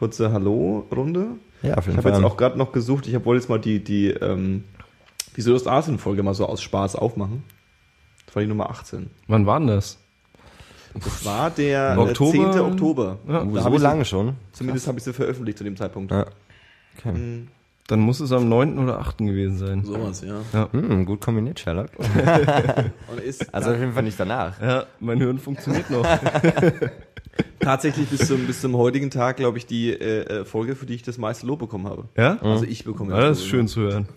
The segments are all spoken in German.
kurze Hallo-Runde. Ja, auf Ich jeden habe Fall. jetzt auch gerade noch gesucht, ich wollte jetzt mal die, die, ähm, die Südostasien-Folge mal so aus Spaß aufmachen. Das war die Nummer 18. Wann war denn das? Das war der äh, Oktober? 10. Oktober. Ja. Da so ich lange schon. Zumindest habe ich sie veröffentlicht zu dem Zeitpunkt. Ja. Okay. Dann muss es am 9. oder 8. gewesen sein. Sowas, ja. Hm, gut kombiniert, Sherlock. Und ist Also auf jeden Fall nicht danach. Ja, mein Hirn funktioniert noch. tatsächlich bis zum, bis zum heutigen Tag, glaube ich, die äh, äh, Folge, für die ich das meiste Lob bekommen habe. Ja? Also ich bekomme Ja, das ist Lob. schön zu hören.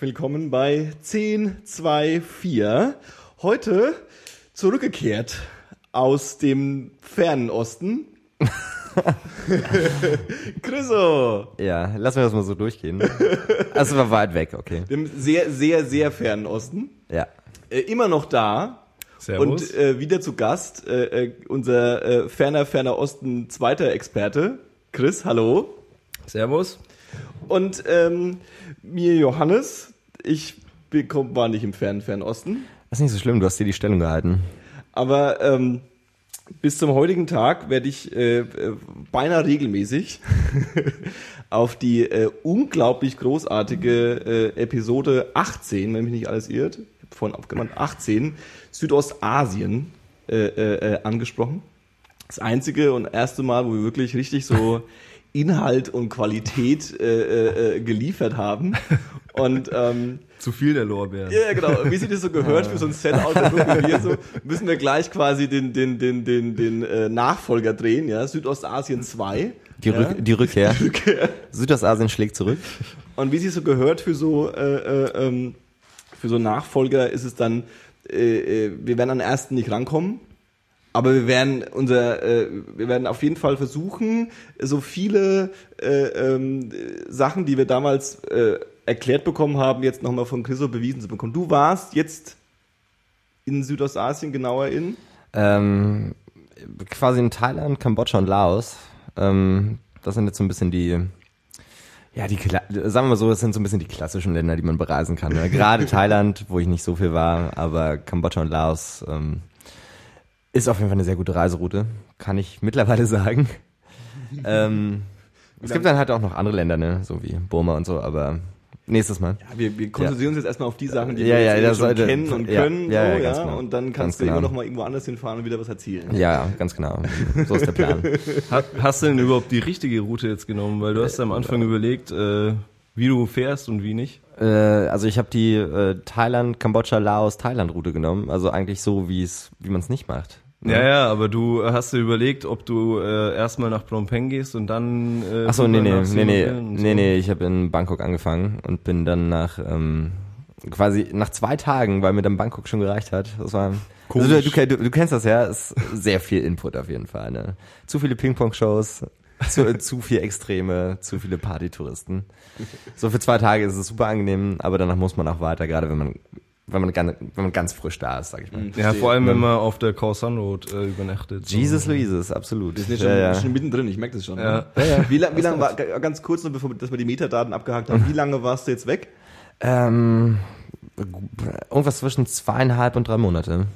Willkommen bei 1024. Heute zurückgekehrt aus dem fernen Osten. Chriso, Ja, lassen wir das mal so durchgehen. Also war weit weg, okay. dem sehr, sehr, sehr fernen Osten. Ja. Äh, immer noch da. Servus. Und äh, wieder zu Gast äh, äh, unser äh, ferner, ferner Osten zweiter Experte, Chris, hallo. Servus. Und ähm, mir Johannes, ich bekomm, war nicht im fernen, fernen Osten. Das ist nicht so schlimm, du hast dir die Stellung gehalten. Aber ähm, bis zum heutigen Tag werde ich äh, äh, beinahe regelmäßig auf die äh, unglaublich großartige äh, Episode 18, wenn mich nicht alles irrt, ich habe vorhin aufgemacht, 18, Südostasien äh, äh, angesprochen. Das einzige und erste Mal, wo wir wirklich richtig so Inhalt und Qualität äh, äh, geliefert haben. Und ähm, Zu viel der Lorbeeren. ja, genau. Wie sich das so gehört für so ein Look wie wir so, müssen wir gleich quasi den, den, den, den, den äh, Nachfolger drehen, ja, Südostasien 2. Die, ja? Rück, die Rückkehr. Südostasien schlägt zurück. Und wie sich so gehört für so, äh, äh, ähm, für so einen Nachfolger ist es dann, äh, äh, wir werden an den ersten nicht rankommen. Aber wir werden unser, äh, wir werden auf jeden Fall versuchen, so viele äh, ähm, Sachen, die wir damals äh, erklärt bekommen haben, jetzt nochmal von Chriso bewiesen zu bekommen. Du warst jetzt in Südostasien, genauer in? Ähm, quasi in Thailand, Kambodscha und Laos. Ähm, das sind jetzt so ein bisschen die, ja, die, sagen wir mal so, das sind so ein bisschen die klassischen Länder, die man bereisen kann. Ne? Gerade Thailand, wo ich nicht so viel war, aber Kambodscha und Laos ähm, ist auf jeden Fall eine sehr gute Reiseroute, kann ich mittlerweile sagen. ähm, es gibt dann halt auch noch andere Länder, ne, so wie Burma und so, aber nächstes Mal. Ja, wir, wir konzentrieren uns jetzt erstmal auf die Sachen, die Ja, wir ja, jetzt das schon sollte- kennen und ja, können, ja, ja, so, ganz ja, genau. und dann Ganz kannst du genau. immer noch mal irgendwo anders hinfahren und wieder was erzählen. Ja, ganz genau. So ist der Plan. Ha- Hast du denn überhaupt die richtige Route jetzt genommen? Weil du hast am Anfang überlegt, äh, wie du fährst und wie nicht. Äh, also ich habe die äh, Thailand, Kambodscha, Laos, Thailand-Route genommen. Also eigentlich so, wie es, wie man es nicht macht. Ja, ja, aber du hast dir überlegt, ob du äh, erstmal nach Phnom Penh gehst und dann. Äh, Achso, nee, nee, nee, nee, so. nee, nee, ich habe in Bangkok angefangen und bin dann nach ähm, quasi nach zwei Tagen, weil mir dann Bangkok schon gereicht hat. Das war also du, du, du, du kennst das ja, ist sehr viel Input auf jeden Fall. Ne? Zu viele Ping-Pong-Shows, zu, zu viel Extreme, zu viele Partytouristen. So für zwei Tage ist es super angenehm, aber danach muss man auch weiter, gerade wenn man wenn man ganz, wenn man ganz frisch da ist, sag ich mal. Ja, vor allem, wenn man auf der Khao San Road äh, übernachtet. So. Jesus Louises, absolut. Wir sind schon, ja, ja. schon mittendrin, ich merke das schon. Ja. ne? Wie, lang, wie lange war, ganz kurz noch, bevor dass wir die Metadaten abgehakt haben, wie lange warst du jetzt weg? Ähm, irgendwas zwischen zweieinhalb und drei Monate.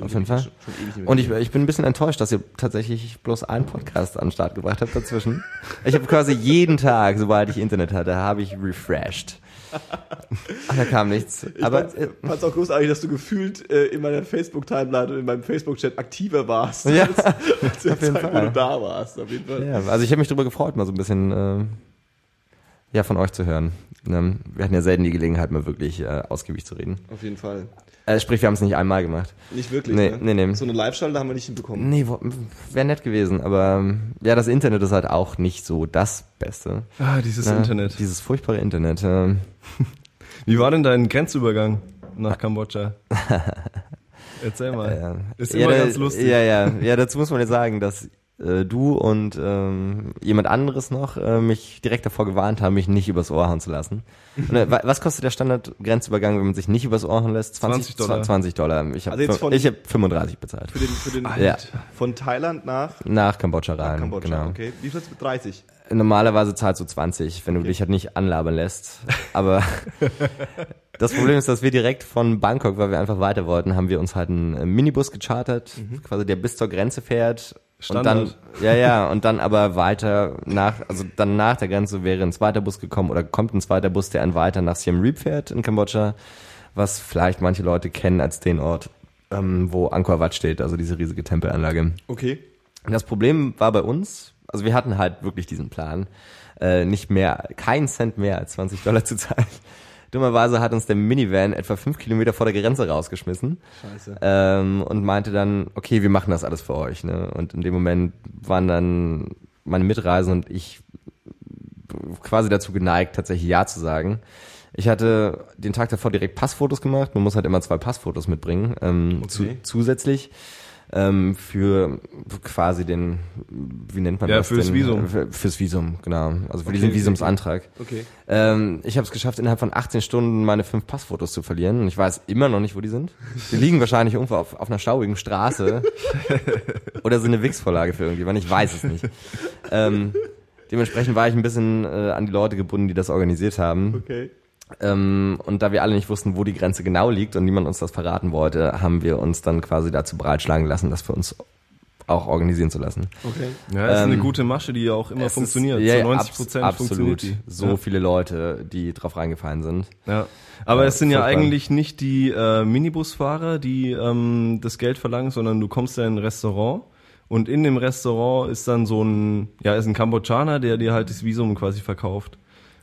Auf jeden Fall. Schon, schon Und ich, ich bin ein bisschen enttäuscht, dass ihr tatsächlich bloß einen Podcast an den Start gebracht habt dazwischen. Ich habe quasi jeden Tag, sobald ich Internet hatte, habe ich refreshed. Und da kam nichts. Ich Aber fand's, äh, fand's auch großartig, dass du gefühlt äh, in meiner Facebook-Timeline und in meinem Facebook-Chat aktiver warst, Ja, als, als auf jeden Zeit, wo Fall. du da warst. Auf jeden Fall. ja, also ich habe mich darüber gefreut, mal so ein bisschen äh, ja, von euch zu hören. Ne? Wir hatten ja selten die Gelegenheit, mal wirklich äh, ausgiebig zu reden. Auf jeden Fall. Äh, sprich, wir haben es nicht einmal gemacht. Nicht wirklich, Nee, ne? nee, nee. So eine Live-Schalte haben wir nicht hinbekommen. Nee, wäre nett gewesen, aber ja, das Internet ist halt auch nicht so das Beste. Ah, dieses Ne? Internet. Dieses furchtbare Internet. ähm. Wie war denn dein Grenzübergang nach Kambodscha? Erzähl mal. Ja. Ist Äh, ja, immer da- ganz lustig. Ja, ja, ja, dazu muss man jetzt sagen, dass äh, du und ähm, jemand anderes noch äh, mich direkt davor gewarnt haben, mich nicht übers Ohr hauen zu lassen. Und, äh, wa- was kostet der Standard-Grenzübergang, wenn man sich nicht übers Ohr hauen lässt? 20 Dollar. 20 Dollar. Ich habe Also hab 35 bezahlt. Für den, für den, Ja. Von Thailand nach Nach Kambodscha rein. Kambodscha, genau. okay. Wie viel? 30. Normalerweise zahlst du 20, wenn du dich halt nicht anlabern lässt. Aber das Problem ist, dass wir direkt von Bangkok, weil wir einfach weiter wollten, haben wir uns halt einen äh, Minibus gechartert, quasi der bis zur Grenze fährt. Standard. Und dann, ja, ja, und dann aber weiter nach, also dann nach der Grenze wäre ein zweiter Bus gekommen oder kommt ein zweiter Bus, der einen weiter nach Siem Reap fährt in Kambodscha, was vielleicht manche Leute kennen als den Ort, ähm, wo Angkor Wat steht, also diese riesige Tempelanlage. Okay. Das Problem war bei uns, also wir hatten halt wirklich diesen Plan, äh, nicht mehr, keinen Cent mehr als 20 Dollar zu zahlen. Dummerweise hat uns der Minivan etwa fünf Kilometer vor der Grenze rausgeschmissen Scheiße. ähm, und meinte dann, okay, wir machen das alles für euch. Ne? Und in dem Moment waren dann meine Mitreisenden und ich quasi dazu geneigt, tatsächlich Ja zu sagen. Ich hatte den Tag davor direkt Passfotos gemacht. Man muss halt immer zwei Passfotos mitbringen, ähm, Okay. zu, zusätzlich ähm, für quasi den, wie nennt man Ja, das? fürs den, Visum. Für, fürs Visum, genau. Also für Okay, diesen Visumsantrag. Okay. Ähm, ich habe es geschafft, innerhalb von 18 Stunden meine fünf Passfotos zu verlieren. Und ich weiß immer noch nicht, wo die sind. Die liegen wahrscheinlich irgendwo auf, auf einer staubigen Straße. Oder sind eine Wix-Vorlage für irgendjemand. Ich weiß es nicht. Ähm, dementsprechend war ich ein bisschen äh, an die Leute gebunden, die das organisiert haben. Okay. Ähm, und da wir alle nicht wussten, wo die Grenze genau liegt und niemand uns das verraten wollte, haben wir uns dann quasi dazu breitschlagen lassen, das für uns auch organisieren zu lassen. Okay. Ja, ist eine Ähm, gute Masche, die ja auch immer funktioniert. Ist, ja, Zu ja, 90 abs- Prozent absolut. funktioniert die. So ja. viele Leute, die drauf reingefallen sind. Ja. Aber Ja, es sind ja eigentlich nicht die äh, Minibusfahrer, die ähm, das Geld verlangen, sondern du kommst ja in ein Restaurant und in dem Restaurant ist dann so ein, ja, ist ein Kambodschaner, der dir halt das Visum quasi verkauft.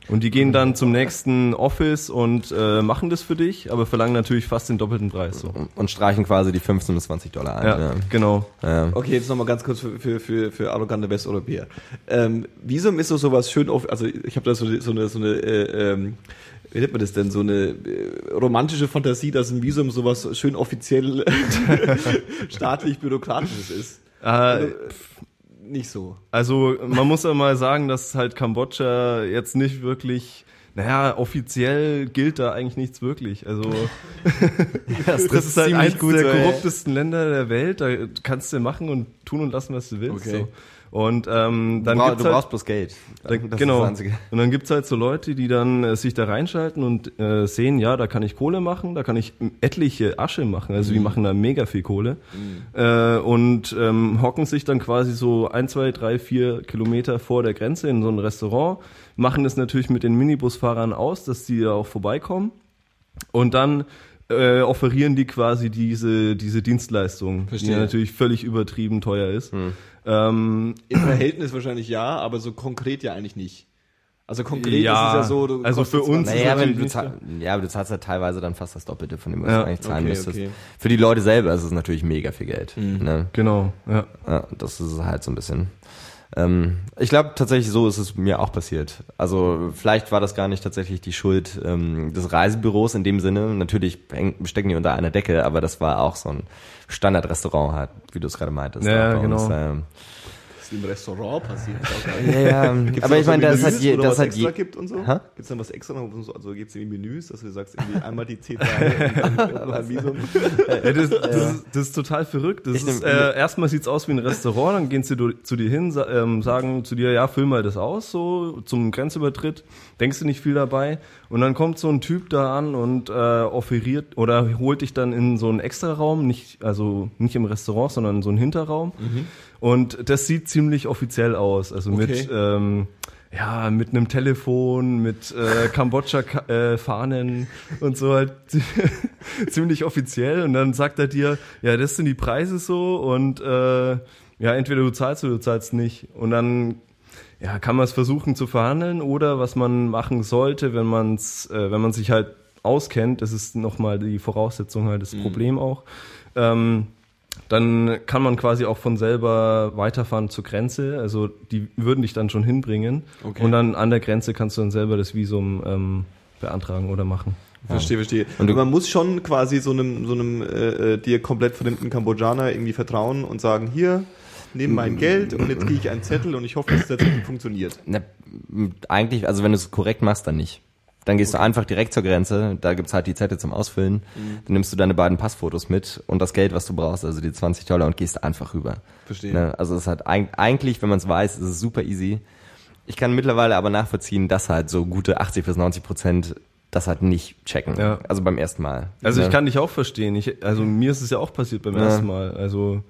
Und die gehen dann zum nächsten Office und äh, machen das für dich, aber verlangen natürlich fast den doppelten Preis. So. Und, streichen quasi die 15 bis 20 Dollar ein. Ja, Ja. genau. Ja. Okay, jetzt nochmal ganz kurz für, für, für, für arrogante Westeuropäer. Ähm, Visum ist so sowas schön auf, also ich habe da so, eine- so eine, so eine äh, ähm, wie nennt man das denn, so eine äh, romantische Fantasie, dass ein Visum sowas schön offiziell staatlich bürokratisches ist. Äh, Nicht so. Also man muss ja mal sagen, dass halt Kambodscha jetzt nicht wirklich, naja, offiziell gilt da eigentlich nichts wirklich. Also Das, das ist halt eines der korruptesten Länder der Welt. Da kannst du machen und tun und lassen, was du willst. Okay. So. Und ähm, Du, dann brauch, gibt's du halt, brauchst bloß Geld. da, Das ist genau. Und dann gibt's halt so Leute, die dann äh, sich da reinschalten und äh, sehen, ja, da kann ich Kohle machen, da kann ich etliche Asche machen. Also die Mhm. machen da mega viel Kohle. Äh, und ähm, hocken sich dann quasi so ein, zwei, drei, vier Kilometer vor der Grenze in so ein Restaurant, machen das natürlich mit den Minibusfahrern aus, dass die da auch vorbeikommen. Und dann äh, offerieren die quasi diese, diese Dienstleistung, Verstehe. die natürlich völlig übertrieben teuer ist. Hm. Ähm, Im Verhältnis wahrscheinlich ja, aber so konkret ja eigentlich nicht. Also konkret Ja, ist es ja so, du also für uns 20 ist Naja, es wenn du, ja, aber du zahlst ja teilweise dann fast das Doppelte von dem, was Ja, du eigentlich zahlen okay, müsstest. okay. Für die Leute selber ist es natürlich mega viel Geld. Ne? genau, ja. Ja, das ist halt so ein bisschen. Ähm, ich glaube tatsächlich, so ist es mir auch passiert. Also vielleicht war das gar nicht tatsächlich die Schuld ähm, des Reisebüros in dem Sinne. Natürlich stecken die unter einer Decke, aber das war auch so ein Standardrestaurant halt, wie du es gerade meintest. Ja, bei genau. ähm. Im Restaurant passiert. Ja, ja, Gibt's aber ich so meine, das Menüs, hat je, das hat extra je, gibt und so? Hä? Gibt's dann was extra noch? Also gibt's irgendwie Menüs, dass du sagst, irgendwie einmal die C3 und dann noch ein Visum? Ja, das, das, ist, das ist total verrückt. Das Ich ist, äh, erstmal sieht's aus wie ein Restaurant, dann gehen sie du, zu dir hin, ähm, sagen zu dir, ja, füll mal das aus, so zum Grenzübertritt, denkst du nicht viel dabei. Und dann kommt so ein Typ da an und äh, offeriert oder holt dich dann in so einen Extraraum, nicht, also nicht im Restaurant, sondern in so einen Hinterraum. Und das sieht ziemlich offiziell aus. Also Okay. mit ähm, ja, mit einem Telefon, mit äh, Kambodscha-Fahnen und so halt ziemlich offiziell. Und dann sagt er dir, ja, das sind die Preise so und äh, ja, entweder du zahlst oder du zahlst nicht. Und dann, ja, kann man es versuchen zu verhandeln oder was man machen sollte, wenn man es, äh, wenn man sich halt auskennt, das ist nochmal die Voraussetzung halt das Problem auch. Ähm, dann kann man quasi auch von selber weiterfahren zur Grenze. Also die würden dich dann schon hinbringen. Okay. Und dann an der Grenze kannst du dann selber das Visum ähm, beantragen oder machen. Verstehe, verstehe. Und du- Und man muss schon quasi so einem, so einem äh, äh, dir komplett fremden Kambodschaner irgendwie vertrauen und sagen, hier, nimm mein Geld und jetzt kriege ich einen Zettel und ich hoffe, dass es tatsächlich funktioniert. Na, eigentlich, also wenn du es korrekt machst, dann nicht. Dann gehst du einfach direkt zur Grenze, da gibt's halt die Zettel zum Ausfüllen, dann nimmst du deine beiden Passfotos mit und das Geld, was du brauchst, also die 20 Dollar und gehst einfach rüber. Verstehe. Ne? Also es ist halt eig- eigentlich, wenn man es weiß, ist es super easy. Ich kann mittlerweile aber nachvollziehen, dass halt so gute 80 bis 90 Prozent das halt nicht checken. Ja. Also beim ersten Mal. Also Ne? ich kann dich auch verstehen. Ich, also mir ist es ja auch passiert beim Ja. ersten Mal. Also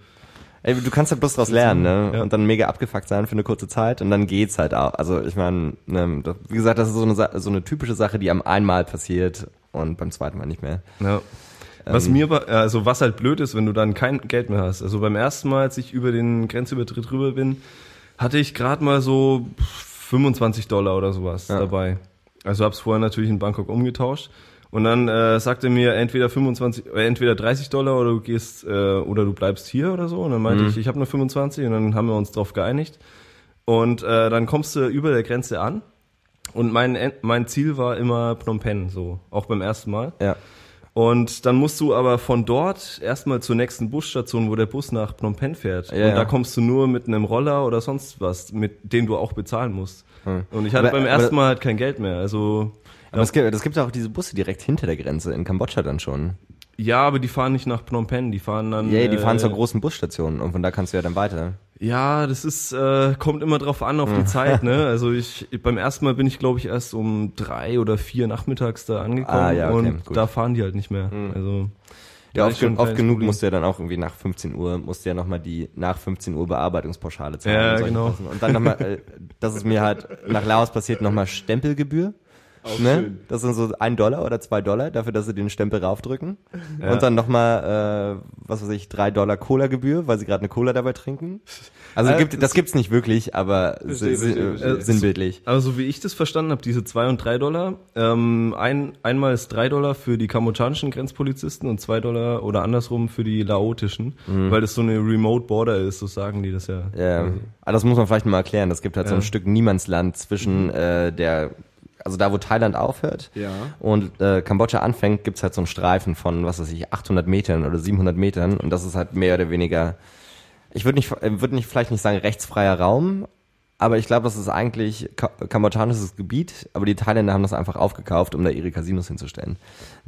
Ey, du kannst halt bloß draus lernen, ne? Ja. Und dann mega abgefuckt sein für eine kurze Zeit und dann geht's halt auch. Also ich meine, ne, wie gesagt, das ist so eine, so eine typische Sache, die am einmal passiert und beim zweiten Mal nicht mehr. Ja. Was Ähm. mir war, also was halt blöd ist, wenn du dann kein Geld mehr hast. Also beim ersten Mal, als ich über den Grenzübertritt rüber bin, hatte ich gerade mal so 25 Dollar oder sowas Ja. dabei. Also hab's vorher natürlich in Bangkok umgetauscht. Und dann äh, sagte mir entweder 25, äh, entweder 30 Dollar oder du gehst äh, oder du bleibst hier oder so. Und dann meinte ich, ich habe nur 25 und dann haben wir uns drauf geeinigt. Und äh, dann kommst du über der Grenze an. Und mein, mein Ziel war immer Phnom Penh, so auch beim ersten Mal. Ja. Und dann musst du aber von dort erstmal zur nächsten Busstation, wo der Bus nach Phnom Penh fährt. Ja, und ja. da kommst du nur mit einem Roller oder sonst was, mit dem du auch bezahlen musst. Und ich hatte Aber- beim ersten Mal halt kein Geld mehr. Also Aber es gibt, es gibt ja auch diese Busse direkt hinter der Grenze, in Kambodscha dann schon. ja, aber die fahren nicht nach Phnom Penh, die fahren dann. Ja, die fahren äh, zur großen Busstation und von da kannst du ja dann weiter. Ja, das ist äh, kommt immer drauf an auf die Zeit. Ne, also ich beim ersten Mal bin ich glaube ich erst um drei oder vier nachmittags da angekommen Ah, ja, okay, und gut. da fahren die halt nicht mehr. Also Ja, oft, oft genug Problem. musst du ja dann auch irgendwie nach 15 Uhr, musst du ja nochmal die nach 15 Uhr Bearbeitungspauschale zahlen. Ja, und genau. Sachen. Und dann nochmal, äh, das ist mir halt nach Laos passiert, nochmal Stempelgebühr. Auch Ne? schön. Das sind so ein Dollar oder zwei Dollar dafür, dass sie den Stempel raufdrücken. Und dann nochmal, äh, was weiß ich, drei Dollar Cola-Gebühr, weil sie gerade eine Cola dabei trinken. Also Äh, gibt, das gibt's nicht wirklich, aber Verstehe, verstehe, verstehe. sinnbildlich. Also wie ich das verstanden habe, diese zwei und drei Dollar, ähm, ein, einmal ist drei Dollar für die kambodschanischen Grenzpolizisten und zwei Dollar oder andersrum für die laotischen, weil das so eine Remote Border ist, so sagen die das ja. Ja, aber das muss man vielleicht mal erklären. Es gibt halt so ein Ja. Stück Niemandsland zwischen äh, der, also da, wo Thailand aufhört Ja. und äh, Kambodscha anfängt, gibt's halt so einen Streifen von, was weiß ich, 800 Metern oder 700 Metern und das ist halt mehr oder weniger, ich würde nicht, äh, würde nicht vielleicht nicht sagen rechtsfreier Raum, aber ich glaube, das ist eigentlich ka kambodschanisches Gebiet, aber die Thailänder haben das einfach aufgekauft, um da ihre Casinos hinzustellen.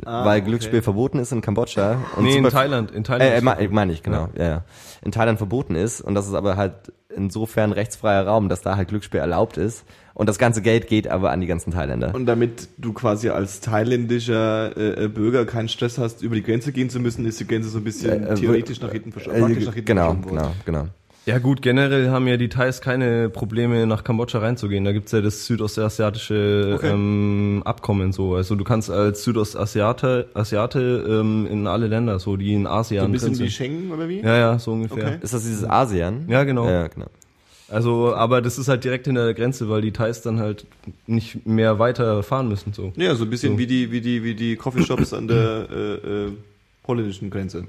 Ah, Weil okay. Glücksspiel verboten ist in Kambodscha. Und Nee, in Thailand, in Thailand. äh, äh, meine ich, genau. Ja. Ja, In Thailand verboten ist und das ist aber halt insofern rechtsfreier Raum, dass da halt Glücksspiel erlaubt ist. Und das ganze Geld geht aber an die ganzen Thailänder. Und damit du quasi als thailändischer äh, äh, Bürger keinen Stress hast, über die Grenze gehen zu müssen, ist die Grenze so ein bisschen Äh, äh, theoretisch nach hinten versch- Äh, praktisch nach hinten genau, verschoben worden. genau, genau. Ja gut, generell haben ja die Thais keine Probleme nach Kambodscha reinzugehen. Da gibt's ja das südostasiatische Okay. ähm, Abkommen so. Also du kannst als Südostasiate Asiate, ähm, in alle Länder, so die in ASEAN So ein bisschen wie. Schengen oder wie? Ja, ja, so ungefähr. Okay. Ist das dieses ASEAN? Ja, genau. Ja, genau. Also, aber das ist halt direkt hinter der Grenze, weil die Thais dann halt nicht mehr weiter fahren müssen. So. Ja, so ein bisschen So. wie die, wie die, wie die Coffeeshops an der äh, äh, holländischen Grenze.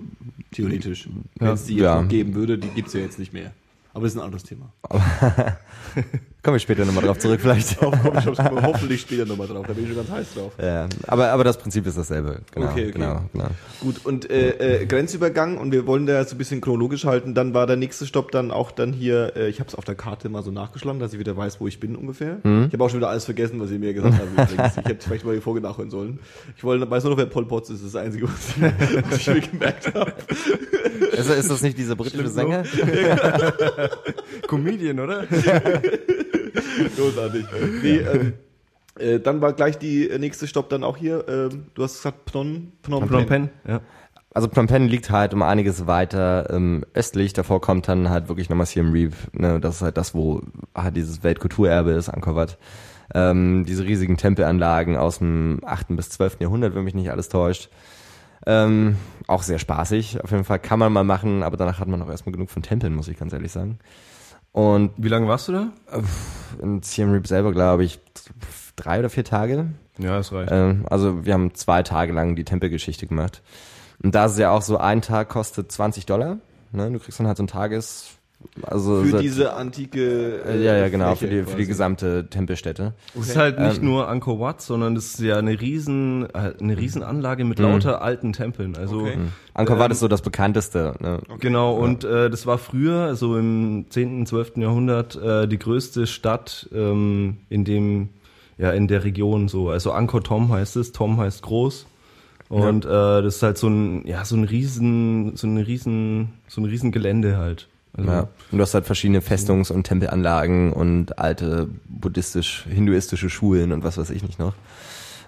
Theoretisch. Wenn es die jetzt Ja. noch geben würde, die gibt's ja jetzt nicht mehr. Aber das ist ein anderes Thema. Kommen wir später nochmal drauf zurück vielleicht. Hoffentlich später nochmal drauf. Da bin ich schon ganz heiß drauf. ja, aber, aber das Prinzip ist dasselbe. Genau, Okay, okay. genau, genau. Gut, und äh, äh, Grenzübergang, und wir wollen da so ein bisschen chronologisch halten, dann war der nächste Stopp dann auch dann hier, äh, ich habe es auf der Karte mal so nachgeschlagen, dass ich wieder weiß, wo ich bin ungefähr. Ich habe auch schon wieder alles vergessen, was ihr mir gesagt habt übrigens. Ich hätte vielleicht mal die Folge nachhören sollen. Ich wollte, weiß nur noch, wer Pol Potts ist, das ist das Einzige, was ich, was ich mir gemerkt habe. Ist, ist das nicht dieser britische Sänger? Comedian, oder? Großartig. Nee, ähm, äh, dann war gleich die nächste Stopp dann auch hier, ähm, du hast gesagt Phnom, Phnom, Phnom Penh, ja. Also Phnom Penh liegt halt um einiges weiter ähm, östlich. Davor kommt dann halt wirklich nochmal Siem Reap. Ne? Das ist halt das, wo halt dieses Weltkulturerbe ist, Angkor Wat. Ähm, diese riesigen Tempelanlagen aus dem 8. bis 12. Jahrhundert, wenn mich nicht alles täuscht. Ähm, auch sehr spaßig. Auf jeden Fall kann man mal machen, aber danach hat man auch erstmal genug von Tempeln, muss ich ganz ehrlich sagen. Und Wie lange warst du da? in Siem Reap selber, glaube ich, drei oder vier Tage. Ja, das reicht. Ähm, also wir haben zwei Tage lang die Tempelgeschichte gemacht. Und da ist es ja auch so, ein Tag kostet 20 Dollar. Ne? Du kriegst dann halt so ein Tages... Also Für so, diese antike. äh, ja, ja, genau, für die, für die gesamte Tempelstätte. Es ist halt nicht Ähm, nur Angkor Wat, sondern das ist ja eine riesen, äh, eine riesen Anlage mit lauter alten Tempeln. Also Okay. Angkor Wat Ähm, ist so das bekannteste. Ne? Genau, und äh, das war früher, also im 10., 12. Jahrhundert, äh, die größte Stadt ähm, in dem, ja, in der Region so. Also Angkor Thom heißt es, Thom heißt groß. Und äh, das ist halt so ein, ja, so ein riesen, so ein riesen, so ein riesen Gelände halt. Also, Ja. Und du hast halt verschiedene Festungs- und Tempelanlagen und alte buddhistisch-hinduistische Schulen und was weiß ich nicht noch.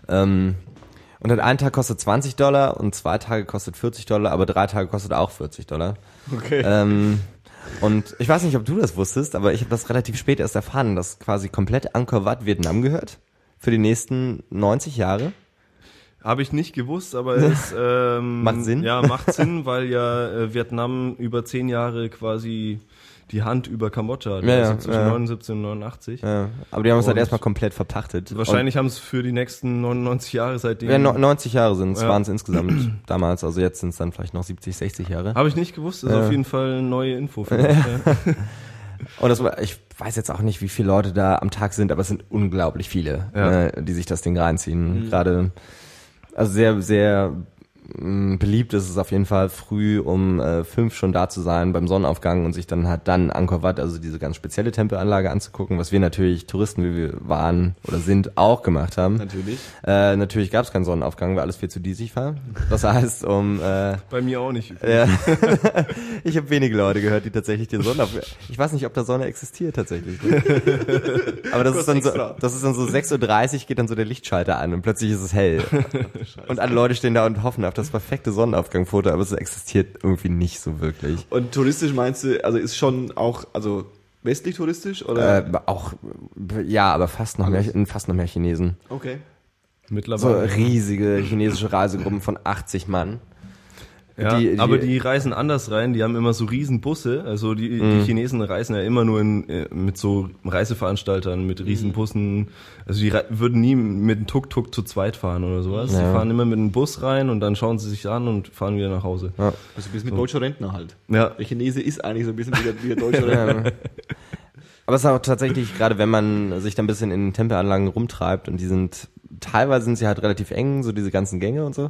Ähm, und halt ein Tag kostet 20 Dollar und zwei Tage kostet 40 Dollar, aber drei Tage kostet auch 40 Dollar. Okay. Ähm, und ich weiß nicht, ob du das wusstest, aber ich habe das relativ spät erst erfahren, dass quasi komplett Angkor Wat Vietnam gehört. Für die nächsten 90 Jahre. Habe ich nicht gewusst, aber es ähm, Macht Sinn? Ja, macht Sinn, weil ja äh, Vietnam über zehn Jahre quasi die Hand über Kambodscha hat, Ja, also ja, zwischen ja. 79 und 89. Ja, aber die haben es halt erstmal komplett verpachtet. Wahrscheinlich haben es für die nächsten 99 Jahre seitdem. Ja, no- 90 Jahre sind es, waren es insgesamt damals. Also jetzt sind es dann vielleicht noch 70, 60 Jahre. Habe ich nicht gewusst, das ist auf jeden Fall eine neue Info für mich. Und das war, ich weiß jetzt auch nicht, wie viele Leute da am Tag sind, aber es sind unglaublich viele, äh, die sich das Ding reinziehen. Gerade, also sehr, sehr beliebt ist es auf jeden Fall früh um äh, fünf schon da zu sein beim Sonnenaufgang und sich dann halt dann Angkor Wat, also diese ganz spezielle Tempelanlage anzugucken, was wir natürlich Touristen, wie wir waren oder sind, auch gemacht haben. Natürlich. Äh, natürlich gab es keinen Sonnenaufgang, weil alles viel zu diesig war. Das heißt, um äh, Bei mir auch nicht. ja. ich habe wenige Leute gehört, die tatsächlich den Sonnenaufgang. Ich weiß nicht, ob da Sonne existiert tatsächlich. Aber das ist dann so, das ist dann so 6.30 Uhr geht dann so der Lichtschalter an und plötzlich ist es hell. und alle Leute stehen da und hoffen auf das perfekte Sonnenaufgangfoto, aber es existiert irgendwie nicht so wirklich. Und touristisch meinst du, also ist schon auch, also westlich touristisch oder? Äh, auch, ja, aber fast noch mehr, fast noch mehr Chinesen. okay. So Mittlerweile. riesige chinesische Reisegruppen von 80 Mann. Ja, die- die- aber die reisen anders rein, die haben immer so riesen Busse. Also die, Mhm. die Chinesen reisen ja immer nur in, äh, mit so Reiseveranstaltern, mit riesen Bussen. Also die würden nie mit einem Tuk-Tuk zu zweit fahren oder sowas. Ja. Die fahren immer mit einem Bus rein und dann schauen sie sich an und fahren wieder nach Hause. Ja. Also ein bisschen mit deutscher Rentner halt. Ja. Der Chinese ist eigentlich so ein bisschen wie der, wie der deutsche Rentner. Ja. Aber es ist auch tatsächlich, gerade wenn man sich da ein bisschen in Tempelanlagen rumtreibt und die sind, teilweise sind sie halt relativ eng, so diese ganzen Gänge und so.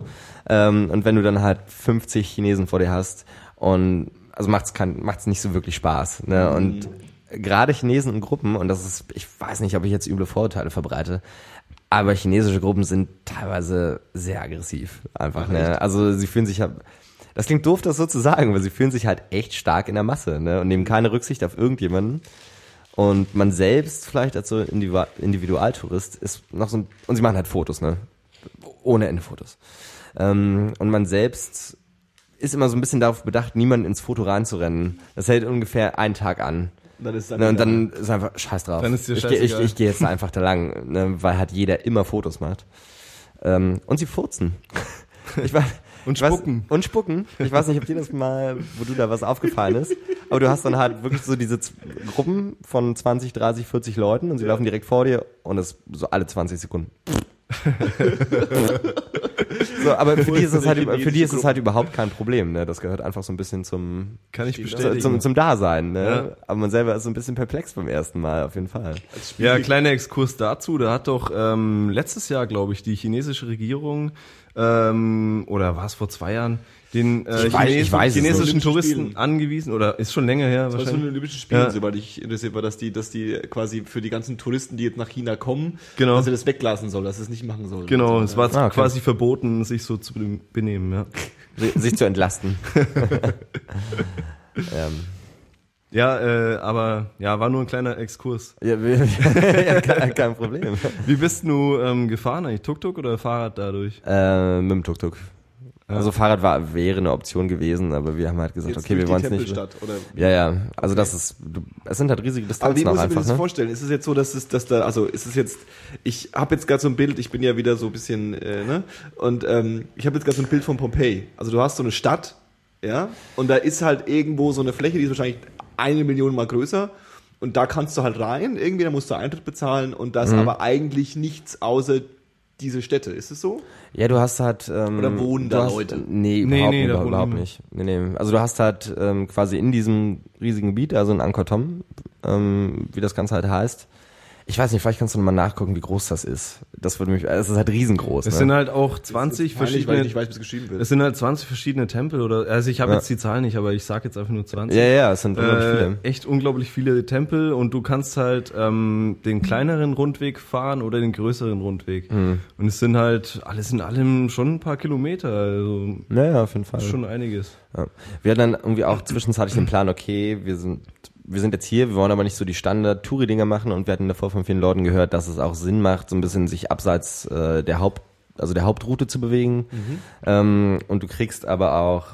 Ähm, und wenn du dann halt 50 Chinesen vor dir hast und, also macht's kein, macht's nicht so wirklich Spaß, ne, und gerade Chinesen in Gruppen, und das ist, ich weiß nicht, ob ich jetzt üble Vorurteile verbreite, aber chinesische Gruppen sind teilweise sehr aggressiv, einfach, ne, also sie fühlen sich ja, das klingt doof, das so zu sagen, aber sie fühlen sich halt echt stark in der Masse, ne, und nehmen keine Rücksicht auf irgendjemanden. Und man selbst vielleicht als so Individu- Individualtourist ist noch so ein, und sie machen halt Fotos, ne? Ohne Ende Fotos. Ähm, und man selbst ist immer so ein bisschen darauf bedacht, niemanden ins Foto reinzurennen. Das hält ungefähr einen Tag an. Dann ist Ne, und dann ist einfach scheiß drauf. Dann ist dir ich gehe ich, ich geh jetzt einfach da lang, ne, weil halt jeder immer Fotos macht. Ähm, und sie furzen. Ich weiß, Und spucken. und spucken. Ich weiß nicht, ob dir das mal, wo du da was aufgefallen ist, aber du hast dann halt wirklich so diese Gruppen von 20, 30, 40 Leuten und sie laufen direkt vor dir und das so alle 20 Sekunden. so, aber für die ist es halt, für die ist es halt überhaupt kein Problem, ne? Das gehört einfach so ein bisschen zum, Kann ich bestätigen. zum, zum Dasein, ne? Ja. Aber man selber ist so ein bisschen perplex beim ersten Mal, auf jeden Fall. Ja, kleiner Exkurs dazu. Da hat doch ähm, letztes Jahr, glaube ich, die chinesische Regierung ähm, oder war es vor zwei Jahren den äh, Ich weiß- ich weiß es chinesischen. Touristen Spielen. angewiesen oder ist schon länger her Das war so wahrscheinlich. ein Olympischen Spielen, Ja. soweit ich interessiert war, dass die, dass die quasi für die ganzen Touristen, die jetzt nach China kommen, Genau. dass sie das weglassen soll, dass sie es nicht machen soll. Genau, es war Ah, okay. quasi verboten, sich so zu be- benehmen. Ja, Si- Sich zu entlasten. ähm, ja äh, aber ja, war nur ein kleiner Exkurs. ja, wir- ja, kein, kein Problem. Wie bist du ähm, gefahren eigentlich? Tuk-Tuk oder Fahrrad dadurch? Äh, mit dem Tuk-Tuk. Also Fahrrad war, wäre eine Option gewesen, aber wir haben halt gesagt, Jetzt okay, wir wollen es nicht. Oder? Ja, ja, also das ist, du, es sind halt riesige Aber wie Distanzen muss ich mir einfach, das ne? vorstellen? Ist es jetzt so, dass es, dass da, also ist es jetzt, ich habe jetzt gerade so ein Bild, ich bin ja wieder so ein bisschen, äh, ne? Und ähm, ich habe jetzt gerade so ein Bild von Pompeji. Also du hast so eine Stadt, ja, und da ist halt irgendwo so eine Fläche, die ist wahrscheinlich eine Million mal größer. Und da kannst du halt rein, irgendwie, da musst du Eintritt bezahlen und das Mhm. aber eigentlich nichts außer diese Städte. Ist es so? Ja, du hast halt. Ähm, Oder wohnen da hast, Leute? Nee, Nee, überhaupt, nee, wohnen überhaupt niemand. nicht. Nee, nee. Also du hast halt ähm, quasi in diesem riesigen Gebiet, also in Angkor Thom, ähm, wie das Ganze halt heißt. Ich weiß nicht, vielleicht kannst du nochmal nachgucken, wie groß das ist. Das würde mich, es ist halt riesengroß. Es ne? sind halt auch 20 Peinlich, weil ich verschiedene. nicht weiß, wie es geschrieben wird. Es sind halt 20 verschiedene Tempel oder also ich habe Ja. jetzt die Zahl nicht, aber ich sage jetzt einfach nur 20. ja, ja, es sind unglaublich Äh, viele. echt unglaublich viele Tempel und du kannst halt ähm, den kleineren Rundweg fahren oder den größeren Rundweg. Mhm. Und es sind halt alles in allem schon ein paar Kilometer, also Ja, ja, auf jeden Fall. schon einiges. Ja. Wir hatten dann irgendwie auch zwischenzeitlich den Plan, okay, wir sind, wir sind jetzt hier, wir wollen aber nicht so die Standard-Touri-Dinger machen und wir hatten davor von vielen Leuten gehört, dass es auch Sinn macht, so ein bisschen sich abseits äh, der Haupt, also der Hauptroute zu bewegen. Ähm, und du kriegst aber auch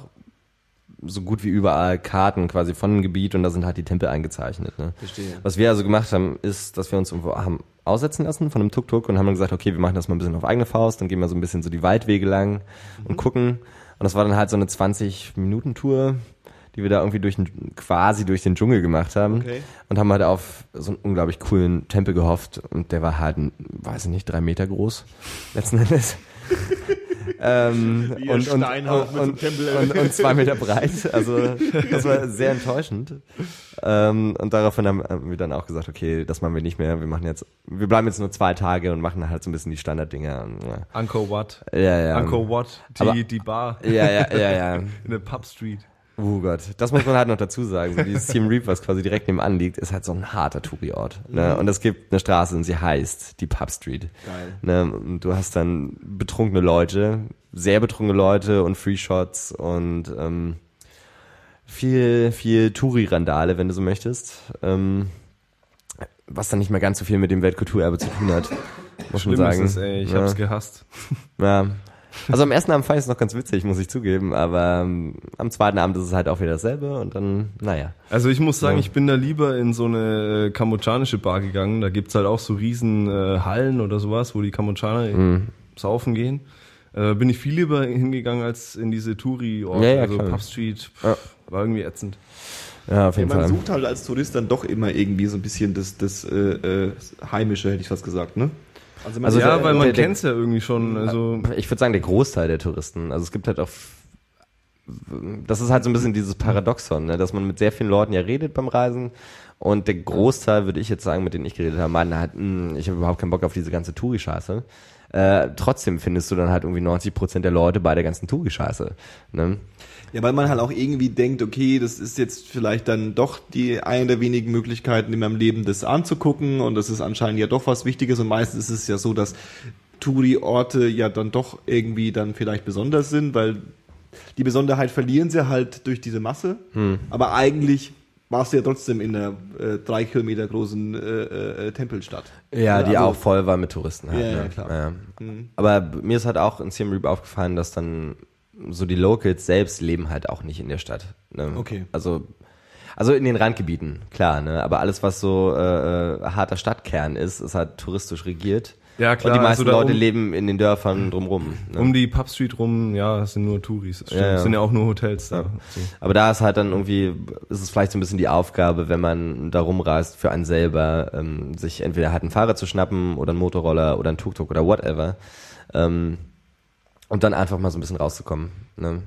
so gut wie überall Karten quasi von dem Gebiet und da sind halt die Tempel eingezeichnet. Ne? Verstehe. Was wir also gemacht haben, ist, dass wir uns irgendwo haben aussetzen lassen von einem Tuk-Tuk und haben dann gesagt, okay, wir machen das mal ein bisschen auf eigene Faust, dann gehen wir so ein bisschen so die Waldwege lang und gucken. Und das war dann halt so eine 20-Minuten-Tour, die wir da irgendwie durch den, quasi durch den Dschungel gemacht haben. Okay. Und haben halt auf so einen unglaublich coolen Tempel gehofft. Und der war halt, weiß ich nicht, drei Meter groß, letzten Endes. ähm, Wie ein und, und, und, mit so und, zwei Meter breit. Also das war sehr enttäuschend. Ähm, und daraufhin haben wir dann auch gesagt, okay, das machen wir nicht mehr. Wir machen jetzt, wir bleiben jetzt nur zwei Tage und machen halt so ein bisschen die Standarddinger. Und, ja. Angkor Wat. Ja, ja. Wat, Aber- die, die Bar Ja, ja, ja, ja. in der Pub Street. Oh Gott, das muss man halt noch dazu sagen. So dieses Team Reap, was quasi direkt nebenan liegt, ist halt so ein harter Touri-Ort. Ne? Und es gibt eine Straße und sie heißt die Pub Street. Geil. Ne? Und du hast dann betrunkene Leute, sehr betrunkene Leute und Free Shots und ähm, viel, viel Touri-Randale, wenn du so möchtest. Ähm, was dann nicht mehr ganz so viel mit dem Weltkulturerbe zu tun hat. Muss man Schlimm sagen. ist es, ey. Ich ja. hab's gehasst. Ja. Also am ersten Abend fand ich es noch ganz witzig, muss ich zugeben, aber ähm, am zweiten Abend ist es halt auch wieder dasselbe und dann, naja. Also ich muss sagen, Ja. ich bin da lieber in so eine äh, kambodschanische Bar gegangen. Da gibt's halt auch so riesen äh, Hallen oder sowas, wo die Kambodschaner Mhm. saufen gehen. Äh, bin ich viel lieber hingegangen als in diese Touri-Orte. Ja, ja, also. Pub Street pff, Ja. war irgendwie ätzend. Ja, auf Ja, jeden man Fall. sucht halt als Tourist dann doch immer irgendwie so ein bisschen das, das äh, äh, Heimische, hätte ich fast gesagt, ne? Also, man Also ja, der- weil man der- kennt's ja irgendwie schon. Also Ich würde sagen, der Großteil der Touristen. Also es gibt halt auch, das ist halt so ein bisschen dieses Paradoxon, ne? dass man mit sehr vielen Leuten ja redet beim Reisen und der Großteil, würde ich jetzt sagen, mit denen ich geredet habe, meinen halt, "Hm, ich habe überhaupt keinen Bock auf diese ganze Touri-Scheiße. Äh, trotzdem findest du dann halt irgendwie 90 Prozent der Leute bei der ganzen Touri-Scheiße. Ne? Ja, weil man halt auch irgendwie denkt, okay, das ist jetzt vielleicht dann doch die eine der wenigen Möglichkeiten in meinem Leben, das anzugucken und das ist anscheinend ja doch was Wichtiges und meistens ist es ja so, dass Touri-Orte ja dann doch irgendwie dann vielleicht besonders sind, weil die Besonderheit verlieren sie halt durch diese Masse, aber eigentlich warst du ja trotzdem in einer äh, drei Kilometer großen äh, äh, Tempelstadt. Ja, die also- auch voll war mit Touristen halt. Ja, ja, ne? klar. Ja. Aber mir ist halt auch in Siem Reap aufgefallen, dass dann so die Locals selbst leben halt auch nicht in der Stadt. Ne? Okay. Also also in den Randgebieten, klar, ne? Aber alles, was so äh, äh, harter Stadtkern ist, ist halt touristisch regiert. Ja, klar, Und die also meisten da Leute um- leben in den Dörfern drumrum. Ne? um die Pub Street rum, ja, es sind nur Touris. Stimmt. Ja, ja. Es sind ja auch nur Hotels da. Ja. So. Aber da ist halt dann irgendwie, ist es vielleicht so ein bisschen die Aufgabe, wenn man da rumreist, für einen selber, ähm, sich entweder halt einen Fahrer zu schnappen oder einen Motorroller oder einen Tuk-Tuk oder whatever. Ähm, und dann einfach mal so ein bisschen rauszukommen. Ne?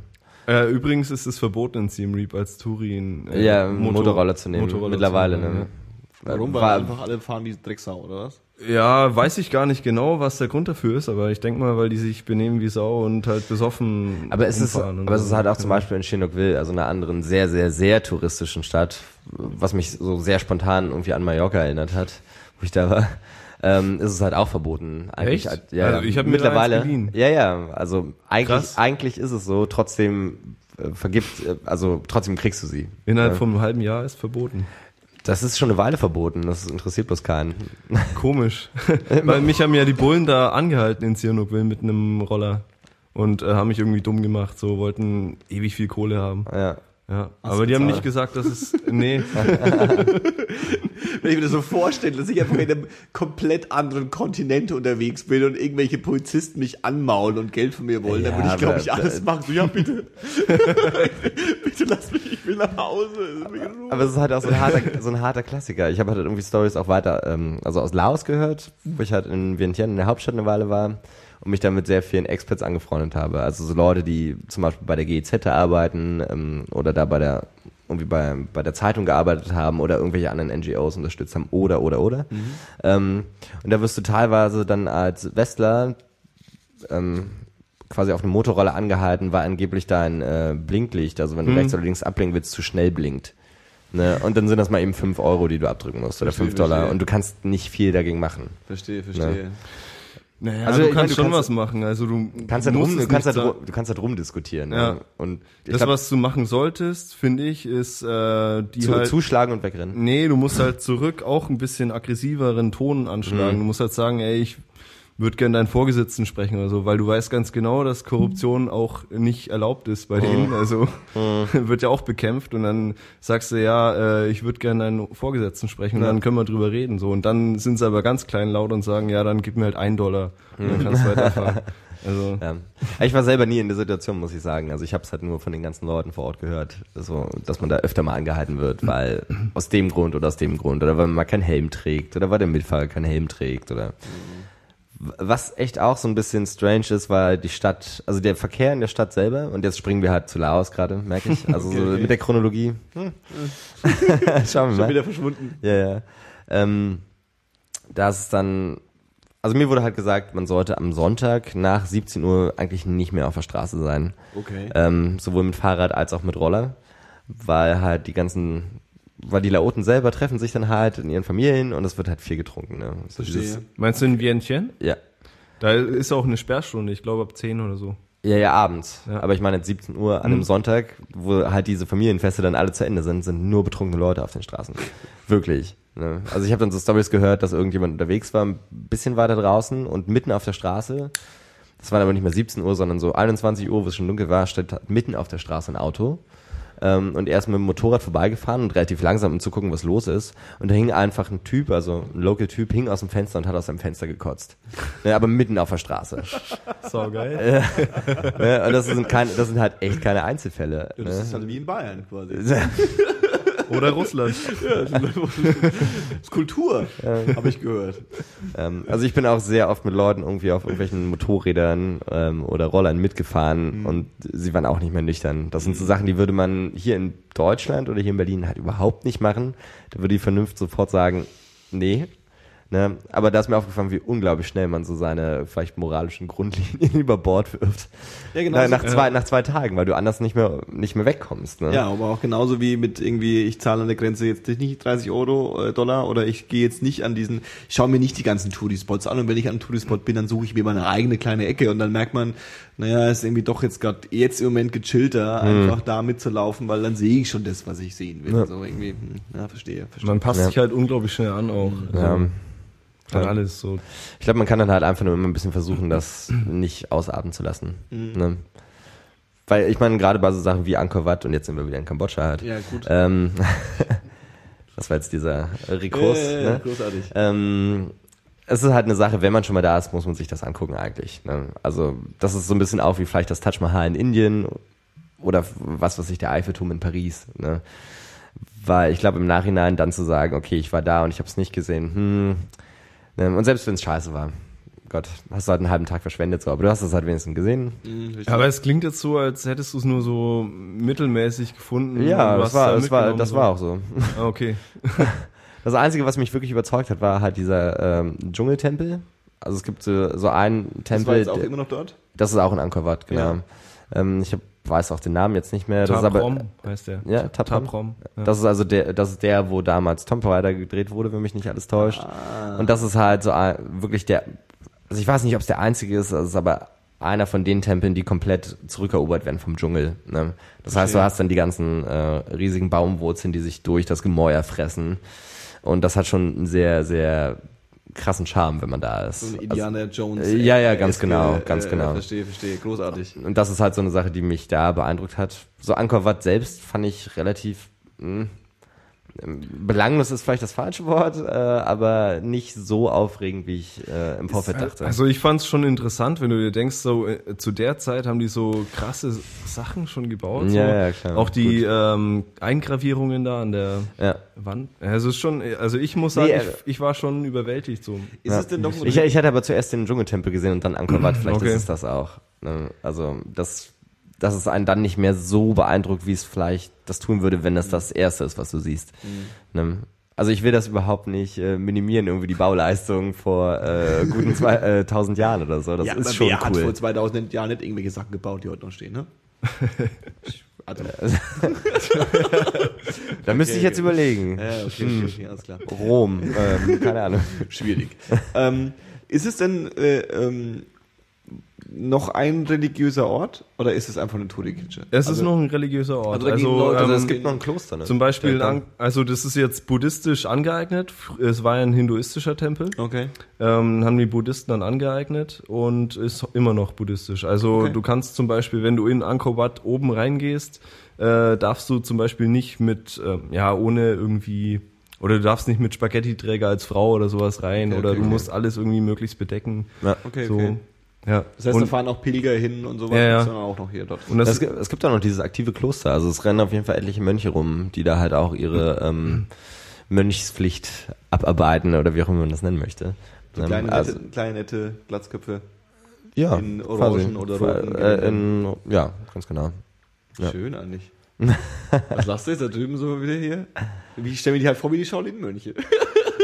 Äh, übrigens ist es verboten in Siem Reap als Touri einen äh, ja, Motor- Motorroller zu nehmen. Motorroller Mittlerweile, zu nehmen, ne? Warum? Weil War, einfach alle fahren wie Drecksau, oder was? Ja, weiß ich gar nicht genau, was der Grund dafür ist, aber ich denke mal, weil die sich benehmen wie Sau und halt besoffen aber es ist, aber es ist halt auch zum Beispiel in Chinookville, also einer anderen sehr, sehr, sehr touristischen Stadt, was mich so sehr spontan irgendwie an Mallorca erinnert hat, wo ich da war. Ähm, ist es halt auch verboten. Eigentlich, Echt? halt- Ja, Also ich hab mir da mittlerweile. ja, ja. Also eigentlich, Krass. eigentlich ist es so. Trotzdem äh, vergibt, äh, also trotzdem kriegst du sie. Innerhalb Ja. von einem halben Jahr ist verboten. Das ist schon eine Weile verboten. Das interessiert bloß keinen. Komisch. Weil mich haben ja die Bullen da angehalten in Sihanoukville mit einem Roller und äh, haben mich irgendwie dumm gemacht, so wollten ewig viel Kohle haben. Ja. Ja, Hast aber die haben nicht gesagt, dass es nee, wenn ich mir das so vorstelle, dass ich einfach in einem komplett anderen Kontinent unterwegs bin und irgendwelche Polizisten mich anmaulen und Geld von mir wollen, dann Ja, würde ich, glaube aber- ich, alles machen. So, ja, bitte. bitte lass mich, ich will nach Hause. Ruhe. Aber es ist halt auch so ein harter, so ein harter Klassiker. Ich habe halt irgendwie Stories auch weiter, ähm, also aus Laos gehört, wo ich halt in Vientiane in der Hauptstadt eine Weile war und mich dann mit sehr vielen Expats angefreundet habe. Also so Leute, die zum Beispiel bei der GEZ arbeiten ähm, oder da bei der irgendwie bei, bei der Zeitung gearbeitet haben oder irgendwelche anderen NGOs unterstützt haben oder oder oder. Ähm, und da wirst du teilweise dann als Westler ähm, quasi auf eine Motorrolle angehalten, weil angeblich dein äh, Blinklicht, also wenn du rechts oder links abblinken willst, zu schnell blinkt. Ne? Und dann sind das mal eben 5 Euro, die du abdrücken musst oder Verstehe, 5 Dollar verstehe. und du kannst nicht viel dagegen machen. Verstehe, verstehe. Naja, Also, du ich meine, kannst du schon kannst- was machen. Also du kannst da musst drum, du kannst da drum, sagen. du kannst da drum diskutieren. Ja. Ne? Und Das, glaub, was du machen solltest, finde ich, ist äh, die zu, halt zuschlagen und wegrennen. Nee, du musst halt zurück auch ein bisschen aggressiveren Ton anschlagen. Mhm. Du musst halt sagen, ey, ich würde gern deinen Vorgesetzten sprechen oder so, weil du weißt ganz genau, dass Korruption auch nicht erlaubt ist bei denen. Also wird ja auch bekämpft und dann sagst du, ja, äh, ich würde gern deinen Vorgesetzten sprechen und dann können wir drüber reden. So und dann sind sie aber ganz klein laut und sagen, ja, dann gib mir halt ein Dollar und dann kannst du weiterfahren. Also Ja. Ich war selber nie in der Situation, muss ich sagen. Also ich habe es halt nur von den ganzen Leuten vor Ort gehört, so, dass man da öfter mal angehalten wird, weil aus dem Grund oder aus dem Grund oder weil man mal keinen Helm trägt oder weil der Mitfahrer keinen Helm trägt oder was echt auch so ein bisschen strange ist, war die Stadt, also der Verkehr in der Stadt selber und jetzt springen wir halt zu Laos gerade, merke ich. Also so okay. mit der Chronologie. Hm. Schauen wir Schon mal. wieder verschwunden. Ja, ja. Ähm, da ist es dann, also mir wurde halt gesagt, man sollte am Sonntag nach 17 Uhr eigentlich nicht mehr auf der Straße sein. Okay. Ähm, sowohl mit Fahrrad als auch mit Roller, weil halt die ganzen, weil die Laoten selber treffen sich dann halt in ihren Familien und es wird halt viel getrunken. Ne? So Verstehe. meinst du in Vientiane? ja. Da ist auch eine Sperrstunde, ich glaube ab 10 oder so. Ja, ja, abends. Ja. Aber ich meine, jetzt 17 Uhr an einem Sonntag, wo halt diese Familienfeste dann alle zu Ende sind, sind nur betrunkene Leute auf den Straßen. Wirklich. Ne? Also ich habe dann so Stories gehört, dass irgendjemand unterwegs war, ein bisschen weiter draußen und mitten auf der Straße. Das war aber nicht mehr 17 Uhr, sondern so 21 Uhr, wo es schon dunkel war, stand halt mitten auf der Straße ein Auto. Ähm, und er ist mit dem Motorrad vorbeigefahren und relativ langsam, um zu gucken, was los ist. Und da hing einfach ein Typ, also ein Local-Typ, hing aus dem Fenster und hat aus seinem Fenster gekotzt. Ne, aber mitten auf der Straße. So geil. Ne? Und das sind, keine, das sind halt echt keine Einzelfälle. Ja, das ne? ist halt wie in Bayern quasi. Oder Russland. Das ist Kultur, habe ich gehört. ähm, also ich bin auch sehr oft mit Leuten irgendwie auf irgendwelchen Motorrädern ähm, oder Rollern mitgefahren Mhm. und sie waren auch nicht mehr nüchtern. Das sind so Sachen, die würde man hier in Deutschland oder hier in Berlin halt überhaupt nicht machen. Da würde die Vernunft sofort sagen, nee. Ne? Aber da ist mir aufgefallen, wie unglaublich schnell man so seine vielleicht moralischen Grundlinien über Bord wirft. Ja, genau. Na, nach, zwei, nach zwei Tagen, weil du anders nicht mehr, nicht mehr wegkommst. Ne? Ja, aber auch genauso wie mit irgendwie, ich zahle an der Grenze jetzt nicht 30 Euro, äh, Dollar oder ich gehe jetzt nicht an diesen, ich schaue mir nicht die ganzen Touri-Spots an und wenn ich an einem Touri-Spot bin, dann suche ich mir meine eigene kleine Ecke und dann merkt man, naja, ist irgendwie doch jetzt gerade jetzt im Moment gechillter, einfach da mitzulaufen, weil dann sehe ich schon das, was ich sehen will. Ja. So irgendwie, hm, ja, verstehe, verstehe. Man passt Ja. sich halt unglaublich schnell an auch. Ja. Also, An Ja. alles so. Ich glaube, man kann dann halt einfach nur immer ein bisschen versuchen, das nicht ausarten zu lassen. Ne? Weil ich meine, gerade bei so Sachen wie Angkor Wat und jetzt sind wir wieder in Kambodscha halt. Ja, gut. Ähm, das war jetzt dieser Rekurs. Ja, ne? großartig. Ähm, es ist halt eine Sache, wenn man schon mal da ist, muss man sich das angucken eigentlich. Ne? Also das ist so ein bisschen auch wie vielleicht das Taj Mahal in Indien oder was weiß ich, der Eiffelturm in Paris. Ne? Weil ich glaube im Nachhinein dann zu sagen, okay, ich war da und ich habe es nicht gesehen. Hm? Und selbst wenn es scheiße war, Gott, hast du halt einen halben Tag verschwendet, so, aber du hast es halt wenigstens gesehen. Hm, richtig. Aber es klingt jetzt so, als hättest du es nur so mittelmäßig gefunden. Ja, das war, da das war, das so. war auch so. Ah, okay. Das Einzige, was mich wirklich überzeugt hat, war halt dieser ähm, Dschungeltempel. Also es gibt so, so einen das Tempel, war jetzt auch immer noch dort? das ist auch in Angkor Wat, genau. Ja. Ähm, ich hab, weiß auch den Namen jetzt nicht mehr. Das aber, heißt der. ja, Taprom. Taprom. Ja. Das ist also der, das ist der, wo damals Tomb Raider gedreht wurde, wenn mich nicht alles täuscht. Ah. Und das ist halt so ein, wirklich der, also ich weiß nicht, ob es der einzige ist, also es ist aber einer von den Tempeln, die komplett zurückerobert werden vom Dschungel. Ne? Das heißt, du hast dann die ganzen äh, riesigen Baumwurzeln, die sich durch das Gemäuer fressen. Und das hat schon einen sehr, sehr krassen Charme, wenn man da ist. So ein Indiana Jones. äh, ja, ja, ganz eske, genau, ganz genau. Verstehe, verstehe. Großartig. Und das ist halt so eine Sache, die mich da beeindruckt hat. So Angkor Wat selbst fand ich relativ, mh, belanglos ist vielleicht das falsche Wort, äh, aber nicht so aufregend, wie ich äh, im Vorfeld dachte. Also ich fand es schon interessant, wenn du dir denkst, so äh, zu der Zeit haben die so krasse Sachen schon gebaut. So. Ja, ja, klar. Auch die ähm, Eingravierungen da an der ja. Wand. Also es ist schon, also ich muss sagen, Nee, äh, ich, ich war schon überwältigt so. Ist Ja. es denn doch ein ich, ich hatte aber zuerst den Dschungeltempel gesehen und dann Angkor Wat, vielleicht Okay. ist es das auch. Ne? Also das, dass es einen dann nicht mehr so beeindruckt, wie es vielleicht das tun würde, wenn das das Erste ist, was du siehst. Ne? Also ich will das überhaupt nicht äh, minimieren, irgendwie die Bauleistung vor äh, guten zwei, äh, 1000 Jahren oder so. Das ja, ist aber schon wer hat cool. vor 2000 Jahren nicht irgendwelche Sachen gebaut, die heute noch stehen, ne? also, Da müsste ich okay, jetzt okay. überlegen. ja, okay, okay, okay, alles klar. Rom, ähm, keine Ahnung. Schwierig. ähm, ist es denn äh, ähm, noch ein religiöser Ort oder ist es einfach eine Touri-Kitsche? Es ist Also- noch ein religiöser Ort. Also gehen Leute- Also ähm, es gibt noch ein Kloster. Ne? zum Beispiel, an, also das ist jetzt buddhistisch angeeignet. Es war ja ein hinduistischer Tempel. Okay. ähm, haben die Buddhisten dann angeeignet und ist immer noch buddhistisch. Also Okay. du kannst zum Beispiel, wenn du in Angkor Wat oben reingehst, äh, darfst du zum Beispiel nicht mit, ähm, ja, ohne irgendwie, oder du darfst nicht mit Spaghetti-Träger als Frau oder sowas rein, Okay, oder okay, du okay. musst alles irgendwie möglichst bedecken. Ja. Okay, so. okay. Ja. Das heißt, und, da fahren auch Pilger hin und sowas, Ja, ja. gibt's dann auch noch hier dort. und das, Es gibt, es gibt auch noch dieses aktive Kloster. Also es rennen auf jeden Fall etliche Mönche rum, die da halt auch ihre ähm, Mönchspflicht abarbeiten oder wie auch immer man das nennen möchte. So Ähm, kleine, also, nette, kleine nette Glatzköpfe. ja, in orangen quasi. oder roten Äh, in, ja, ganz genau. Ja. Schön eigentlich. Was lachst du jetzt da drüben so wieder hier? Wie ich stelle mir die halt vor wie die Shaolin-Mönche.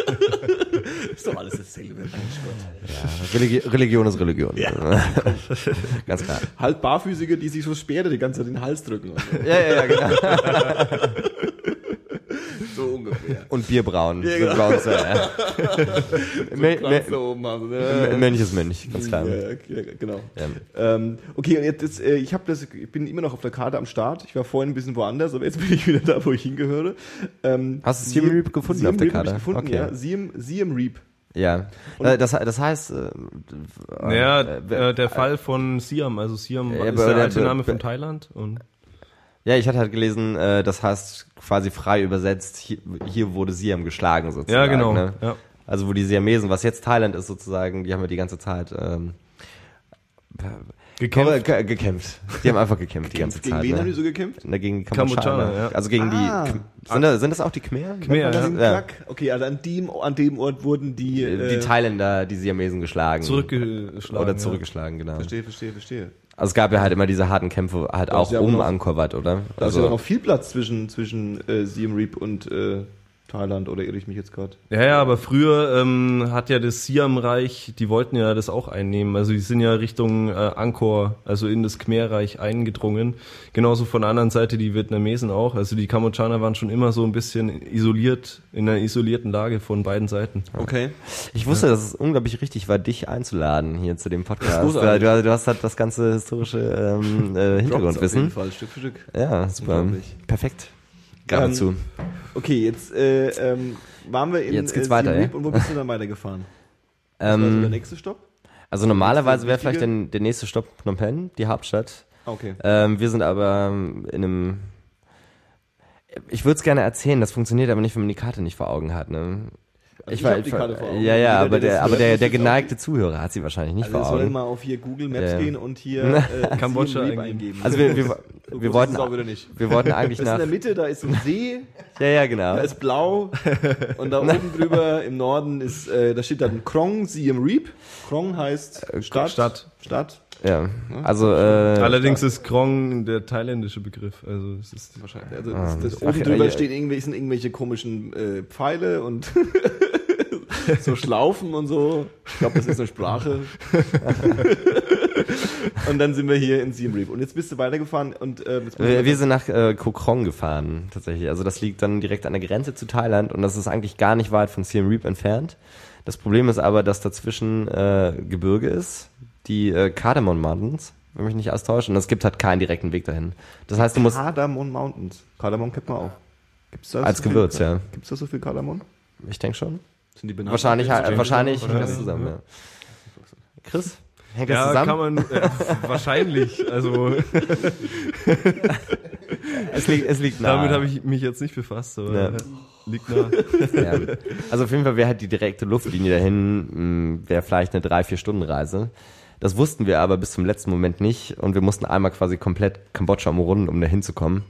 ist doch alles dasselbe. Ja, Religi Religion ist Religion. ganz klar. Halt Barfüßige, die sich so Speere die ganze Zeit in den Hals drücken. So. Ja, ja, ja, genau. so ungefähr. Und Bierbrauen. Ja, genau. uns, ja, ja. Mö- Kranz da Mö- oben haben. Mö- Mönch ist Mönch, ganz klar. Ja, ja, genau. Ja. Ähm, okay, und jetzt ist, äh, ich habe das, ich bin immer noch auf der Karte am Start. Ich war vorhin ein bisschen woanders, aber jetzt bin ich wieder da, wo ich hingehöre. Ähm, Hast du Siem Reap gefunden Siem auf der Reap Karte? Ich gefunden, Okay. ja. Siem, Siem Reap. Ja, Äh, das, das heißt, äh, naja, äh, äh, der Fall von Siam, also Siam Ja, ist der der- alte Name von Thailand und ja, ich hatte halt gelesen, äh, das heißt quasi frei übersetzt, hier, hier wurde Siam geschlagen sozusagen. ja genau, Ne? ja. Also wo die Siamesen, was jetzt Thailand ist sozusagen, die haben ja die ganze Zeit ähm, Gekämpft. ge gekämpft. Die haben einfach gekämpft die ganze Gegen Zeit. wen haben die ne? so gekämpft? Na, gegen die Kambodschaner, ja. Also gegen Ah. die. Sind das, sind das auch die Khmer? Khmer, ja. Klack. Okay, also an dem, an dem Ort wurden die. Die äh, Thailänder, die Siamesen geschlagen. zurückgeschlagen. Oder ja. zurückgeschlagen, genau. Verstehe, verstehe, verstehe. Also es gab ja halt immer diese harten Kämpfe halt Da ist auch um Wat, oder? Da ist Also, ja noch viel Platz zwischen, zwischen äh, Siem Reap und äh, Thailand, oder irre ich mich jetzt gerade? Ja, ja, aber früher ähm, hat ja das Siam-Reich, die wollten ja das auch einnehmen. Also die sind ja Richtung äh, Angkor, also in das Khmer-Reich eingedrungen. Genauso von der anderen Seite die Vietnamesen auch. Also die Kambodschaner waren schon immer so ein bisschen isoliert, in einer isolierten Lage von beiden Seiten. Okay. ich wusste, dass es unglaublich richtig war, dich einzuladen hier zu dem Podcast. Du, du hast halt das ganze historische ähm, äh, Drop's auf jeden Hintergrundwissen. Fall, Stück für Stück. Ja, super. Perfekt. Geradezu. Ähm, Okay, jetzt äh, ähm, waren wir in Jetzt geht's äh, weiter, ja? Und wo bist du dann weitergefahren? Was war so der ähm, nächste Stopp? also normalerweise wäre vielleicht der, der nächste Stopp Phnom Penh, die Hauptstadt. Okay. Ähm, wir sind aber ähm, in einem. Ich würde es gerne erzählen, das funktioniert aber nicht, wenn man die Karte nicht vor Augen hat. Ne? Also ich hab die Karte vor Augen. Ja, ja, aber der der, aber der, der geneigte Zuhörer hat sie wahrscheinlich nicht Also wir vor sollen Augen. mal auf hier Google Maps Ja. gehen und hier äh, Kambodscha eingeben. Also wir, wir, So wir, groß wollten, ist es auch wieder nicht. wir wollten eigentlich Das ist in nach. der Mitte, da ist ein See, Ja, ja, genau. da ist blau und da oben drüber im Norden ist, äh, da steht dann Krong Siem Reap. Krong heißt Stadt. Stadt. Stadt. Ja, also äh, Allerdings ist Krong der thailändische Begriff. Also es ist Wahrscheinlich. Also Ah, das, das ach, oben drüber ja. stehen irgendwelche, sind irgendwelche komischen äh, Pfeile und so Schlaufen und so. Ich glaube, das ist eine Sprache. und dann sind wir hier in Siem Reap. Und jetzt bist du weitergefahren und äh, wir, wir sind nach äh, Koh Krong gefahren, tatsächlich. Also das liegt dann direkt an der Grenze zu Thailand und das ist eigentlich gar nicht weit von Siem Reap entfernt. Das Problem ist aber, dass dazwischen äh, Gebirge ist, die äh, Cardamom Mountains, wenn mich nicht alles täuscht, und es gibt halt keinen direkten Weg dahin. Das heißt, du musst Kardamom Mountains. Kardamom kennt man auch. Gibt's da als so viel- Gewürz, ja. Gibt's da so viel Kardamom? Ich denke schon. Sind die benannt? Wahrscheinlich, Wahrscheinlich. äh, wahrscheinlich hängt das zusammen, ja. Chris, hängt das ja, zusammen? kann man äh, wahrscheinlich. Also es liegt, es liegt nahe. damit habe ich mich jetzt nicht befasst. Aber, Ja. Liegt nah. Ja. Also auf jeden Fall wäre halt die direkte Luftlinie dahin, wäre vielleicht eine drei, vier Stunden Reise. Das wussten wir aber bis zum letzten Moment nicht und wir mussten einmal quasi komplett Kambodscha umrunden, um da hinzukommen.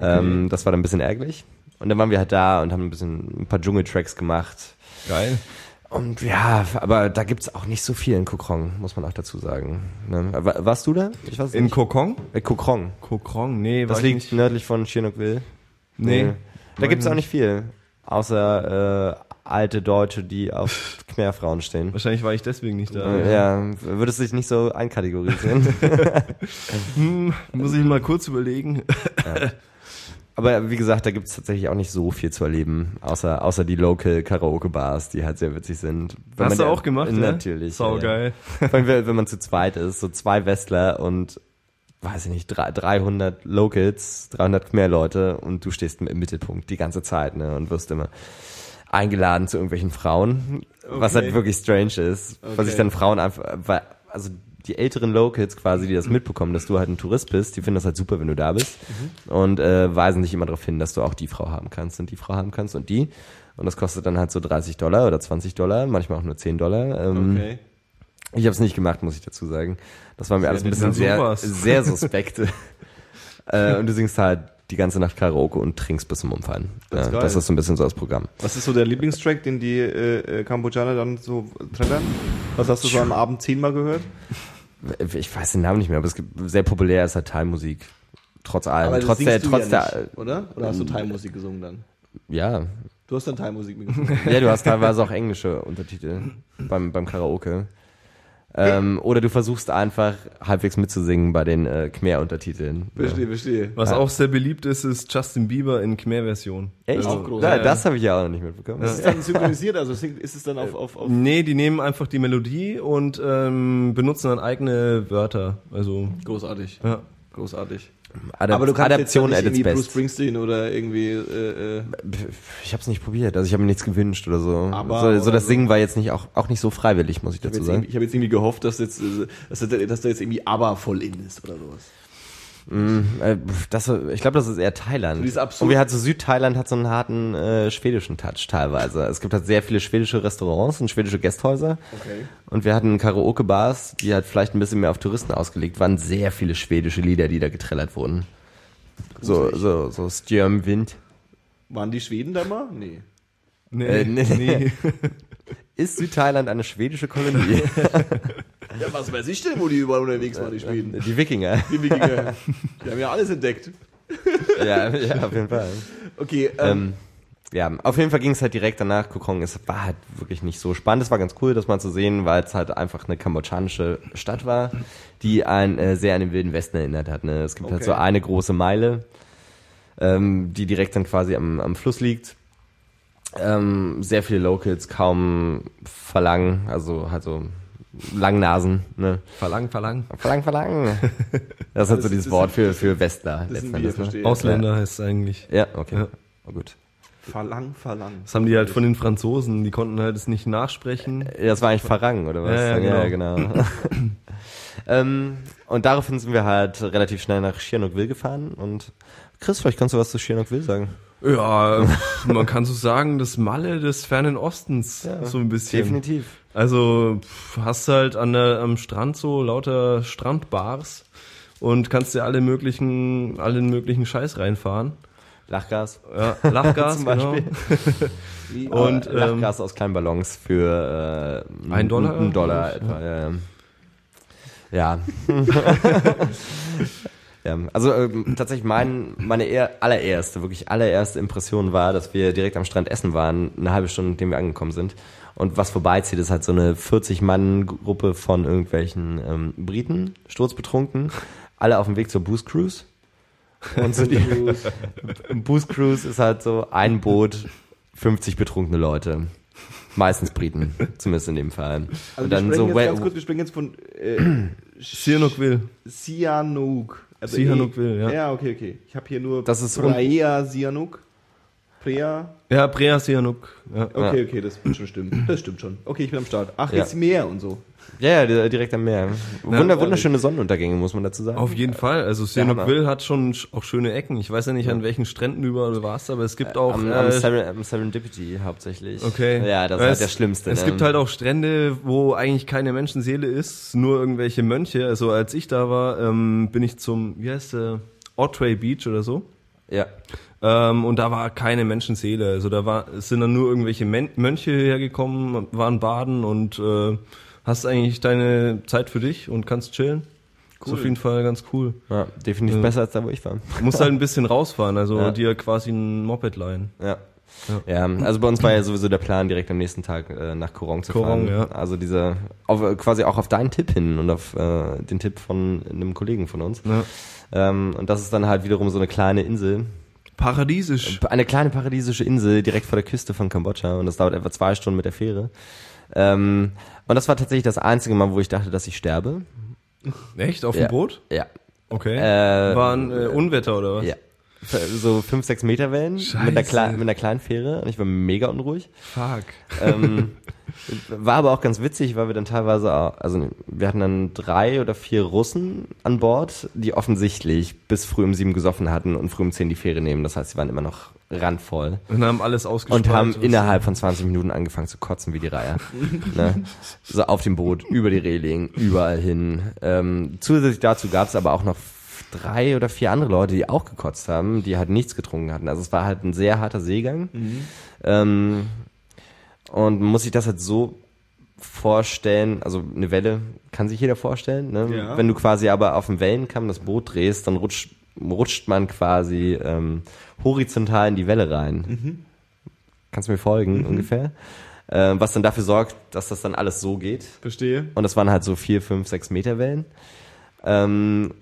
Ähm, das war dann ein bisschen ärgerlich. Und dann waren wir halt da und haben ein bisschen ein paar Dschungeltracks gemacht. Geil. Und ja, aber da gibt's auch nicht so viel in Kokrong, muss man auch dazu sagen. Ne? Wa- Warst du da? Ich weiß In nicht. Kokong? äh, Kokrong. Kokong, nee, Das liegt nicht. nördlich von Chinookville. Nee. Da War gibt's ich auch nicht viel. Außer äh, alte Deutsche, die auf Khmerfrauen stehen. Wahrscheinlich war ich deswegen nicht da. Ja, würdest du dich nicht so einkategorisieren. Hm, muss ich mal kurz überlegen. Aber wie gesagt, da gibt's tatsächlich auch nicht so viel zu erleben, außer, außer die Local Karaoke-Bars, die halt sehr witzig sind. Wenn Hast du auch gemacht, ja? Natürlich. Sau ja, geil. Ja. Vor allem, wenn wenn man zu zweit ist, so zwei Westler und, weiß ich nicht, drei- 300 Locals, 300 mehr Leute und du stehst im Mittelpunkt die ganze Zeit, ne, und wirst immer eingeladen zu irgendwelchen Frauen, was Okay. halt wirklich strange ist, was Okay. sich dann Frauen einfach, weil, also die älteren Locals quasi, die das mitbekommen, dass du halt ein Tourist bist, die finden das halt super, wenn du da bist und äh, weisen dich immer darauf hin, dass du auch die Frau haben kannst und die Frau haben kannst und die und das kostet dann halt so 30 Dollar oder 20 Dollar, manchmal auch nur 10 Dollar. Ähm, Okay. Ich habe es nicht gemacht, muss ich dazu sagen. Das war mir alles ein bisschen sehr, sehr suspekt. äh, und du singst halt die ganze Nacht Karaoke und trinkst bis zum Umfallen. Das ist Ja, das ist so ein bisschen so das Programm. Was ist so der Lieblingstrack, den die äh, äh, Kambodschaner dann so trällern? Was hast du so am Abend zehnmal gehört? Ich weiß den Namen nicht mehr, aber es gibt sehr populär ist halt Thai-Musik. Trotz allem. trotz der, trotz ja der, nicht, oder? Oder hast du Thai-Musik gesungen dann? ja. Du hast dann Thai-Musik mitgesungen. Ja, du hast teilweise auch englische Untertitel beim, beim Karaoke. Ähm, oder du versuchst einfach halbwegs mitzusingen bei den äh, Khmer-Untertiteln. verstehe, verstehe. Was Ja. auch sehr beliebt ist, ist Justin Bieber in Khmer-Version. Echt? Auch groß. Ja, Ja, das habe ich ja auch noch nicht mitbekommen. Ist es dann synchronisiert? Also ist es dann auf, auf, auf Nee, die nehmen einfach die Melodie und ähm, benutzen dann eigene Wörter. Also, großartig. ja. Großartig. Adap Aber du kannst Adaption jetzt nicht irgendwie Bruce. Springsteen oder irgendwie äh, äh, Ich habe es nicht probiert, also ich habe mir nichts gewünscht oder so. Aber- so, so das so. Singen war jetzt nicht auch, auch nicht so freiwillig, muss ich ich habe dazu sagen. ich hab jetzt irgendwie gehofft, dass jetzt äh, dass, da- jetzt irgendwie ABBA voll in ist oder sowas. Äh, Das, ich glaube, das ist eher Thailand. Absurd- Und wir hat so Südthailand hat so einen harten äh, schwedischen Touch teilweise. Es gibt halt sehr viele schwedische Restaurants und schwedische Gasthäuser. Okay. Und wir hatten Karaoke-Bars, die halt vielleicht ein bisschen mehr auf Touristen ausgelegt waren. Sehr viele schwedische Lieder, die da getrellert wurden. So, so, so Wind. Waren die Schweden da mal? Nee. Nee, Äh, nee. nee. Ist Südthailand eine schwedische Kolonie? Ja, was weiß ich denn, wo die überall unterwegs waren, die Schweden? Die Wikinger. Die Wikinger. Die haben ja alles entdeckt. ja, ja, auf jeden Fall. Okay, ähm, Ähm, ja, auf jeden Fall ging es halt direkt danach. Kokong, es war halt wirklich nicht so spannend. Es war ganz cool, das mal zu sehen, weil es halt einfach eine kambodschanische Stadt war, die ein äh, sehr an den Wilden Westen erinnert hat. Ne? Es gibt halt Okay. so eine große Meile, ähm, die direkt dann quasi am, am Fluss liegt. Ähm, sehr viele Locals, kaum Verlangen, also halt so Langnasen, ne? Verlang, verlang. Verlang, Verlang. Das ist halt so dieses Wort für, für Westler. ne? Ausländer heißt es eigentlich. Ja, okay. Ja. Oh, gut. Verlang, verlang. Das haben die halt von den Franzosen, die konnten halt es nicht nachsprechen. Ja, Das war eigentlich Farang, oder was? Ja, ja, genau. ähm, und daraufhin sind wir halt relativ schnell nach Schiernockville gefahren und Chris, vielleicht kannst du was zu Schiernockville sagen. Ja, man kann so sagen, das Malle des fernen Ostens, so ein bisschen. Definitiv. Also hast halt an der, am Strand so lauter Strandbars und kannst dir alle möglichen, allen möglichen Scheiß reinfahren. Lachgas. Ja, Lachgas, Zum genau. Beispiel. Und, äh, Lachgas aus kleinen Ballons für äh, Ein Dollar? Ein Dollar etwa, ja. Ja. ja. Also ähm, tatsächlich mein, meine eher, allererste, wirklich allererste Impression war, dass wir direkt am Strand essen waren, eine halbe Stunde, nachdem wir angekommen sind. Und was vorbeizieht, ist halt so eine 40-Mann-Gruppe von irgendwelchen ähm, Briten, sturzbetrunken, alle auf dem Weg zur Boost Cruise. Und so die Boost Cruise ist halt so ein Boot, 50 betrunkene Leute. Meistens Briten, zumindest in dem Fall. Also und dann so, jetzt ganz kurz, wir sprechen jetzt von äh, Sihanoukville. Sihanouk. Also Sihanoukville, eh- ja. Ja, okay, okay. Ich habe hier nur Das ist Praia Sihanouk. Prea. Ja, Prea Sihanouk. Ja. Okay, okay, das wird schon stimmen. Das stimmt schon. Okay, ich bin am Start. Ach, Ja. jetzt Meer und so. Ja, ja, direkt am Meer. Wunder, ehrlich. wunderschöne Sonnenuntergänge, muss man dazu sagen. Auf jeden Fall. Also. Sihanoukville hat schon sch- auch schöne Ecken. Ich weiß ja nicht, an welchen Stränden überall du warst, aber es gibt auch... am, am, äh, Seren, am Serendipity hauptsächlich. Okay. Ja, das ist halt der Schlimmste. Es ne? gibt halt auch Strände, wo eigentlich keine Menschenseele ist, nur irgendwelche Mönche. Also als ich da war, ähm, bin ich zum, wie heißt der, Otway Beach oder so. Ja. Ähm, und da war keine Menschenseele. Also da war, es sind dann nur irgendwelche Men Mönche hergekommen, waren baden und äh, hast eigentlich deine Zeit für dich und kannst chillen. Ist auf jeden Fall ganz cool. ja, definitiv Ja. besser als da, wo ich war. Du musst halt ein bisschen rausfahren, also Ja. dir quasi ein Moped leihen. Ja. Ja, also bei uns war ja sowieso der Plan, direkt am nächsten Tag äh, nach Korong zu Korong, fahren. ja. Also diese, auf, quasi auch auf deinen Tipp hin und auf äh, den Tipp von einem Kollegen von uns. Ja. Ähm, und das ist dann halt wiederum so eine kleine Insel, Paradiesisch. eine kleine paradiesische Insel direkt vor der Küste von Kambodscha und das dauert etwa zwei Stunden mit der Fähre. Ähm, und das war tatsächlich das einzige Mal, wo ich dachte, dass ich sterbe. Echt? Auf Ja. dem Boot? Ja. Okay. Äh, War ein äh, Unwetter oder was? Ja. So fünf, sechs Meter Wellen mit einer, kleinen, mit einer kleinen Fähre und ich war mega unruhig. Fuck. ähm, war aber auch ganz witzig, weil wir dann teilweise, auch, also wir hatten dann drei oder vier Russen an Bord, die offensichtlich bis früh um sieben gesoffen hatten und früh um zehn die Fähre nehmen. Das heißt, sie waren immer noch randvoll Und haben alles ausgespart. und haben innerhalb von 20 Minuten angefangen zu kotzen wie die Reihe. ne? So auf dem Boot, über die Reling, überall hin. Ähm, zusätzlich dazu gab es aber auch noch drei oder vier andere Leute, die auch gekotzt haben, die halt nichts getrunken hatten. Also es war halt ein sehr harter Seegang. Ähm, und man muss sich das halt so vorstellen, also eine Welle kann sich jeder vorstellen. Ne? Ja. Wenn du quasi aber auf dem Wellenkamm das Boot drehst, dann rutscht, rutscht man quasi ähm, horizontal in die Welle rein. Kannst du mir folgen ungefähr? Äh, was dann dafür sorgt, dass das dann alles so geht. Verstehe. Und das waren halt so vier, fünf, sechs Meter Wellen. Ähm,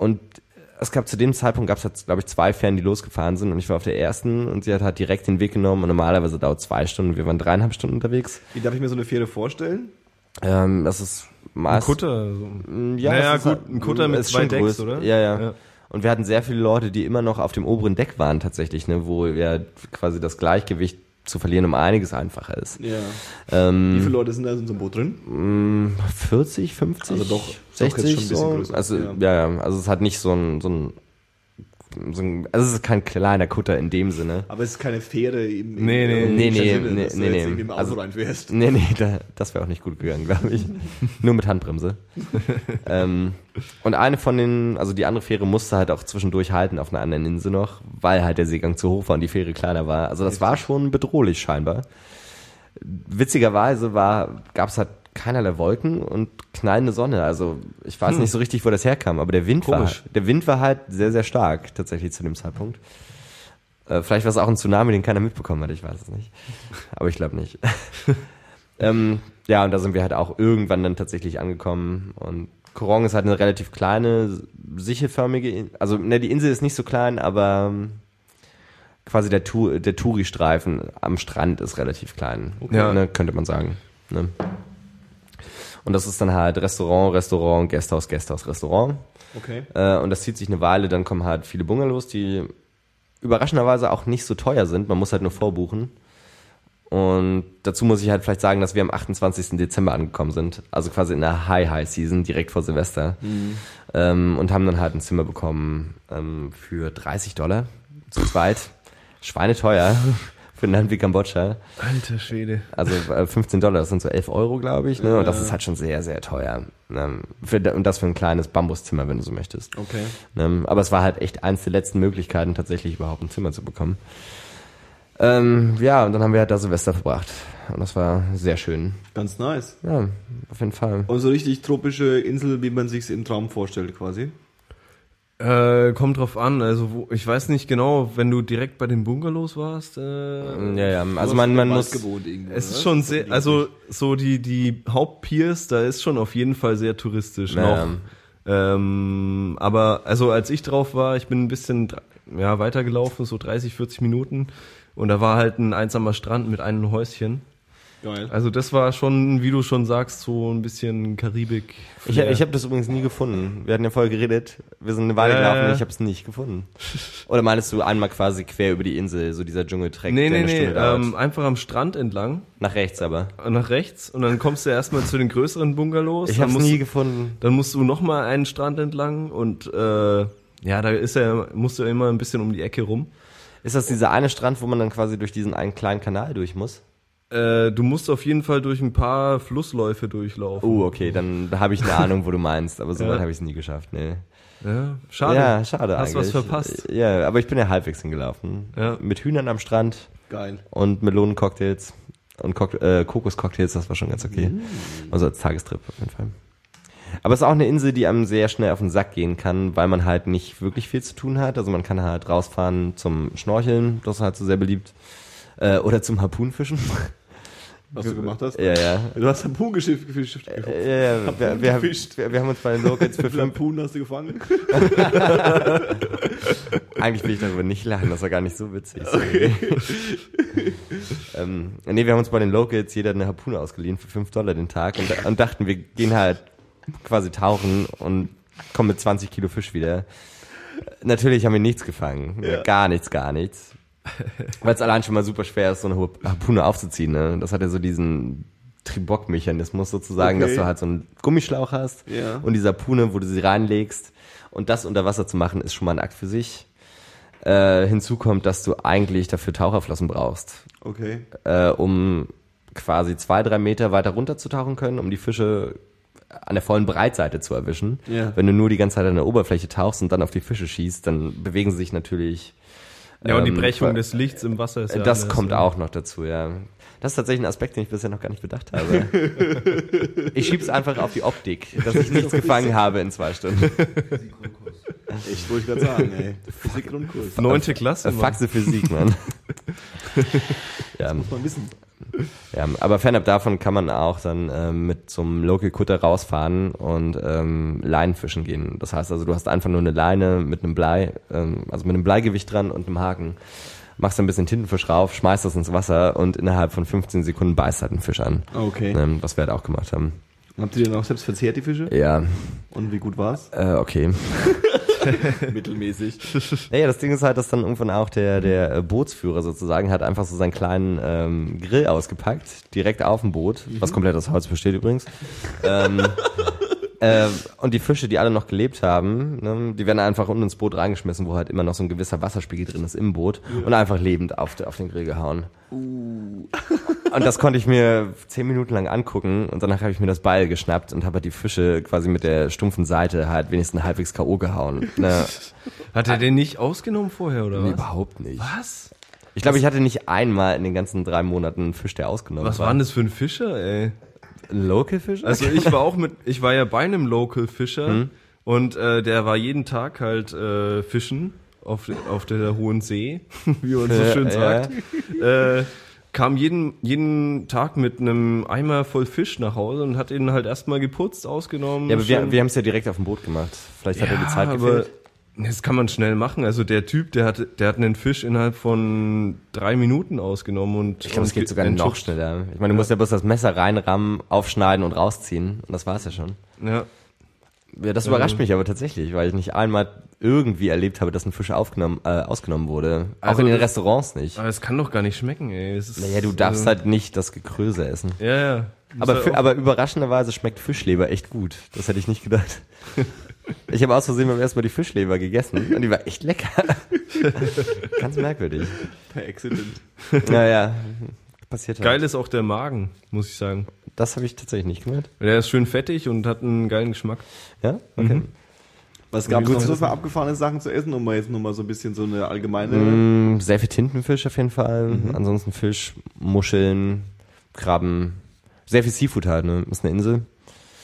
und es gab zu dem Zeitpunkt gab es halt, glaube ich, zwei Fähren, die losgefahren sind und ich war auf der ersten und sie hat halt direkt den Weg genommen und normalerweise dauert zwei Stunden. Wir waren dreieinhalb Stunden unterwegs. Wie darf ich mir so eine Fähre vorstellen? Ähm, das ist Ein meist Kutter. So. ja, Naja, gut, halt- ein Kutter mit ist zwei Decks, größer. oder? Ja, ja, Ja. Und wir hatten sehr viele Leute, die immer noch auf dem oberen Deck waren tatsächlich, ne, wo ja quasi das Gleichgewicht zu verlieren um einiges einfacher ist. Ja. Ähm, Wie viele Leute sind da in so einem Boot drin? 40, 50, Also doch- doch jetzt 60 schon ein bisschen größer, Also ja. ja. ja, also es hat nicht so ein, so ein, so ein also es ist kein kleiner Kutter in dem Sinne. Aber es ist keine Fähre im, im Nee, nee, nee, nee, Sinne, nee, dass du nee, jetzt nee. im Auto Also- reinfährst. Nee, nee, da, das wäre auch nicht gut gegangen, glaube ich. Nur mit Handbremse. ähm, und eine von den, also die andere Fähre musste halt auch zwischendurch halten auf einer anderen Insel noch, weil halt der Seegang zu hoch war und die Fähre kleiner war. Also das war schon bedrohlich scheinbar. Witzigerweise war, gab es halt keinerlei Wolken und knallende Sonne. Also ich weiß nicht so richtig, wo das herkam, aber der Wind war, Komisch. der Wind war halt sehr, sehr stark tatsächlich zu dem Zeitpunkt. Äh, vielleicht war es auch ein Tsunami, den keiner mitbekommen hat, ich weiß es nicht. Aber ich glaube nicht. ähm, ja, und da sind wir halt auch irgendwann dann tatsächlich angekommen. Und Korong ist halt eine relativ kleine, sichelförmige, In- also ne, die Insel ist nicht so klein, aber ähm, quasi der, Tu- der Touri-Streifen am Strand ist relativ klein. Ja. Ne, könnte man sagen. Ne? Und das ist dann halt Restaurant, Restaurant, Gasthaus, Gasthaus, Restaurant. Okay. Äh, und das zieht sich eine Weile, dann kommen halt viele Bungalows, die überraschenderweise auch nicht so teuer sind. Man muss halt nur vorbuchen. Und dazu muss ich halt vielleicht sagen, dass wir am 28. Dezember angekommen sind. Also quasi in der High-High-Season, direkt vor Silvester. Ähm, und haben dann halt ein Zimmer bekommen ähm, für 30 Dollar zu zweit. Schweineteuer für ein Land wie Kambodscha. Alter Schwede. Also äh, 15 Dollar, das sind so 11 Euro, glaube ich. Ne? Und das ist halt schon sehr, sehr teuer. Ne? Für, und das für ein kleines Bambuszimmer, wenn du so möchtest. Okay. Ne? Aber es war halt echt eins der letzten Möglichkeiten, tatsächlich überhaupt ein Zimmer zu bekommen. Ähm, ja, und dann haben wir halt da Silvester verbracht. Und das war sehr schön. Ganz nice. Ja, auf jeden Fall. Und so richtig tropische Insel, wie man sich's im Traum vorstellt, quasi. Äh, kommt drauf an, also wo, ich weiß nicht genau, wenn du direkt bei den Bungalows warst. Äh, Ja, ja, also man, man muss... gewohnt irgendwo, Es ist ne? schon sehr, also so die die Hauptpiers, da ist schon auf jeden Fall sehr touristisch Ja. noch. Ähm, aber also als ich drauf war, ich bin ein bisschen ja weitergelaufen, so 30, 40 Minuten und da war halt ein einsamer Strand mit einem Häuschen. Geil. Also das war schon, wie du schon sagst, so ein bisschen Karibik. Ich, ich habe das übrigens nie gefunden. Wir hatten ja vorher geredet. Wir sind eine Weile Ja, gelaufen ja. und ich habe es nicht gefunden. Oder meinst du einmal quasi quer über die Insel, so dieser Dschungeltrack, Nee, der nee, nee, ähm, einfach am Strand entlang, Nach rechts aber. nach rechts und dann kommst du erstmal zu den größeren Bungalows. Ich dann habe nie du- gefunden. Dann musst du nochmal einen Strand entlang und äh, ja, da ist ja, musst du immer ein bisschen um die Ecke rum. Ist das dieser eine Strand, wo man dann quasi durch diesen einen kleinen Kanal durch muss? Äh, du musst auf jeden Fall durch ein paar Flussläufe durchlaufen. Oh, okay, dann habe ich eine Ahnung, wo du meinst, aber so Ja. weit habe ich es nie geschafft. Nee. Ja, schade. Ja, schade Hast eigentlich. was verpasst. Ja, aber ich bin ja halbwegs hingelaufen. Ja. Mit Hühnern am Strand Geil. und Melonencocktails und Cock äh, Kokoscocktails, das war schon ganz okay. Mm. Also als Tagestrip auf jeden Fall. Aber es ist auch eine Insel, die einem sehr schnell auf den Sack gehen kann, weil man halt nicht wirklich viel zu tun hat. Also man kann halt rausfahren zum Schnorcheln, das ist halt so sehr beliebt. Äh, oder zum Harpunenfischen. Was du gemacht hast? ja, ja. Du hast Harpun geschifft, gefischt. Ja, ja, wir, wir, haben, gefischt. wir, wir haben uns bei den Locals für Harpunen hast du gefangen? Eigentlich will ich darüber nicht lachen, das war gar nicht so witzig. sorry. ähm, nee, wir haben uns bei den Locals jeder eine Harpune ausgeliehen für 5 Dollar den Tag und, und dachten, wir gehen halt quasi tauchen und kommen mit 20 Kilo Fisch wieder. Natürlich haben wir nichts gefangen. Ja. Gar nichts, gar nichts. Weil es allein schon mal super schwer ist, so eine hohe Harpune aufzuziehen. Ne? Das hat ja so diesen Tribock-Mechanismus sozusagen, Okay. dass du halt so einen Gummischlauch hast Ja. und dieser Harpune, wo du sie reinlegst. Und das unter Wasser zu machen, ist schon mal ein Akt für sich. Äh, hinzu kommt, dass du eigentlich dafür Taucherflossen brauchst, Okay. äh, um quasi zwei, drei Meter weiter runter zu tauchen können, um die Fische an der vollen Breitseite zu erwischen. Ja. Wenn du nur die ganze Zeit an der Oberfläche tauchst und dann auf die Fische schießt, dann bewegen sie sich natürlich. Ja, und die ähm, Brechung des Lichts im Wasser ist ja das anders, kommt ja. auch noch dazu, ja. Das ist tatsächlich ein Aspekt, den ich bisher noch gar nicht bedacht habe. ich schieb's einfach auf die Optik, dass ich nichts gefangen habe in zwei Stunden. Ich wollte gerade sagen, ey. Physik-Grundkurs. Neunte Klasse, Äh, Mann. Faxe Physik, Mann. ja, Muss man wissen. ja, aber fernab davon kann man auch dann ähm, mit zum Local Cutter rausfahren und ähm, Leinenfischen gehen. Das heißt also, du hast einfach nur eine Leine mit einem Blei, ähm, also mit einem Bleigewicht dran und einem Haken. Machst ein bisschen Tintenfisch rauf, schmeißt das ins Wasser und innerhalb von 15 Sekunden beißt halt ein Fisch an. Okay. Ähm, was wir halt auch gemacht haben. Habt ihr den auch selbst verzehrt, die Fische? Ja, Und wie gut war's? äh, okay. Mittelmäßig. Naja, das Ding ist halt, dass dann irgendwann auch der, der äh, Bootsführer sozusagen hat einfach so seinen kleinen ähm, Grill ausgepackt, direkt auf dem Boot, was komplett aus Holz besteht übrigens. ähm, äh, und die Fische, die alle noch gelebt haben, ne, die werden einfach unten ins Boot reingeschmissen, wo halt immer noch so ein gewisser Wasserspiegel drin ist im Boot und einfach lebend auf, de- auf den Grill gehauen. Und das konnte ich mir zehn Minuten lang angucken und danach habe ich mir das Beil geschnappt und habe halt die Fische quasi mit der stumpfen Seite halt wenigstens halbwegs K.O. gehauen. Ne, Hat er den nicht ausgenommen vorher, oder was? Überhaupt nicht. Was? Ich glaube, ich hatte nicht einmal in den ganzen drei Monaten einen Fisch, der ausgenommen Was war. war denn das für ein Fischer, ey? Ein Local-Fisch? Also ich war auch mit, ich war ja bei einem Local Fischer Hm? und äh, der war jeden Tag halt äh, fischen auf, auf der hohen See, wie man so Ja, schön ja. sagt. Äh, kam jeden, jeden Tag mit einem Eimer voll Fisch nach Hause und hat ihn halt erstmal geputzt, ausgenommen. ja, aber wir, wir haben es ja direkt auf dem Boot gemacht. Vielleicht hat er die Zeit gefehlt. Das kann man schnell machen. Also der Typ, der hat, der hat einen Fisch innerhalb von drei Minuten ausgenommen und Ich glaube, es geht sogar noch schneller. Ich meine, du musst ja bloß das Messer reinrammen, aufschneiden und rausziehen. Und das war's ja schon. Ja. Ja, das überrascht mich aber tatsächlich, weil ich nicht einmal irgendwie erlebt habe, dass ein Fisch aufgenommen, äh, ausgenommen wurde. Auch Also in den das- Restaurants nicht. Aber es kann doch gar nicht schmecken, ey. Es ist, Naja, du darfst äh, halt nicht das Gekröse essen. Ja, ja. Aber, halt auch- aber überraschenderweise schmeckt Fischleber echt gut. Das hätte ich nicht gedacht. Ich habe aus Versehen beim ersten Mal die Fischleber gegessen und die war echt lecker. Ganz merkwürdig. Per Accident. Naja, passiert halt. Geil ist auch der Magen, muss ich sagen. Das habe ich tatsächlich nicht gemacht. Der ist schön fettig und hat einen geilen Geschmack. Ja? Okay. Was gab es noch für abgefahrene Sachen zu essen, um mal jetzt nochmal so ein bisschen so eine allgemeine. Mm, sehr viel Tintenfisch auf jeden Fall. Ansonsten Fisch, Muscheln, Krabben. Sehr viel Seafood halt, ne? Ist eine Insel.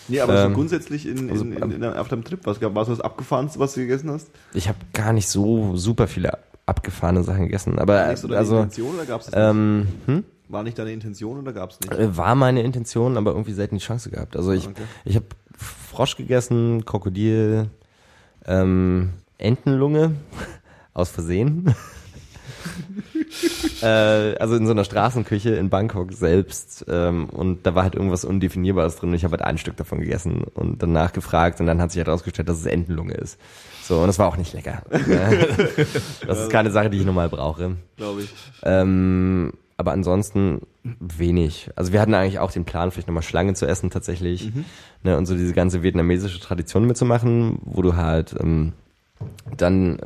Nee, aber so ähm, grundsätzlich in, in, also, in, in, auf deinem Trip, was gab was was abgefahrenste, was du gegessen hast? Ich habe gar nicht so super viele abgefahrene Sachen gegessen. Aber Nicht so deine also Intention oder gab's das ähm, hm? War nicht deine Intention oder gab's nicht? Äh, War meine Intention, aber irgendwie selten die Chance gehabt. Also ich, Okay. ich habe Frosch gegessen, Krokodil, ähm, Entenlunge aus Versehen. äh, also in so einer Straßenküche in Bangkok selbst ähm, und da war halt irgendwas Undefinierbares drin und ich habe halt ein Stück davon gegessen und danach gefragt und dann hat sich halt herausgestellt, dass es Entenlunge ist. So, und das war auch nicht lecker. das ist keine Sache, die ich normal brauche. Glaube ich. Ähm, aber ansonsten wenig. Also wir hatten eigentlich auch den Plan, vielleicht nochmal Schlange zu essen tatsächlich. Ne, und so diese ganze vietnamesische Tradition mitzumachen, wo du halt ähm, dann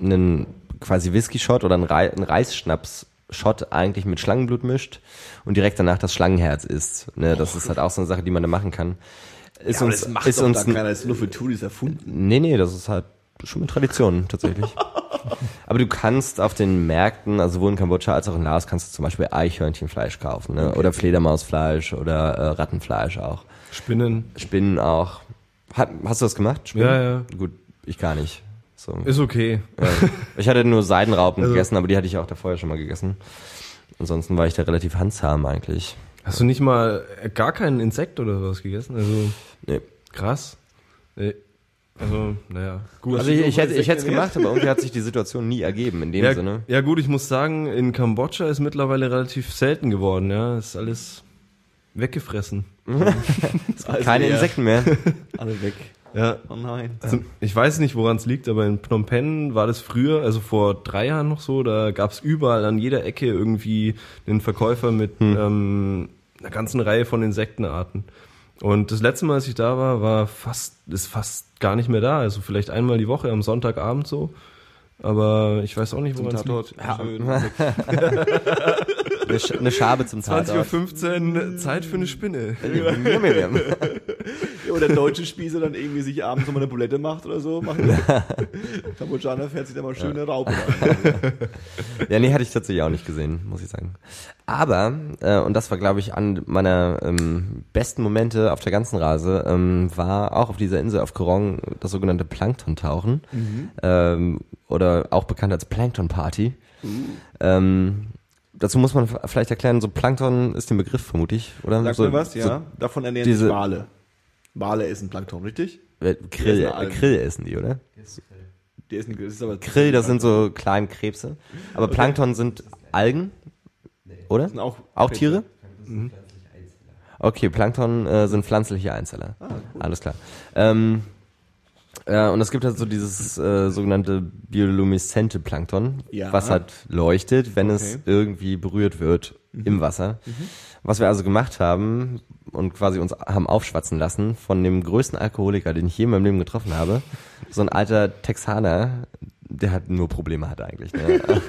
einen quasi Whisky-Shot oder einen, einen Reisschnaps-Shot eigentlich mit Schlangenblut mischt und direkt danach das Schlangenherz isst. Ne, das ist halt auch so eine Sache, die man da machen kann. Ist Ja, aber uns, das macht ist doch uns da keiner, das ist nur für Touris erfunden. Nee, nee, das ist halt schon eine Tradition tatsächlich. Aber du kannst auf den Märkten, also sowohl in Kambodscha als auch in Laos, kannst du zum Beispiel Eichhörnchenfleisch kaufen, ne? oder Fledermausfleisch oder äh, Rattenfleisch auch. Spinnen. Spinnen auch. Hat, hast du das gemacht? Spinnen? Ja, ja. Gut, ich gar nicht. So. Ist okay. Ja. Ich hatte nur Seidenraupen Also- gegessen, aber die hatte ich auch davor ja schon mal gegessen. Ansonsten war ich da relativ handzahm eigentlich. Hast du nicht mal gar keinen Insekt oder sowas gegessen? Also Nee. krass. Äh, Also, naja. Gut. Also ich, ich, hätte, ich hätte es gemacht, aber irgendwie hat sich die Situation nie ergeben in dem ja, Sinne. ja gut, ich muss sagen, in Kambodscha ist mittlerweile relativ selten geworden, ja. Ist alles weggefressen. Also Keine Insekten mehr. Alle weg. Ja. Oh nein. Zum, ich weiß nicht, woran es liegt, aber in Phnom Penh war das früher, also vor drei Jahren noch so, da gab es überall an jeder Ecke irgendwie einen Verkäufer mit ähm, einer ganzen Reihe von Insektenarten. Und das letzte Mal, als ich da war, war fast, ist fast gar nicht mehr da. Also vielleicht einmal die Woche am Sonntagabend so. Aber ich weiß auch nicht, woran es liegt. Ja. Eine, Sch eine Schabe zum Tatort. 20.15 Uhr, Zeit für eine Spinne. Ja, oder deutsche Spieße dann irgendwie sich abends nochmal eine Bulette macht oder so. Machen Kambodschaner fährt sich da mal schön eine Raupe rein. Ja, nee, hatte ich tatsächlich auch nicht gesehen, muss ich sagen. Aber, äh, und das war, glaube ich, an meiner ähm, besten Momente auf der ganzen Reise, ähm, war auch auf dieser Insel auf Korong das sogenannte Plankton-Tauchen. Ähm, oder auch bekannt als Plankton-Party. Ähm, dazu muss man vielleicht erklären, so Plankton ist den Begriff, vermute ich, oder? Sag so, mir was, ja. Davon ernähren diese- sich Wale. Wale essen Plankton, richtig? So, äh, Krill, Die essen. Krill essen die, oder? Die essen, das ist aber Krill, das sind so kleine Krebse. Aber Plankton sind Algen, oder? sind auch, Auch Tiere? Okay, Plankton äh, sind pflanzliche Einzeller. Alles klar. Ähm, äh, und es gibt halt so dieses äh, sogenannte biolumiszente Plankton, Ja. was halt leuchtet, wenn es Okay. irgendwie berührt wird im Wasser. Was wir also gemacht haben und quasi uns haben aufschwatzen lassen von dem größten Alkoholiker, den ich je in meinem Leben getroffen habe. So ein alter Texaner, der hat nur Probleme hat eigentlich. Ne?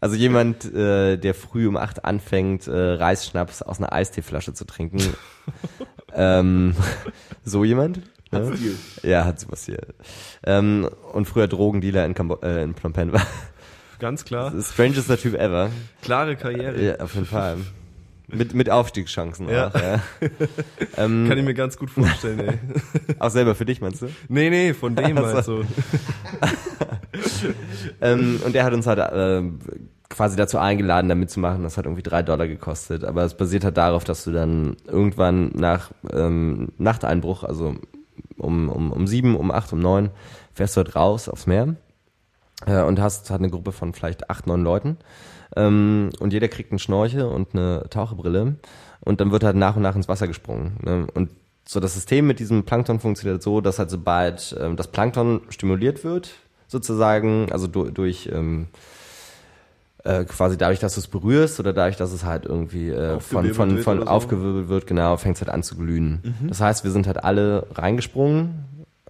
Also jemand, äh, der früh um acht anfängt, äh, Reisschnaps aus einer Eisteeflasche zu trinken. ähm, so jemand? Ne? Stil. Ja, hat sowas hier. Ähm, und früher Drogendealer in, Kambo äh, in Phnom Penh war. Ganz klar. Strangester Typ ever. Klare Karriere. Ja, auf jeden Fall. Mit, mit Aufstiegschancen Ja. auch, ja. ähm, Kann ich mir ganz gut vorstellen, ey. auch selber für dich, meinst du? Nee, nee, von dem Ach so. Ähm, und er hat uns halt äh, quasi dazu eingeladen, da mitzumachen. Das hat irgendwie drei Dollar gekostet. Aber es basiert halt darauf, dass du dann irgendwann nach ähm, Nachteinbruch, also um, um, um sieben, um acht, um neun, fährst du halt raus aufs Meer äh, und hast halt eine Gruppe von vielleicht acht, neun Leuten. Ähm, und jeder kriegt einen Schnorchel und eine Taucherbrille. Und dann wird halt nach und nach ins Wasser gesprungen. Ne? Und so das System mit diesem Plankton funktioniert so, dass halt sobald ähm, das Plankton stimuliert wird, sozusagen, also du, durch ähm, äh, quasi dadurch, dass du es berührst oder dadurch, dass es halt irgendwie äh, von, Aufgewirbelt von, wird von so. aufgewirbelt wird, genau, fängt es halt an zu glühen. Das heißt, wir sind halt alle reingesprungen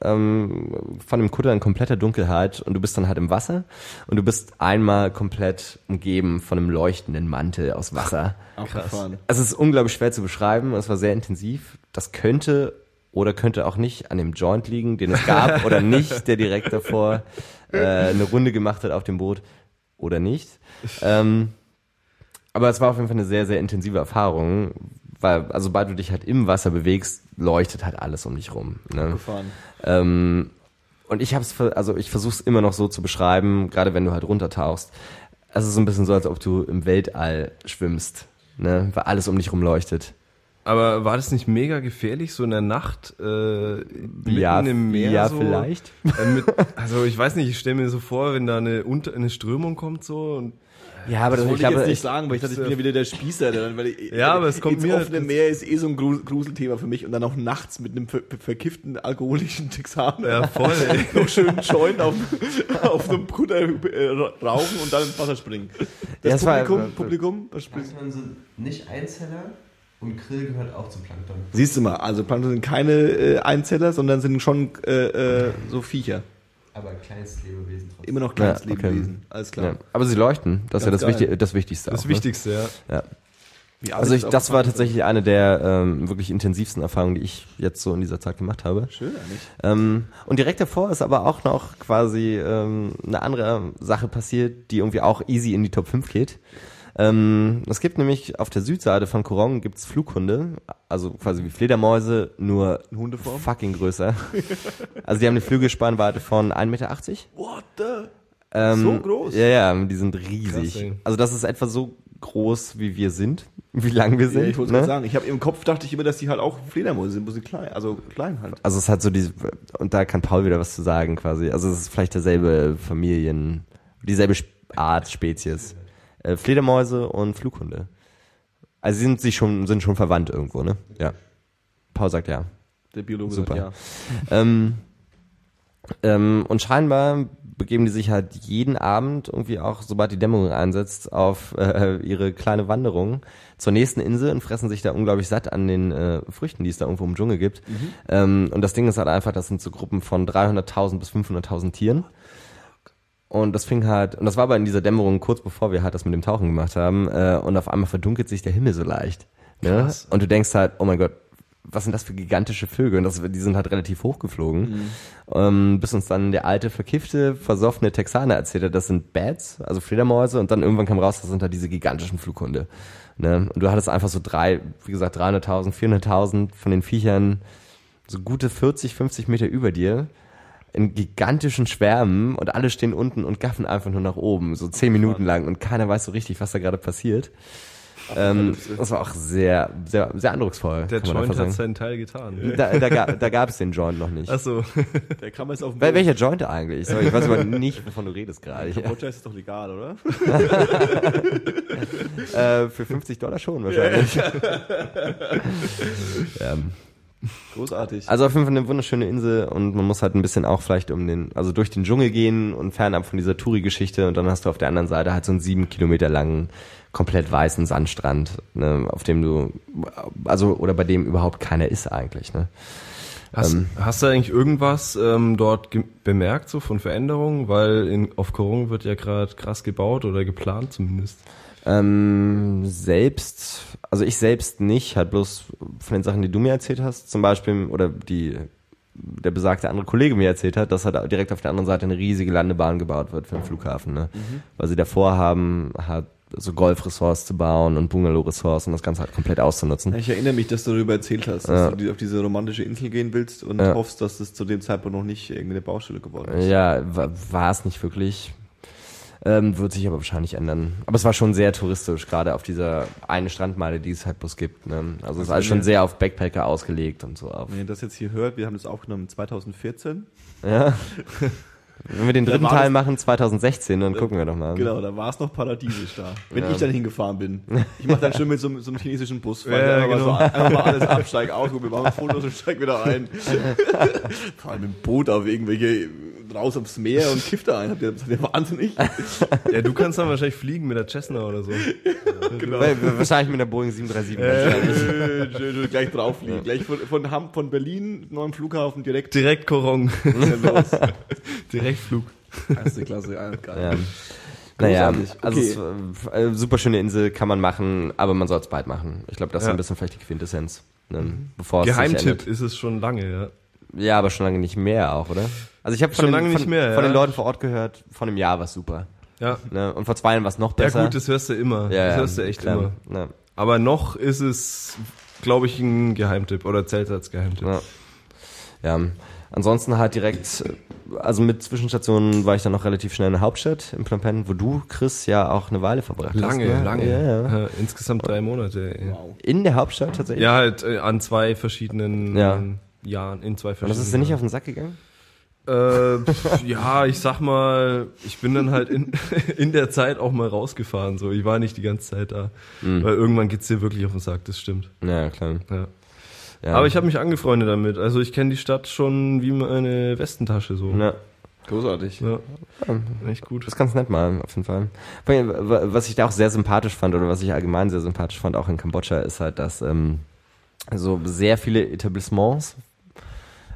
ähm, von dem Kutter in kompletter Dunkelheit und du bist dann halt im Wasser und du bist einmal komplett umgeben von einem leuchtenden Mantel aus Wasser. Abgefahren. Also es ist unglaublich schwer zu beschreiben, es war sehr intensiv. Das könnte oder könnte auch nicht an dem Joint liegen, den es gab oder nicht, der direkt davor äh, eine Runde gemacht hat auf dem Boot oder nicht. Ähm, aber es war auf jeden Fall eine sehr, sehr intensive Erfahrung, weil, also sobald du dich halt im Wasser bewegst, leuchtet halt alles um dich rum. Ne? Ähm, und ich habe es, also ich versuche es immer noch so zu beschreiben, gerade wenn du halt runtertauchst. Es ist so ein bisschen so, als ob du im Weltall schwimmst, ne? weil alles um dich rum leuchtet. Aber war das nicht mega gefährlich, so in der Nacht äh, mitten ja, im Meer? ja so, vielleicht. Äh, mit, also ich weiß nicht, ich stelle mir so vor, wenn da eine, Unter eine Strömung kommt so und Ja, aber Das das, wollte ich ich glaube, jetzt nicht ich, sagen, weil ich dachte, ich bin ja wieder der Spießer. Dann, weil ich, Ja, aber es kommt mir- offene Meer ist eh so ein Gru- Gruselthema für mich und dann auch nachts mit einem ver verkifften alkoholischen Texaner. ja voll. Noch schön Joint auf, auf einem Kutter äh, rauchen und dann ins Wasser springen. Das Ja, war- Publikum, war- Publikum, was spielst Plankton sind nicht Einzeller und Krill gehört auch zum Plankton. Siehst du mal, also Plankton sind keine äh, Einzeller, sondern sind schon äh, äh, so Viecher. Aber ein kleines Lebewesen trotzdem. Immer noch Ja, kleines okay. Lebewesen. Alles klar. ja. aber sie leuchten. Das ist ja Ganz das, Wichti geil. das Wichtigste. Das auch, Wichtigste, ja. Ne? Ja. Wie Also ich, das war tatsächlich eine der ähm, wirklich intensivsten Erfahrungen, die ich jetzt so in dieser Zeit gemacht habe. Schön eigentlich. Ähm, und direkt davor ist aber auch noch quasi ähm, eine andere Sache passiert, die irgendwie auch easy in die Top 5 geht. Ähm, es gibt nämlich auf der Südseite von Korong gibt's Flughunde, also quasi wie Fledermäuse, nur Hundeform? fucking größer. also die haben eine Flügelspannweite von 1,80 Meter. What the? Ähm, So groß? Ja, ja, die sind riesig. Krass, also das ist etwa so groß, wie wir sind, wie lang wir sind. Ja, ich wollte ne? gerade sagen, ich habe im Kopf dachte ich immer, dass die halt auch Fledermäuse sind, wo sie klein, also klein halt. Also es hat so diese, und da kann Paul wieder was zu sagen quasi. Also es ist vielleicht derselbe Familien, dieselbe Art, Spezies. Äh, Fledermäuse und Flughunde. Also sie sind sich schon, sind schon verwandt irgendwo, ne? Ja. Paul sagt ja. Der Biologe Super. sagt Ähm, ähm, und scheinbar begeben die sich halt jeden Abend irgendwie auch, sobald die Dämmerung einsetzt, auf äh, ihre kleine Wanderung zur nächsten Insel und fressen sich da unglaublich satt an den äh, Früchten, die es da irgendwo im Dschungel gibt. Ähm, und das Ding ist halt einfach, das sind so Gruppen von 300.000 bis 500.000 Tieren. Und das fing halt, und das war aber in dieser Dämmerung kurz bevor wir halt das mit dem Tauchen gemacht haben, äh, und auf einmal verdunkelt sich der Himmel so leicht. Ne? Und du denkst halt, oh mein Gott, was sind das für gigantische Vögel? Und das, die sind halt relativ hoch geflogen. Ähm, bis uns dann der alte, verkiffte, versoffene Texaner erzählt hat, das sind Bats, also Fledermäuse, und dann irgendwann kam raus, das sind halt diese gigantischen Flughunde. Ne? Und du hattest einfach so drei, wie gesagt, 300.000, 400.000 von den Viechern, so gute 40, 50 Meter über dir, in gigantischen Schwärmen und alle stehen unten und gaffen einfach nur nach oben, so zehn Minuten lang und keiner weiß so richtig, was da gerade passiert. Ähm, das war auch sehr, sehr, sehr eindrucksvoll. Der Joint hat sagen. seinen Teil getan. Da, da, ga- da gab es den Joint noch nicht. Achso. Der kann man jetzt auf dem Wel welcher Joint eigentlich? Sorry, ich weiß aber nicht, wovon du redest gerade. Kambodscha ist doch legal, oder? Äh, für 50 Dollar schon wahrscheinlich. ähm, Großartig. also auf jeden Fall eine wunderschöne Insel und man muss halt ein bisschen auch vielleicht um den, also durch den Dschungel gehen und fernab von dieser Touri-Geschichte und dann hast du auf der anderen Seite halt so einen sieben Kilometer langen, komplett weißen Sandstrand, ne, auf dem du, also oder bei dem überhaupt keiner ist eigentlich. Ne? Hast, Ähm. hast du eigentlich irgendwas ähm, dort bemerkt, so von Veränderungen? Weil in, auf Korung wird ja gerade krass gebaut oder geplant zumindest. Ähm, selbst, also ich selbst nicht, halt bloß von den Sachen, die du mir erzählt hast, zum Beispiel, oder die der besagte andere Kollege mir erzählt hat, dass halt direkt auf der anderen Seite eine riesige Landebahn gebaut wird für den Flughafen, ne? Weil sie davor haben, halt so Golfressorts zu bauen und Bungalow-Ressorts und das Ganze halt komplett auszunutzen. Ich erinnere mich, dass du darüber erzählt hast, dass Ja. du auf diese romantische Insel gehen willst und Ja. hoffst, dass es zu dem Zeitpunkt noch nicht irgendeine Baustelle geworden ist. Ja, wa- war es nicht wirklich. Ähm, wird sich aber wahrscheinlich ändern. Aber es war schon sehr touristisch, gerade auf dieser eine Strandmeile, die es halt bloß gibt. Ne? Also es ist alles schon sehr auf Backpacker ausgelegt und so auf. Wenn ihr das jetzt hier hört, wir haben das aufgenommen 2014. Ja. Wenn wir den dritten Teil machen 2016, dann gucken wir doch mal. Genau, da war es noch paradiesisch da. Wenn Ja. ich dann hingefahren bin. Ich mache dann schon mit so, einem- so einem chinesischen Bus, weil Ja, genau. so, einfach mal alles absteig aus, wir machen Fotos und steig wieder ein. Vor allem mit dem Boot auf irgendwelche raus aufs Meer und kifft da ein. Habt ihr, seid ihr wahnsinnig? Ja, du kannst dann wahrscheinlich fliegen mit der Cessna oder so. genau. Wahrscheinlich mit der Boeing 737. wahrscheinlich. Schön, schön, schön, gleich drauf fliegen. Gleich von, von, Ham, von Berlin, neuen Flughafen, direkt Direkt Korong. los. Direktflug. Erste Klasse, ja, geil. Ja. Naja, also Okay. es, äh, äh, super schöne Insel kann man machen, aber man soll es bald machen. Ich glaube, das ist Ja. ein bisschen vielleicht die Quintessenz. Ne? Bevor es sich Geheimtipp ist es schon lange, ja. Ja, aber schon lange nicht mehr auch, oder? Also ich habe Schon von, den, lange von, mehr, von ja. den Leuten vor Ort gehört, von einem Jahr war super. Ja. Ne? Und vor zwei Jahren war es noch Ja besser. gut, das hörst du immer. ja, das ja, hörst du echt klar. immer. Ja. Aber noch ist es, glaube ich, ein Geheimtipp oder zählt als Geheimtipp. Ja. ja. ansonsten halt direkt, also mit Zwischenstationen war ich dann noch relativ schnell in der Hauptstadt, in Phnom Penh, wo du, Chris, ja auch eine Weile verbracht Lange, hast. ne? lange. Ja, ja. Ja, insgesamt drei Monate. ey. In der Hauptstadt tatsächlich? Ja, halt äh, an zwei verschiedenen Ja. Jahren, in zwei Und verschiedenen das ist dir nicht auf den Sack gegangen? Äh, ja, ich sag mal, ich bin dann halt in, in der Zeit auch mal rausgefahren. So, ich war nicht die ganze Zeit da, Mhm. weil irgendwann geht's dir wirklich auf den Sack. Das stimmt. Ja, klar. Ja. Ja. Aber ich habe mich angefreundet damit. Also ich kenne die Stadt schon wie meine Westentasche so. Ja. Großartig. Ja. Echt gut. Das ist ganz nett mal, auf jeden Fall. Was ich da auch sehr sympathisch fand, oder was ich allgemein sehr sympathisch fand, auch in Kambodscha, ist halt, dass ähm, so sehr viele Etablissements,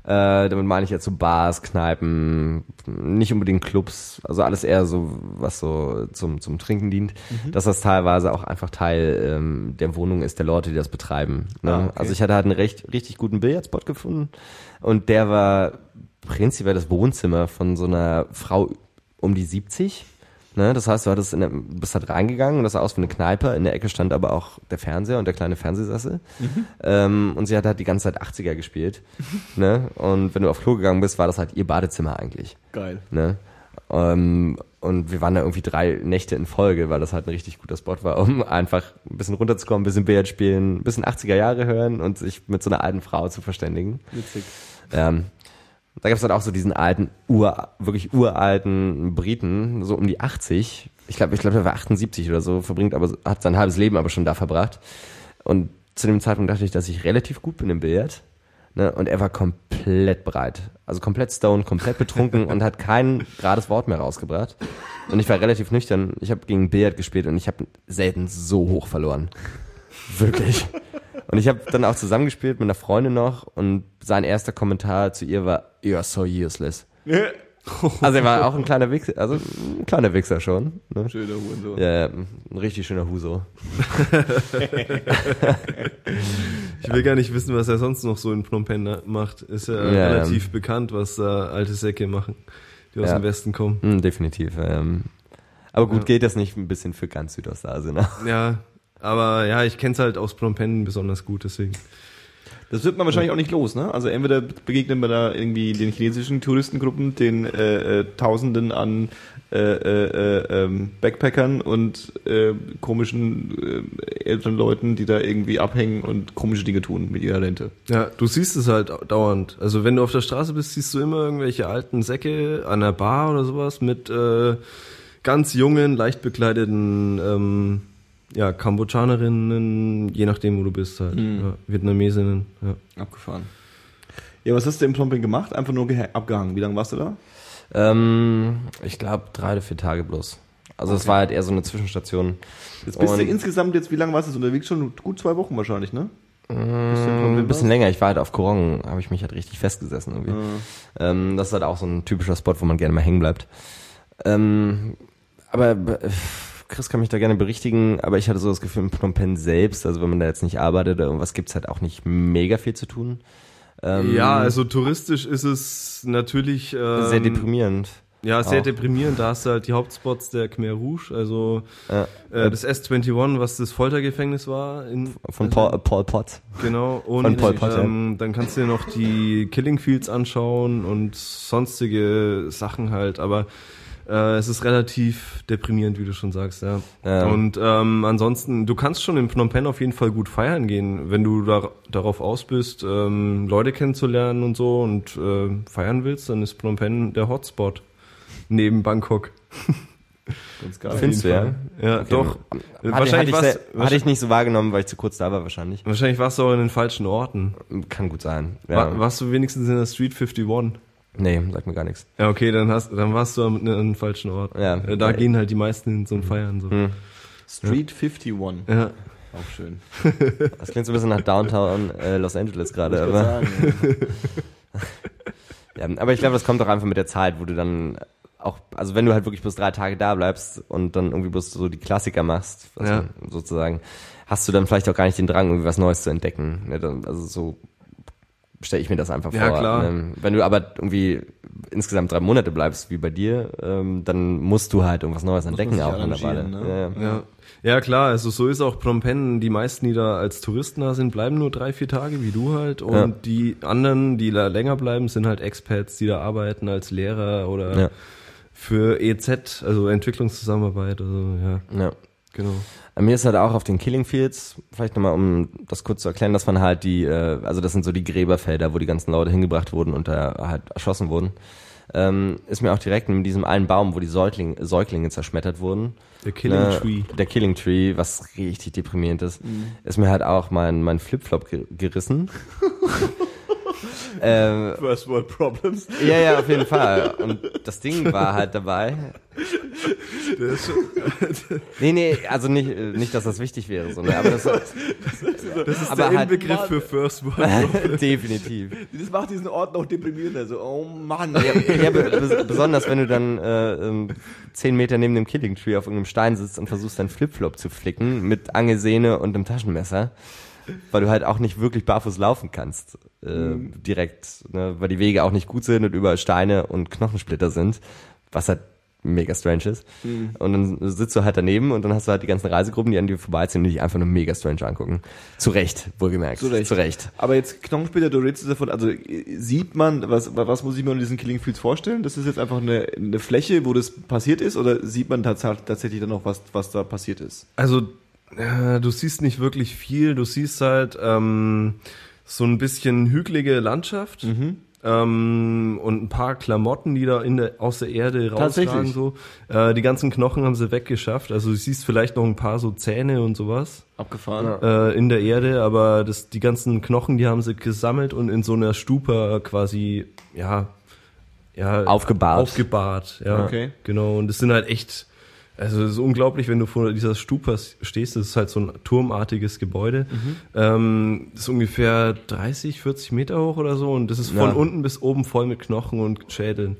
äh, damit meine ich jetzt so Bars, Kneipen, nicht unbedingt Clubs, also alles eher so, was so zum, zum Trinken dient, dass das teilweise auch einfach Teil ähm, der Wohnung ist der Leute, die das betreiben. Ne? Ah, okay. Also ich hatte halt einen recht, richtig guten Billardspot gefunden und der war prinzipiell das Wohnzimmer von so einer Frau um die 70. Ne? Das heißt, du hattest in der, bist halt reingegangen und das sah aus wie eine Kneipe. In der Ecke stand aber auch der Fernseher und der kleine Fernsehsessel. Ähm, und sie hat halt die ganze Zeit 80er gespielt. ne? Und wenn du auf Klo gegangen bist, war das halt ihr Badezimmer eigentlich. Geil. Ne? Ähm, und wir waren da irgendwie drei Nächte in Folge, weil das halt ein richtig guter Spot war, um einfach ein bisschen runterzukommen, ein bisschen Billard spielen, ein bisschen 80er Jahre hören und sich mit so einer alten Frau zu verständigen. Witzig. Ähm, da gab es dann auch so diesen alten, ur, wirklich uralten Briten, so um die 80. Ich glaube, ich glaube, der war 78 oder so, verbringt aber, hat sein halbes Leben aber schon da verbracht. Und zu dem Zeitpunkt dachte ich, dass ich relativ gut bin im Billard. Ne? Und er war komplett breit. Also komplett stone, komplett betrunken und hat kein gerades Wort mehr rausgebracht. Und ich war relativ nüchtern. Ich habe gegen Billard gespielt und ich habe selten so hoch verloren. Wirklich. Und ich habe dann auch zusammengespielt mit einer Freundin noch und sein erster Kommentar zu ihr war, you're so useless. Also er war auch ein kleiner Wichser, also ein kleiner Wichser schon. Ne? Schöner Hurensohn. Ja, ja, ein richtig schöner Huso. Ich will gar nicht wissen, was er sonst noch so in Phnom Penh macht. Ist ja, Ja, relativ bekannt, was da alte Säcke machen, die aus Ja. dem Westen kommen. Hm, definitiv. Ähm. Aber gut, Ja. geht das nicht ein bisschen für ganz Südostasien? Ne? Ja, aber ja, ich kenn's halt aus Phnom Penh besonders gut, deswegen. Das wird man wahrscheinlich auch nicht los, ne? Also entweder begegnen wir da irgendwie den chinesischen Touristengruppen, den äh, äh, Tausenden an äh, äh, äh, ähm, Backpackern und äh, komischen äh, älteren Leuten, die da irgendwie abhängen und komische Dinge tun mit ihrer Rente. Ja, du siehst es halt dauernd. Also wenn du auf der Straße bist, siehst du immer irgendwelche alten Säcke an der Bar oder sowas mit äh, ganz jungen, leicht bekleideten ähm, ja, Kambodschanerinnen, je nachdem, wo du bist halt. Mhm. Ja, Vietnamesinnen, ja. Abgefahren. Ja, was hast du im Plomping gemacht? Einfach nur geha- abgehangen. Wie lange warst du da? Ähm, ich glaube drei oder vier Tage bloß. Also es Okay. war halt eher so eine Zwischenstation. Jetzt bist du Und- insgesamt jetzt, wie lange warst du unterwegs? Schon gut zwei Wochen wahrscheinlich, ne? Ein bisschen länger. Ich war halt auf Korong, habe ich mich halt richtig festgesessen irgendwie. Ähm, das ist halt auch so ein typischer Spot, wo man gerne mal hängen bleibt. Ähm, aber äh, Chris kann mich da gerne berichtigen, aber ich hatte so das Gefühl, in Phnom Penh selbst, also wenn man da jetzt nicht arbeitet oder irgendwas, gibt's halt auch nicht mega viel zu tun. Ähm, ja, also touristisch ist es natürlich ähm, sehr deprimierend. Ja, sehr Auch. deprimierend. Da hast du halt die Hauptspots der Khmer Rouge, also Ja. äh, das S21, was das Foltergefängnis war. In, Von Paul, äh, Paul Pot. Genau, und Von Pol Pot, ja. ähm, dann kannst du dir noch die Killing Fields anschauen und sonstige Sachen halt, aber äh, es ist relativ deprimierend, wie du schon sagst, ja. Ja. Und ähm, ansonsten, du kannst schon in Phnom Penh auf jeden Fall gut feiern gehen, wenn du da, darauf aus bist, ähm, Leute kennenzulernen und so und äh, feiern willst, dann ist Phnom Penh der Hotspot neben Bangkok. Ganz geil. Findest du, ja? Ja, Okay. doch. Hatte, hatte, wahrscheinlich ich war's, hatte ich nicht so wahrgenommen, weil ich zu kurz da war wahrscheinlich. wahrscheinlich warst du auch in den falschen Orten. Kann gut sein. War, Ja. warst du wenigstens in der Street 51? Nee, sagt mir gar nichts. Ja, okay, dann hast, dann warst du am, an einem falschen Ort. Ja. Äh, Da gehen halt die meisten hin zum Feiern, so. Hm. Street 51. Ja. Auch schön. Das klingt so ein bisschen nach Downtown äh, Los Angeles gerade, aber, sagen, ja, aber ich glaube, das kommt doch einfach mit der Zeit, wo du dann auch, also wenn du halt wirklich bloß drei Tage da bleibst und dann irgendwie bloß so die Klassiker machst, also Ja. sozusagen, hast du dann vielleicht auch gar nicht den Drang, irgendwie was Neues zu entdecken. Ne, dann- Also so stelle ich mir das einfach Ja, vor. klar. Ähm, Wenn du aber irgendwie insgesamt drei Monate bleibst, wie bei dir, ähm, dann musst du halt irgendwas Neues entdecken auch mittlerweile. arrangieren, ne? Ja, ja. Ja. Ja, klar, also so ist auch Phnom Penh. Die meisten, die da als Touristen da sind, bleiben nur drei, vier Tage, wie du halt. Und Ja. die anderen, die da länger bleiben, sind halt Expats, die da arbeiten als Lehrer oder Ja. für EZ, also Entwicklungszusammenarbeit. Also ja, Ja. Genau. Mir ist halt auch auf den Killing Fields, vielleicht nochmal, um das kurz zu erklären, dass man halt die, äh, also das sind so die Gräberfelder, wo die ganzen Leute hingebracht wurden und da halt erschossen wurden. Ähm, ist mir auch direkt in diesem einen Baum, wo die Säugling, Säuglinge zerschmettert wurden. Der Killing ne, Tree. Der Killing Tree, was richtig deprimierend ist, ist mir halt auch mein, mein Flipflop ge gerissen. ähm, First World Problems. ja, ja, auf jeden Fall. Und das Ding war halt dabei. Nee, nee, also nicht, nicht, dass das wichtig wäre, so, ne? aber das, Das ist aber der halt- für First World. definitiv. Das macht diesen Ort noch deprimierender. So, oh Mann. Ja, bes- besonders wenn du dann äh, ähm, zehn Meter neben dem Killing Tree auf irgendeinem Stein sitzt und versuchst deinen Flipflop zu flicken mit Angesehne und einem Taschenmesser, weil du halt auch nicht wirklich barfuß laufen kannst äh, direkt, ne? weil die Wege auch nicht gut sind und überall Steine und Knochensplitter sind, was halt mega strange ist. Und dann sitzt du halt daneben und dann hast du halt die ganzen Reisegruppen, die an dir vorbeiziehen und die dich einfach nur mega strange angucken. Zu Recht, wohlgemerkt. Zu Recht. Zu Recht. Aber jetzt Knochensplitter, du redest davon, also äh, sieht man, was, was muss ich mir unter diesen Killing Fields vorstellen? Das ist jetzt einfach eine, eine Fläche, wo das passiert ist, oder sieht man tats tatsächlich dann noch, was, was da passiert ist? Also, äh, du siehst nicht wirklich viel. Du siehst halt ähm, so ein bisschen hügelige Landschaft. Ähm, und ein paar Klamotten, die da in der, aus der Erde rausragen. Tatsächlich? So. Äh, die ganzen Knochen haben sie weggeschafft. Also du siehst vielleicht noch ein paar so Zähne und sowas Abgefahren. äh, in der Erde, aber das, die ganzen Knochen, die haben sie gesammelt und in so einer Stupa quasi, ja, ja Aufgebahrt. Aufgebahrt, ja. Okay. Genau. Und das sind halt echt, also es ist unglaublich, wenn du vor dieser Stupa stehst, das ist halt so ein turmartiges Gebäude. Ähm, das ist ungefähr 30, 40 Meter hoch oder so und das ist von Ja. unten bis oben voll mit Knochen und Schädeln.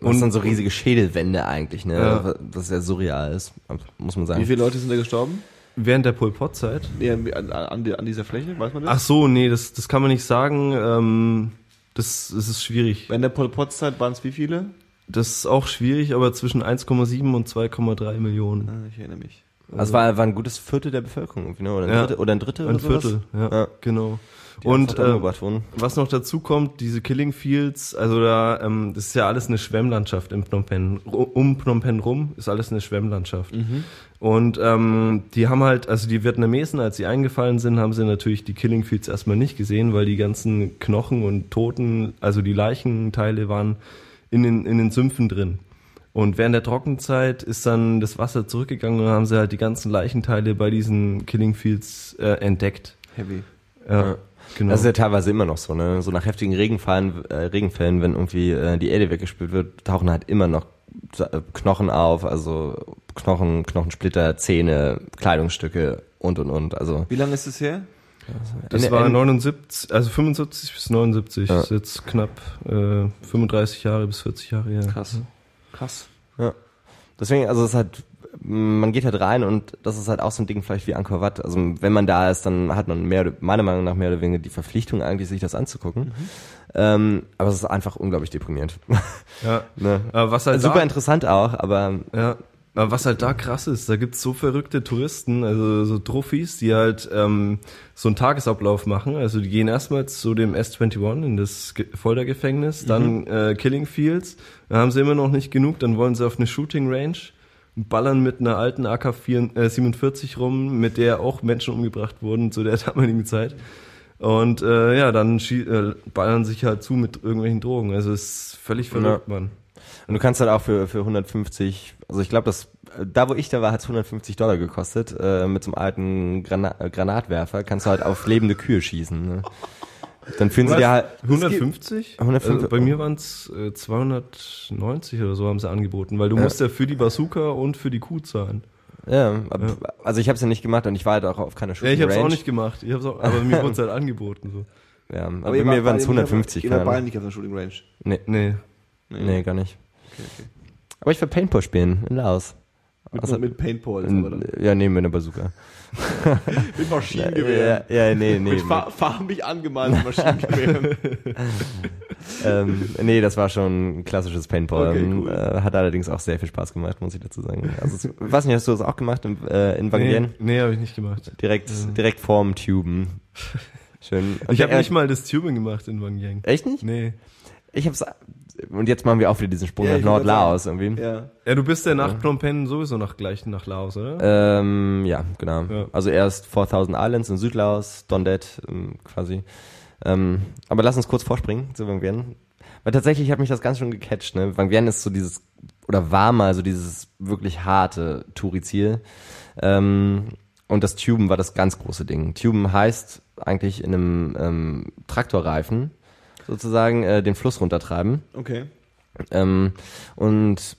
Und dann so riesige Schädelwände eigentlich, ne? Ja. Was ja surreal ist, muss man sagen. Wie viele Leute sind da gestorben? Während der Pol Pot Zeit. Nee, an, an, an dieser Fläche, weiß man das? Ach so, nee, das, das kann man nicht sagen. Ähm, das, das ist schwierig. Während der Pol Pot Zeit waren es wie viele? Das ist auch schwierig, aber zwischen 1,7 und 2,3 Millionen. Ah, ich erinnere mich. Also war, war ein gutes Viertel der Bevölkerung, irgendwie, ne? oder, ein Ja. Drittel, oder ein Drittel Ein oder sowas? Viertel, ja, Ja. genau. Die und äh, was noch dazu kommt, diese Killing Fields, also da, ähm, das ist ja alles eine Schwemmlandschaft in Phnom Penh. Um Phnom Penh rum ist alles eine Schwemmlandschaft. Und ähm, die haben halt, also die Vietnamesen, als sie eingefallen sind, haben sie natürlich die Killing Fields erstmal nicht gesehen, weil die ganzen Knochen und Toten, also die Leichenteile waren in den, in den Sümpfen drin. Und während der Trockenzeit ist dann das Wasser zurückgegangen und haben sie halt die ganzen Leichenteile bei diesen Killing Fields äh, entdeckt. Heavy. Ja, genau. Das ist ja teilweise immer noch so, ne? So nach heftigen Regenfallen, äh, Regenfällen, wenn irgendwie äh, die Erde weggespült wird, tauchen halt immer noch äh, Knochen auf, also Knochen, Knochensplitter, Zähne, Kleidungsstücke und und und. Also Wie lange ist es her? Das war in- 79, also 75 bis 79. Ja. Das ist jetzt knapp äh, 35 Jahre bis 40 Jahre her. Krass. Krass. Ja. Deswegen, also es ist halt, man geht halt rein und das ist halt auch so ein Ding vielleicht wie Angkor Wat. Also wenn man da ist, dann hat man mehr, oder- meiner Meinung nach mehr oder weniger die Verpflichtung eigentlich, sich das anzugucken. Ähm, aber es ist einfach unglaublich deprimierend. Ja. ne? Aber was halt Super da, interessant auch, aber ja, aber was halt da krass ist, da gibt's so verrückte Touristen, also so Trophys, die halt ähm, so einen Tagesablauf machen. Also die gehen erstmal zu dem S21 in das Ge- Foltergefängnis, dann äh, Killing Fields. Da haben sie immer noch nicht genug, dann wollen sie auf eine Shooting Range ballern mit einer alten AK-47 rum, mit der auch Menschen umgebracht wurden zu der damaligen Zeit. Und äh, ja, dann äh, ballern sich halt zu mit irgendwelchen Drogen. Also es ist völlig verrückt, Mann. Und du kannst halt auch für, für 150, also ich glaube, das, da wo ich da war, hat es 150 Dollar gekostet, äh, mit so einem alten Grana Granatwerfer, kannst du halt auf lebende Kühe schießen. Ne? Dann fühlen sie dir halt, 150? 150 Also bei mir waren es äh, 290 oder so haben sie angeboten, weil du musst ja für die Bazooka und für die Kuh zahlen. ja, ab, also ich habe es ja nicht gemacht und ich war halt auch auf keiner Ja, Shooting ich habe es auch nicht gemacht. Ich hab's auch, aber mir wurde es halt angeboten. So. Ja, aber, Aber bei mir waren es ihr wart- 150. Ihr keine Ahnung. nicht auf der Shooting Range. Nee, Nee. Nee, gar nicht. Aber ich will Paintball spielen in Laos. Mit, Also- mit Paintballs, aber dann. Ja, nee, mit einer Bazooka. Mit Maschinengewehren. Ja, ja, nee, nee. mit fa farbig angemalten Maschinengewehren. ähm, nee, das war schon ein klassisches Paintball. Okay, Ähm, cool. äh, hat allerdings auch sehr viel Spaß gemacht, muss ich dazu sagen. Also, weiß nicht, hast du das auch gemacht in, äh, in Nee, Vanguien? nee habe ich nicht gemacht. Direkt, direkt vorm Tuben. Schön. Und Ich habe nicht mal das Tubing gemacht in Wangyang. Echt nicht? Nee. Ich hab's. Und jetzt machen wir auch wieder diesen Sprung Ja, nach Nordlaos irgendwie. ja. Ja, du bist ja nach Phnom Penh sowieso nach gleich nach Laos, oder? Ähm, ja, genau. Ja. Also erst 4000 Islands in Südlaos, Dondet ähm, quasi. Ähm, aber lass uns kurz vorspringen zu Vang Vienne. Weil tatsächlich hat mich das ganz schön gecatcht. Ne? Vang Vienne ist so dieses, oder war mal so dieses wirklich harte Touri-Ziel. Ähm, und das Tuben war das ganz große Ding. Tuben heißt eigentlich in einem ähm, Traktorreifen sozusagen äh, den Fluss runtertreiben. Okay. Ähm, und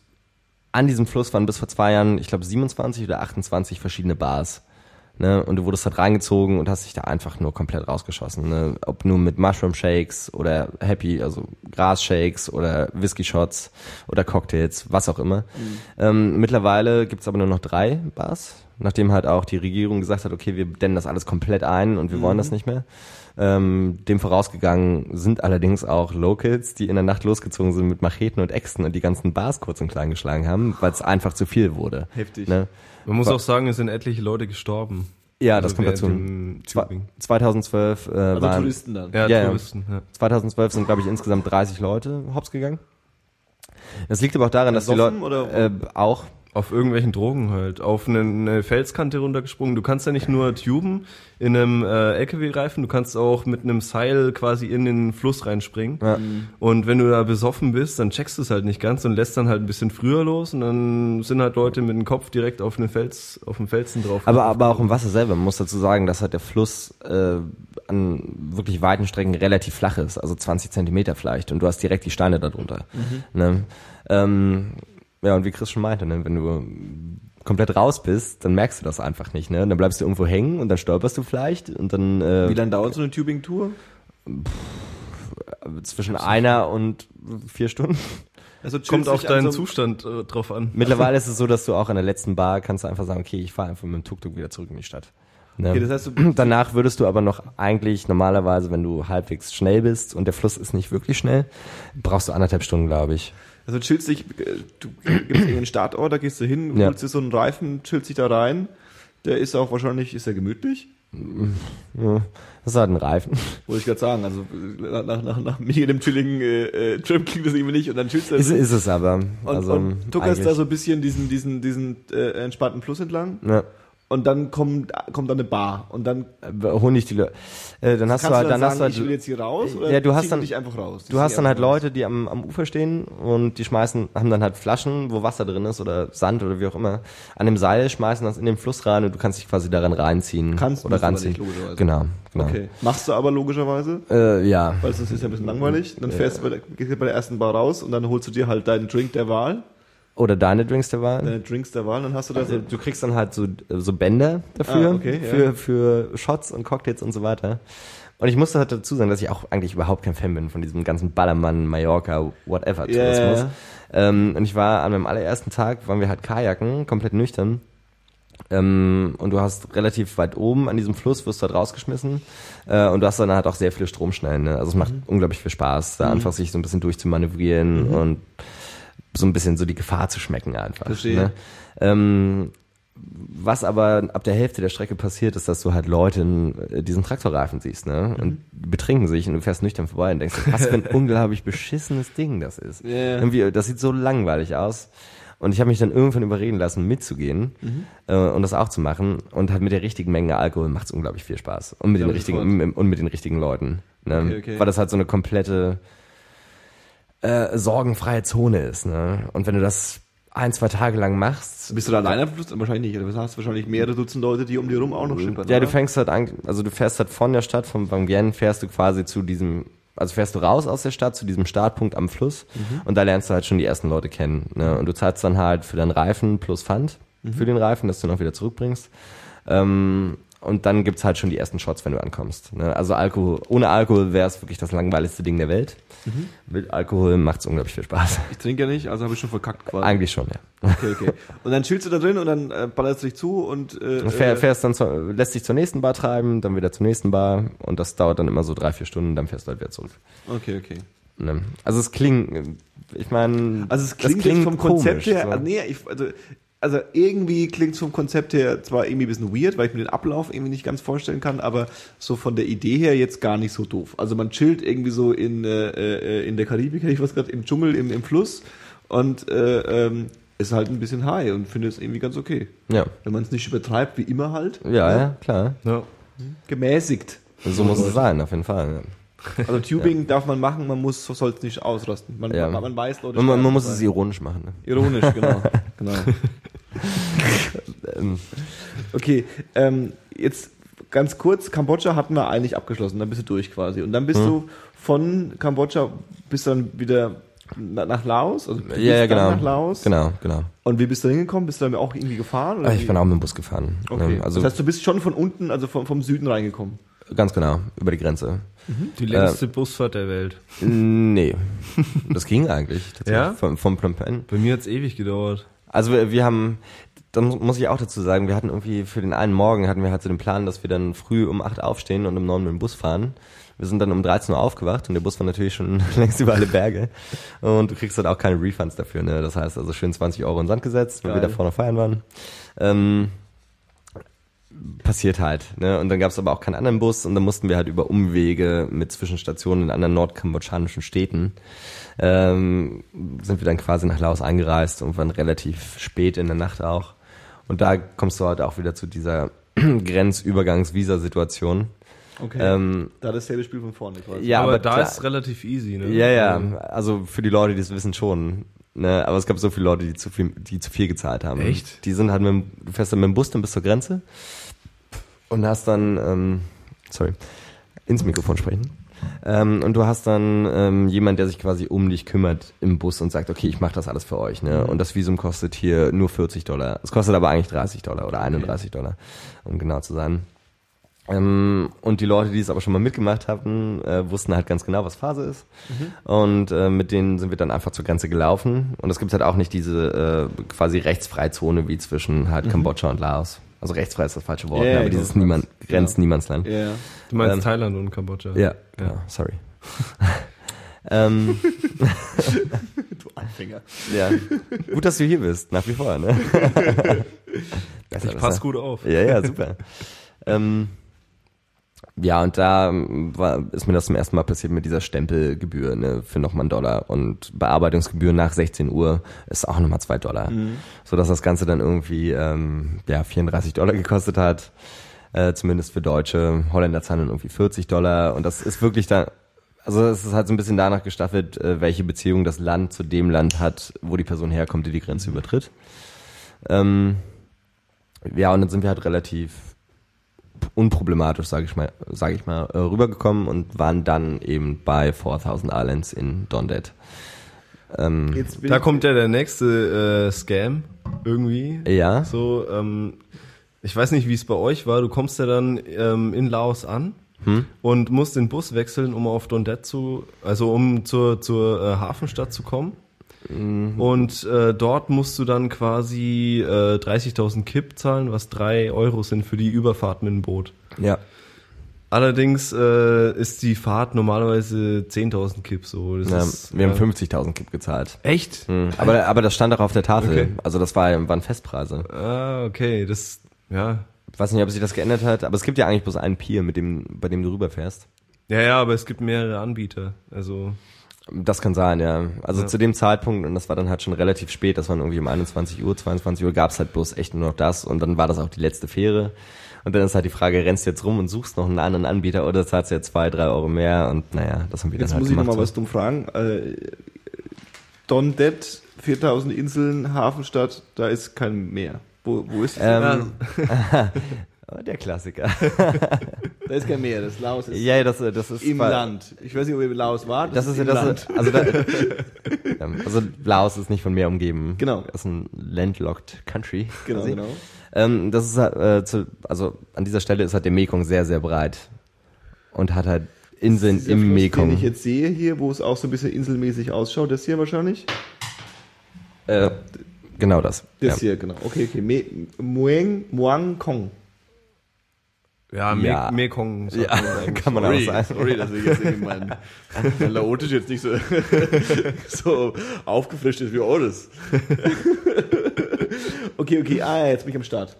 an diesem Fluss waren bis vor zwei Jahren, ich glaube, 27 oder 28 verschiedene Bars. Ne? Und du wurdest halt reingezogen und hast dich da einfach nur komplett rausgeschossen. Ne? Ob nur mit Mushroom Shakes oder Happy, also Gras Shakes oder Whisky Shots oder Cocktails, was auch immer. Ähm, mittlerweile gibt's aber nur noch drei Bars, nachdem halt auch die Regierung gesagt hat, okay, wir dännen das alles komplett ein und wir wollen das nicht mehr. Ähm, dem vorausgegangen sind allerdings auch Locals, die in der Nacht losgezogen sind mit Macheten und Äxten und die ganzen Bars kurz und klein geschlagen haben, weil es einfach zu viel wurde. Heftig. Ne? Man muss Wa- auch sagen, es sind etliche Leute gestorben. Ja, das kommt dazu. dem Zwei- Tubing. 2012 äh, Also waren Touristen dann. Ja, Ja. Touristen. Ja. 2012 sind glaube ich insgesamt 30 Leute hops gegangen. Das liegt aber auch daran, dass die Leute äh, auch Auf irgendwelchen Drogen halt. Auf eine, Felskante runtergesprungen. Du kannst ja nicht nur tuben in einem äh, LKW-Reifen, du kannst auch mit einem Seil quasi in den Fluss reinspringen. Ja. Und wenn du da besoffen bist, dann checkst du es halt nicht ganz und lässt dann halt ein bisschen früher los und dann sind halt Leute mit dem Kopf direkt auf den Fels, auf den Felsen drauf. Aber, aber auch im Wasser selber. Man muss dazu sagen, dass halt der Fluss äh, an wirklich weiten Strecken relativ flach ist, also 20 Zentimeter vielleicht. Und du hast direkt die Steine darunter. Ne? Ähm, ja, und wie Chris schon meinte, ne, wenn du komplett raus bist, dann merkst du das einfach nicht. Ne? Und dann bleibst du irgendwo hängen und dann stolperst du vielleicht und dann äh, Wie lange dauert so eine Tubing-Tour? zwischen einer und vier Stunden. Also Kommt auf deinen so Zustand äh, drauf an. Mittlerweile ist es so, dass du auch an der letzten Bar kannst du einfach sagen, okay, ich fahre einfach mit dem Tuk-Tuk wieder zurück in die Stadt. Ne? Okay, das heißt, du, Danach würdest du aber noch eigentlich normalerweise, wenn du halbwegs schnell bist und der Fluss ist nicht wirklich schnell, brauchst du anderthalb Stunden, glaube ich. Also chillst dich, äh, du gibst irgendeinen Startort, da gehst du hin, Ja. holst dir so einen Reifen, chillst dich da rein. Der ist auch wahrscheinlich, ist er gemütlich? Ja, das ist halt ein Reifen. Wollte ich gerade sagen, also nach, nach, nach mir dem chilligen äh, äh, Trip klingt das irgendwie nicht und dann chillst du Ist, ist es aber. und, also, und tuckerst eigentlich- da so ein bisschen diesen, diesen, diesen äh, entspannten Fluss entlang Ja. Und dann kommt, kommt dann eine Bar und dann Äh, Honig die Leute. Äh, dann hast du halt, dann, hast du ich will halt, jetzt hier raus oder Ja, du hast dann- dich einfach raus? Du hast dann halt raus. Leute, die am, am Ufer stehen und die schmeißen, haben dann halt Flaschen, wo Wasser drin ist oder Sand oder wie auch immer, an dem Seil, schmeißen das in den Fluss rein und du kannst dich quasi daran reinziehen. Kannst, oder ranziehen. nicht, logischerweise. Genau, genau. Okay. Machst du aber logischerweise, Äh, ja. weil sonst ist ja ein bisschen langweilig. Dann fährst du bei der, gehst du bei der ersten Bar raus und dann holst du dir halt deinen Drink der Wahl, Oder deine Drinks der Wahl. deine Drinks der Wahl, dann hast du da so, Also, du kriegst dann halt so, so Bänder dafür, Ah, okay, ja. für, für Shots und Cocktails und so weiter. Und ich musste halt dazu sagen, dass ich auch eigentlich überhaupt kein Fan bin von diesem ganzen Ballermann, Mallorca, whatever Tourismus. ja. Ähm, und ich war an meinem allerersten Tag, waren wir halt Kajaken, komplett nüchtern. Ähm, und du hast relativ weit oben an diesem Fluss, wirst du halt rausgeschmissen. Äh, und du hast dann halt auch sehr viele Stromschnellen. Ne? Also es macht Mhm. unglaublich viel Spaß, da einfach sich so ein bisschen durchzumanövrieren und so ein bisschen so die Gefahr zu schmecken einfach. Verstehe. Ne? Ähm, was aber ab der Hälfte der Strecke passiert, ist, dass du halt Leute in äh, diesen Traktorreifen siehst, ne? Und die betrinken sich und du fährst nüchtern vorbei und denkst, was für ein unglaublich beschissenes Ding das ist. Ja. Irgendwie, das sieht so langweilig aus. Und ich habe mich dann irgendwann überreden lassen, mitzugehen äh, und das auch zu machen. Und halt mit der richtigen Menge Alkohol macht's unglaublich viel Spaß. Und mit den richtigen und mit den richtigen Leuten. Ne? Okay, okay. Weil das halt so eine komplette äh, sorgenfreie Zone ist. Ne? Und wenn du das ein, zwei Tage lang machst, bist du da alleine am Fluss? Wahrscheinlich nicht. Du hast wahrscheinlich mehrere Dutzend Leute, die um dir rum auch noch schippern. Ja, du oder? fängst halt an, also du fährst halt von der Stadt, von Bang Bien, fährst du quasi zu diesem, also fährst du raus aus der Stadt zu diesem Startpunkt am Fluss und da lernst du halt schon die ersten Leute kennen. Ne? Und du zahlst dann halt für deinen Reifen plus Pfand für den Reifen, dass du auch wieder zurückbringst. Ähm, und dann gibt's halt schon die ersten Shots, wenn du ankommst. Ne? Also Alkohol, ohne Alkohol wäre es wirklich das langweiligste Ding der Welt. Mit Alkohol macht's unglaublich viel Spaß. Ich trinke ja nicht, also habe ich schon verkackt quasi. Eigentlich schon, ja. Okay, okay. Und dann chillst du da drin und dann äh, ballerst du dich zu und äh, fähr, äh, fährst dann zu, lässt dich zur nächsten Bar treiben, dann wieder zur nächsten Bar und das dauert dann immer so drei, vier Stunden, dann fährst du halt wieder zurück. Okay, okay. Ne? Also es klingt, ich meine, Also es klingt, jetzt vom Konzept her, so. nee, ich, also, also irgendwie klingt es vom Konzept her zwar irgendwie ein bisschen weird, weil ich mir den Ablauf irgendwie nicht ganz vorstellen kann, aber so von der Idee her jetzt gar nicht so doof. Also man chillt irgendwie so in, äh, äh, in der Karibik, hätte ich was gerade, im Dschungel, im, im Fluss und äh, ähm, ist halt ein bisschen high und finde es irgendwie ganz okay. Ja, Wenn man es nicht übertreibt, wie immer halt, ja, ja, klar. Ja. gemäßigt. So muss es sein, auf jeden Fall. Also Tubing darf man machen, man muss soll es nicht ausrasten. Man, Ja. man, man weiß, Leute. Man, man, muss es ironisch machen. Ne? Ironisch, genau. genau. Ähm, Okay, ähm, jetzt ganz kurz, Kambodscha hatten wir eigentlich abgeschlossen, dann bist du durch quasi. Und dann bist Hm. du von Kambodscha bist dann wieder na- nach Laos? Also ja, ja, genau. nach Laos. Genau, genau. Und wie bist du hingekommen? Bist du dann auch irgendwie gefahren? Oder Ich wie? bin auch mit dem Bus gefahren. Okay. Ne? Also das heißt, du bist schon von unten, also vom, vom Süden reingekommen. ganz genau, über die Grenze. Die längste Busfahrt der Welt. Nee, das ging eigentlich. tatsächlich. Ja? Vom, vom Phnom Penh. Bei mir hat's ewig gedauert. Also wir, wir haben, dann muss ich auch dazu sagen, wir hatten irgendwie für den einen Morgen hatten wir halt so den Plan, dass wir dann früh um 8 aufstehen und um 9 mit dem Bus fahren. Wir sind dann um 13 Uhr aufgewacht und der Bus war natürlich schon längst über alle Berge. Und du kriegst dann auch keine Refunds dafür, ne? Das heißt also schön 20 Euro in den Sand gesetzt, weil wir da vorne feiern waren. Ähm, passiert halt, ne? Und dann gab es aber auch keinen anderen Bus und dann mussten wir halt über Umwege mit Zwischenstationen in anderen nordkambodschanischen Städten ähm, sind wir dann quasi nach Laos eingereist und waren relativ spät in der Nacht auch. Und da kommst du halt auch wieder zu dieser Grenzübergangs-Visa-Situation. Okay. Ähm, da dasselbe Spiel von vorne quasi. ja, aber, aber, da klar- ist relativ easy, ne? ja, ja, also für die Leute, die es wissen schon. Ne? Aber es gab so viele Leute, die zu viel, die zu viel gezahlt haben. Echt? Die sind halt mit dem, du fährst dann mit dem Bus dann bis zur Grenze und hast dann, ähm, sorry, ins Mikrofon sprechen. Ähm, und du hast dann ähm, jemand, der sich quasi um dich kümmert im Bus und sagt, okay, ich mache das alles für euch. Ne? Und das Visum kostet hier nur 40 Dollar. Es kostet aber eigentlich 30 Dollar oder 31 Dollar, um genau zu sein. Ähm, und die Leute, die es aber schon mal mitgemacht hatten, äh, wussten halt ganz genau, was Phase ist. Und äh, mit denen sind wir dann einfach zur Grenze gelaufen. Und es gibt halt auch nicht diese äh, quasi Rechtsfreizone wie zwischen halt Kambodscha und Laos. Also rechtsfrei ist das falsche Wort, Ja, ne, aber genau. dieses Niemand, Grenz Niemandsland. Ja. Du meinst Ähm, Thailand und Kambodscha. Ja, ja, sorry. ähm, Du Anfänger. ja. Gut, dass du hier bist, nach wie vor, ne? Besser, Ich pass besser. gut auf. Ja, ja, super. ähm, ja, und da war, ist mir das zum ersten Mal passiert mit dieser Stempelgebühr ne, für nochmal einen Dollar. Und Bearbeitungsgebühr nach 16 Uhr ist auch nochmal zwei Dollar. So dass das Ganze dann irgendwie ähm, ja, 34 Dollar gekostet hat. Äh, zumindest für Deutsche. Holländer zahlen dann irgendwie 40 Dollar. Und das ist wirklich da, also es ist halt so ein bisschen danach gestaffelt, äh, welche Beziehung das Land zu dem Land hat, wo die Person herkommt, die die Grenze übertritt. Ähm, ja, und dann sind wir halt relativ unproblematisch, sage ich mal, sage ich mal, äh, rübergekommen und waren dann eben bei 4000 Islands in Dondet. Ähm, Da kommt ja der nächste äh, Scam irgendwie. ja, So, ähm, ich weiß nicht, wie es bei euch war. Du kommst ja dann ähm, in Laos an Hm? und musst den Bus wechseln, um auf Dondet zu, also um zur, zur äh, Hafenstadt zu kommen. Mhm. Und äh, dort musst du dann quasi äh, 30.000 Kip zahlen, was drei Euro sind für die Überfahrt mit dem Boot. ja, Allerdings äh, ist die Fahrt normalerweise 10.000 Kip so. Ja ist, wir haben äh, 50.000 Kip gezahlt. Echt? Mhm. Aber, aber das stand auch auf der Tafel. Okay. Also das war, waren Festpreise. Ah, okay. Das, ja. Ich weiß nicht, ob sich das geändert hat, aber es gibt ja eigentlich bloß einen Pier, mit dem, bei dem du rüberfährst. Ja, ja, aber es gibt mehrere Anbieter. Also, Das kann sein, ja. Also Ja. zu dem Zeitpunkt, und das war dann halt schon relativ spät, das waren irgendwie um 21 Uhr, 22 Uhr, gab's halt bloß echt nur noch das und dann war das auch die letzte Fähre. Und dann ist halt die Frage, rennst du jetzt rum und suchst noch einen anderen Anbieter oder zahlst du jetzt zwei, drei Euro mehr und naja, das haben wir Jetzt dann halt muss ich noch gemacht. mal so. was dumm fragen. Äh, Dondet, 4000 Inseln, Hafenstadt, da ist kein Meer. Wo, wo ist Ähm, Oh, der Klassiker. Da ist kein Meer, das Laos ist ja, ja, das, das ist im Land. Ich weiß nicht, ob ihr Laos war. Das ist ja im das, Land. also, da, Ähm, also Laos ist nicht von Meer umgeben. Genau. Das ist ein landlocked country. Genau, quasi. genau. Ähm, das ist halt, äh, zu, also an dieser Stelle ist halt der Mekong sehr, sehr breit und hat halt Inseln im Fluss, Mekong. Den ich jetzt sehe hier, wo es auch so ein bisschen inselmäßig ausschaut, das hier wahrscheinlich? äh, genau das. Das ja. hier, genau. Okay, okay. Me Mueng, Muang Kong. Ja, Ja. Me Mekong. sagt Ja, man kann man auch Sorry, sagen. sorry, dass ich jetzt irgendwie mein, mein Laotisch jetzt nicht so, so aufgefrischt ist wie eures. okay, okay, ah, ja, jetzt bin ich am Start.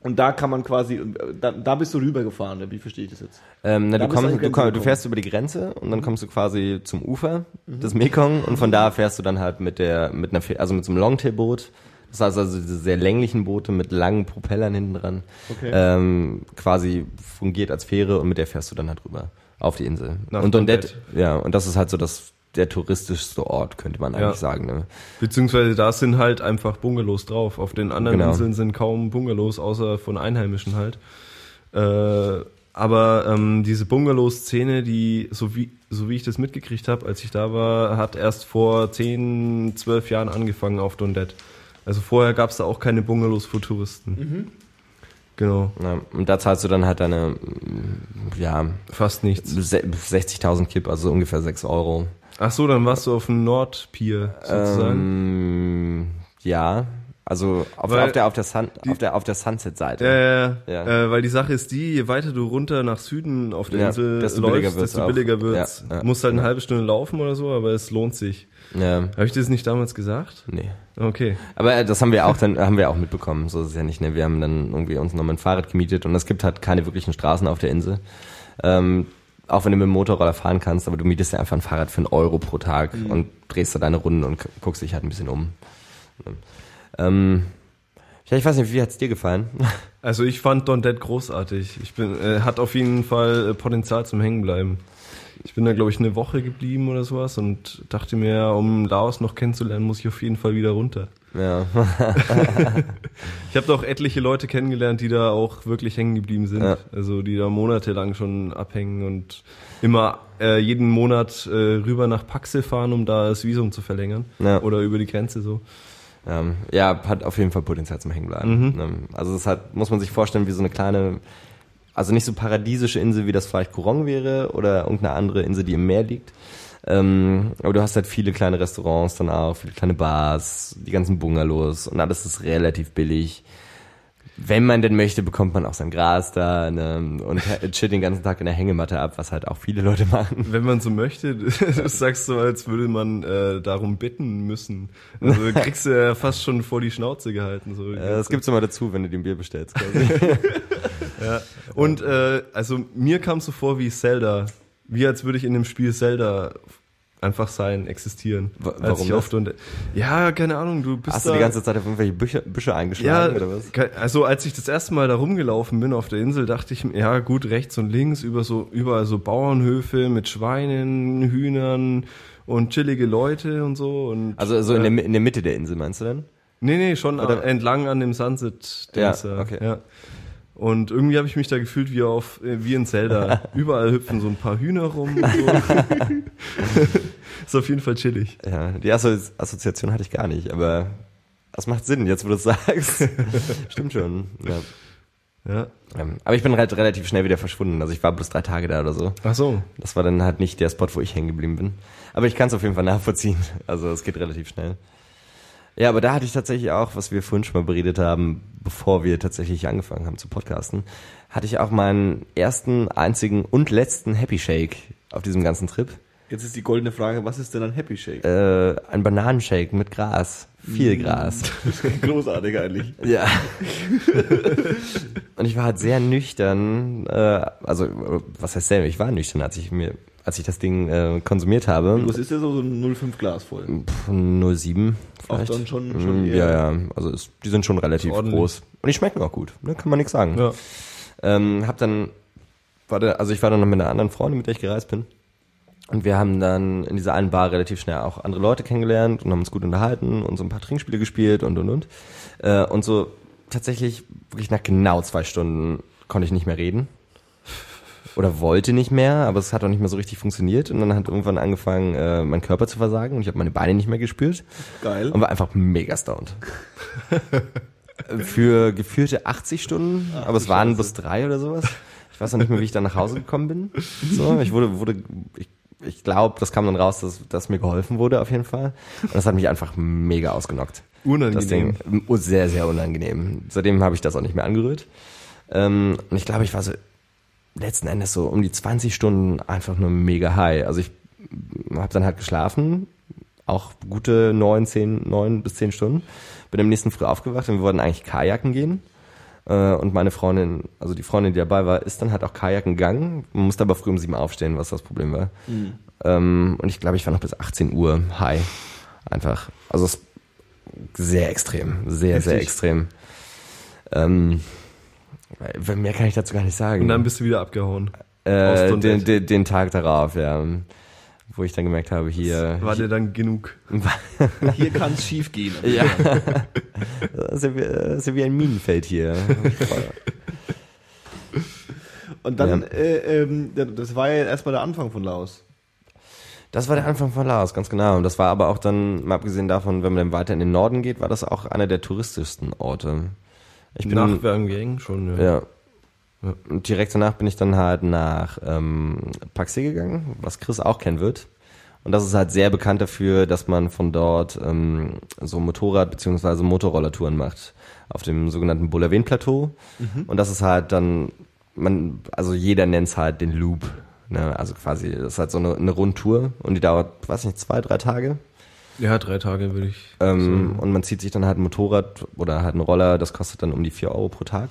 Und da kann man quasi, da, da bist du rübergefahren, wie verstehe ich das jetzt? Ähm, na, Da du, kommst, du, komm, du fährst über die Grenze und dann kommst du quasi zum Ufer des Mekong und von da fährst du dann halt mit der, mit einer, also mit so einem Longtail-Boot. Das heißt also diese sehr länglichen Boote mit langen Propellern hinten dran. Okay. Ähm, quasi fungiert als Fähre und mit der fährst du dann halt rüber auf die Insel. Nach und Dondet, Dondet. ja, und das ist halt so das, der touristischste Ort, könnte man eigentlich Ja. sagen. Ne? Beziehungsweise da sind halt einfach Bungalows drauf. Auf den anderen Genau. Inseln sind kaum Bungalows, außer von Einheimischen halt. Äh, aber ähm, diese Bungalow-Szene, die, so wie, so wie ich das mitgekriegt habe, als ich da war, hat erst vor 10, 12 Jahren angefangen auf Dondet. Also vorher gab es da auch keine Bungalows für Touristen. Genau, Ja, und da zahlst du dann halt deine, mm, ja, fast nichts. se- 60.000 Kip, also ungefähr 6 Euro. Ach so, dann warst du auf dem Nordpier sozusagen. Ähm, ja, also auf, Weil auf der auf der Sun, auf der auf der Sunset-Seite. Ja, ja. Äh, weil die Sache ist die, je weiter du runter nach Süden auf der Ja, Insel desto läufst, billiger desto auch. billiger wird's. Ja, ja. Musst halt eine halbe Stunde laufen oder so, aber es lohnt sich. Ja, Habe ich das nicht damals gesagt? nee. Okay. Aber äh, das haben wir auch dann haben wir auch mitbekommen. So ist es ja nicht. Ne? Wir haben dann irgendwie uns nochmal ein Fahrrad gemietet und es gibt halt keine wirklichen Straßen auf der Insel. Ähm, auch wenn du mit dem Motorroller fahren kannst, aber du mietest ja einfach ein Fahrrad für einen Euro pro Tag Mhm. und drehst da deine Runden und gu- guckst dich halt ein bisschen um. Ähm, ich weiß nicht, wie hat's dir gefallen? Also ich fand Don Dead großartig. Ich bin, äh, hat auf jeden Fall äh, Potenzial zum Hängenbleiben. Ich bin da, glaube ich, eine Woche geblieben oder sowas und dachte mir, um Laos noch kennenzulernen, muss ich auf jeden Fall wieder runter. ja. Ich habe da auch etliche Leute kennengelernt, die da auch wirklich hängen geblieben sind. Ja. Also die da monatelang schon abhängen und immer äh, jeden Monat äh, rüber nach Paxel fahren, um da das Visum zu verlängern. Ja. Oder über die Grenze so. Ähm, ja, hat auf jeden Fall Potenzial zum Hängenbleiben. Mhm. Ähm, Also es hat, muss man sich vorstellen, wie so eine kleine, also nicht so paradiesische Insel, wie das vielleicht Kurong wäre oder irgendeine andere Insel, die im Meer liegt. Ähm, aber du hast halt viele kleine Restaurants dann auch, viele kleine Bars, die ganzen Bungalows und alles ist relativ billig. Wenn man denn möchte, bekommt man auch sein Gras da ne, und chillt den ganzen Tag in der Hängematte ab, was halt auch viele Leute machen. Wenn man so möchte, das sagst du, als würde man äh, darum bitten müssen. Also kriegst du ja fast schon vor die Schnauze gehalten. So. Äh, Das gibt's immer dazu, wenn du dir ein Bier bestellst. Ja. Und äh, also mir kam es so vor wie Zelda. Wie als würde ich in dem Spiel Zelda einfach sein, existieren. Wa- warum auf Donde- Ja, keine Ahnung, du bist Hast du die ganze Zeit auf irgendwelche Büsche, Büsche ja, eingeschlagen oder was? also als ich das erste Mal da rumgelaufen bin auf der Insel, dachte ich mir, ja gut, rechts und links über so überall so Bauernhöfe mit Schweinen, Hühnern und chillige Leute und so und Also so in äh, der, in der Mitte der Insel, meinst du denn? Nee, nee, schon Oder- entlang an dem Sunset Ja, okay. ja. Und irgendwie habe ich mich da gefühlt wie auf äh, wie in Zelda. Überall hüpfen so ein paar Hühner rum. So. ist auf jeden Fall chillig. Ja, die Assozi Assoziation hatte ich gar nicht, aber das macht Sinn, jetzt wo du es sagst. Stimmt schon. Ja. Ja. Ähm, Aber ich bin halt relativ schnell wieder verschwunden. Also ich war bloß drei Tage da oder so. Ach so. Das war dann halt nicht der Spot, wo ich hängen geblieben bin. Aber ich kann es auf jeden Fall nachvollziehen. Also es geht relativ schnell. Ja, aber da hatte ich tatsächlich auch, was wir vorhin schon mal beredet haben, bevor wir tatsächlich angefangen haben zu podcasten, hatte ich auch meinen ersten, einzigen und letzten Happy Shake auf diesem ganzen Trip. Jetzt ist die goldene Frage, was ist denn ein Happy Shake? Äh, ein Bananenshake mit Gras. Viel Gras. Großartig eigentlich. Ja. und ich war halt sehr nüchtern, äh, also was heißt sehr, ich war nüchtern, als ich mir, als ich das Ding äh, konsumiert habe. Was ist das so, so ein 05 Glas voll? Pff, 07 Auch vielleicht. dann schon- schon Mm, eher- ja, ja, also es, die sind schon relativ groß. Und die schmecken auch gut, ne? kann man nichts sagen. Ja. Ähm, hab dann, war da, also ich war dann noch mit einer anderen Freundin, mit der ich gereist bin. Und wir haben dann in dieser einen Bar relativ schnell auch andere Leute kennengelernt und haben uns gut unterhalten und so ein paar Trinkspiele gespielt und und und. Äh, und so tatsächlich wirklich nach genau zwei Stunden konnte ich nicht mehr reden. Oder wollte nicht mehr, aber es hat auch nicht mehr so richtig funktioniert. Und dann hat irgendwann angefangen, äh, mein Körper zu versagen und ich habe meine Beine nicht mehr gespürt. Geil. Und war einfach mega stoned. Für geführte 80 Stunden, aber es waren bloß drei oder sowas. Ich weiß noch nicht mehr, wie ich dann nach Hause gekommen bin. So, ich wurde, wurde, ich, ich glaube, das kam dann raus, dass, dass mir geholfen wurde auf jeden Fall. Und das hat mich einfach mega ausgenockt. Unangenehm. Das Ding, sehr, sehr unangenehm. Seitdem habe ich das auch nicht mehr angerührt. Ähm, und ich glaube, ich war so letzten Endes so um die 20 Stunden einfach nur mega high. Also ich habe dann halt geschlafen, auch gute neun, zehn, neun bis zehn Stunden. Bin am nächsten Früh aufgewacht und wir wollten eigentlich Kajaken gehen. Äh, Und meine Freundin, also die Freundin, die dabei war, ist dann halt auch Kajaken gegangen. Man musste aber früh um sieben aufstehen, was das Problem war. Ähm, Und ich glaube, ich war noch bis 18 Uhr high. Einfach. Also es sehr extrem. Sehr, sehr Heftig. extrem. Ähm, mehr kann ich dazu gar nicht sagen. Und dann bist du wieder abgehauen. Äh, den, den, den Tag darauf, ja. Wo ich dann gemerkt habe, hier. War dir dann genug? Hier kann es schief gehen. ja. das, ist ja wie, das ist ja wie ein Minenfeld hier. Und dann, Ja. äh, ähm, das war ja erstmal der Anfang von Laos. Das war der Anfang von Laos, ganz genau. Und das war aber auch dann, mal abgesehen davon, wenn man dann weiter in den Norden geht, war das auch einer der touristischsten Orte. Ich bin Nach Werngang schon, ja. Ja. Und direkt danach bin ich dann halt nach ähm, Paxi gegangen, was Chris auch kennen wird. Und das ist halt sehr bekannt dafür, dass man von dort ähm, so Motorrad- bzw. Motorrollertouren macht. Auf dem sogenannten Bolaven-Plateau. Und das ist halt dann, man, also jeder nennt es halt den Loop. Ne? Also quasi, das ist halt so eine, eine Rundtour und die dauert, weiß nicht, zwei, drei Tage. Ja, drei Tage würde ich. Ähm, Und man zieht sich dann halt ein Motorrad oder halt einen Roller, das kostet dann um die 4 Euro pro Tag.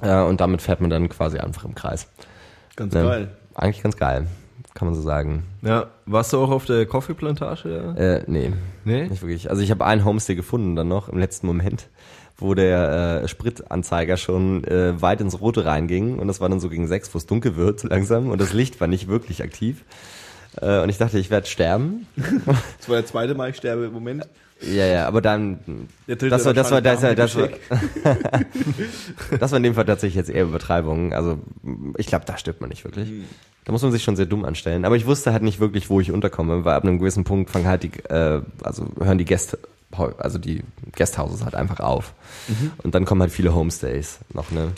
Äh, und damit fährt man dann quasi einfach im Kreis. Ganz Ne? geil. Eigentlich ganz geil, kann man so sagen. Ja, warst du auch auf der Kaffeeplantage? Ja? Äh, nee, Nee? nicht wirklich. Also ich habe einen Homestay gefunden dann noch im letzten Moment, wo der äh, Spritanzeiger schon äh, weit ins Rote reinging und das war dann so gegen sechs, wo es dunkel wird so langsam und das Licht war nicht wirklich aktiv. Äh, und ich dachte, ich werde sterben. Das war der zweite Mal, ich sterbe im Moment. Ja, ja, aber dann, das war, das war, das war, das war, das war in dem Fall tatsächlich jetzt eher Übertreibung. Also, ich glaube, da stirbt man nicht wirklich. Da muss man sich schon sehr dumm anstellen. Aber ich wusste halt nicht wirklich, wo ich unterkomme, weil ab einem gewissen Punkt fangen halt die, äh, also hören die Gäste, also die Guesthouses halt einfach auf. Und dann kommen halt viele Homestays noch, ne?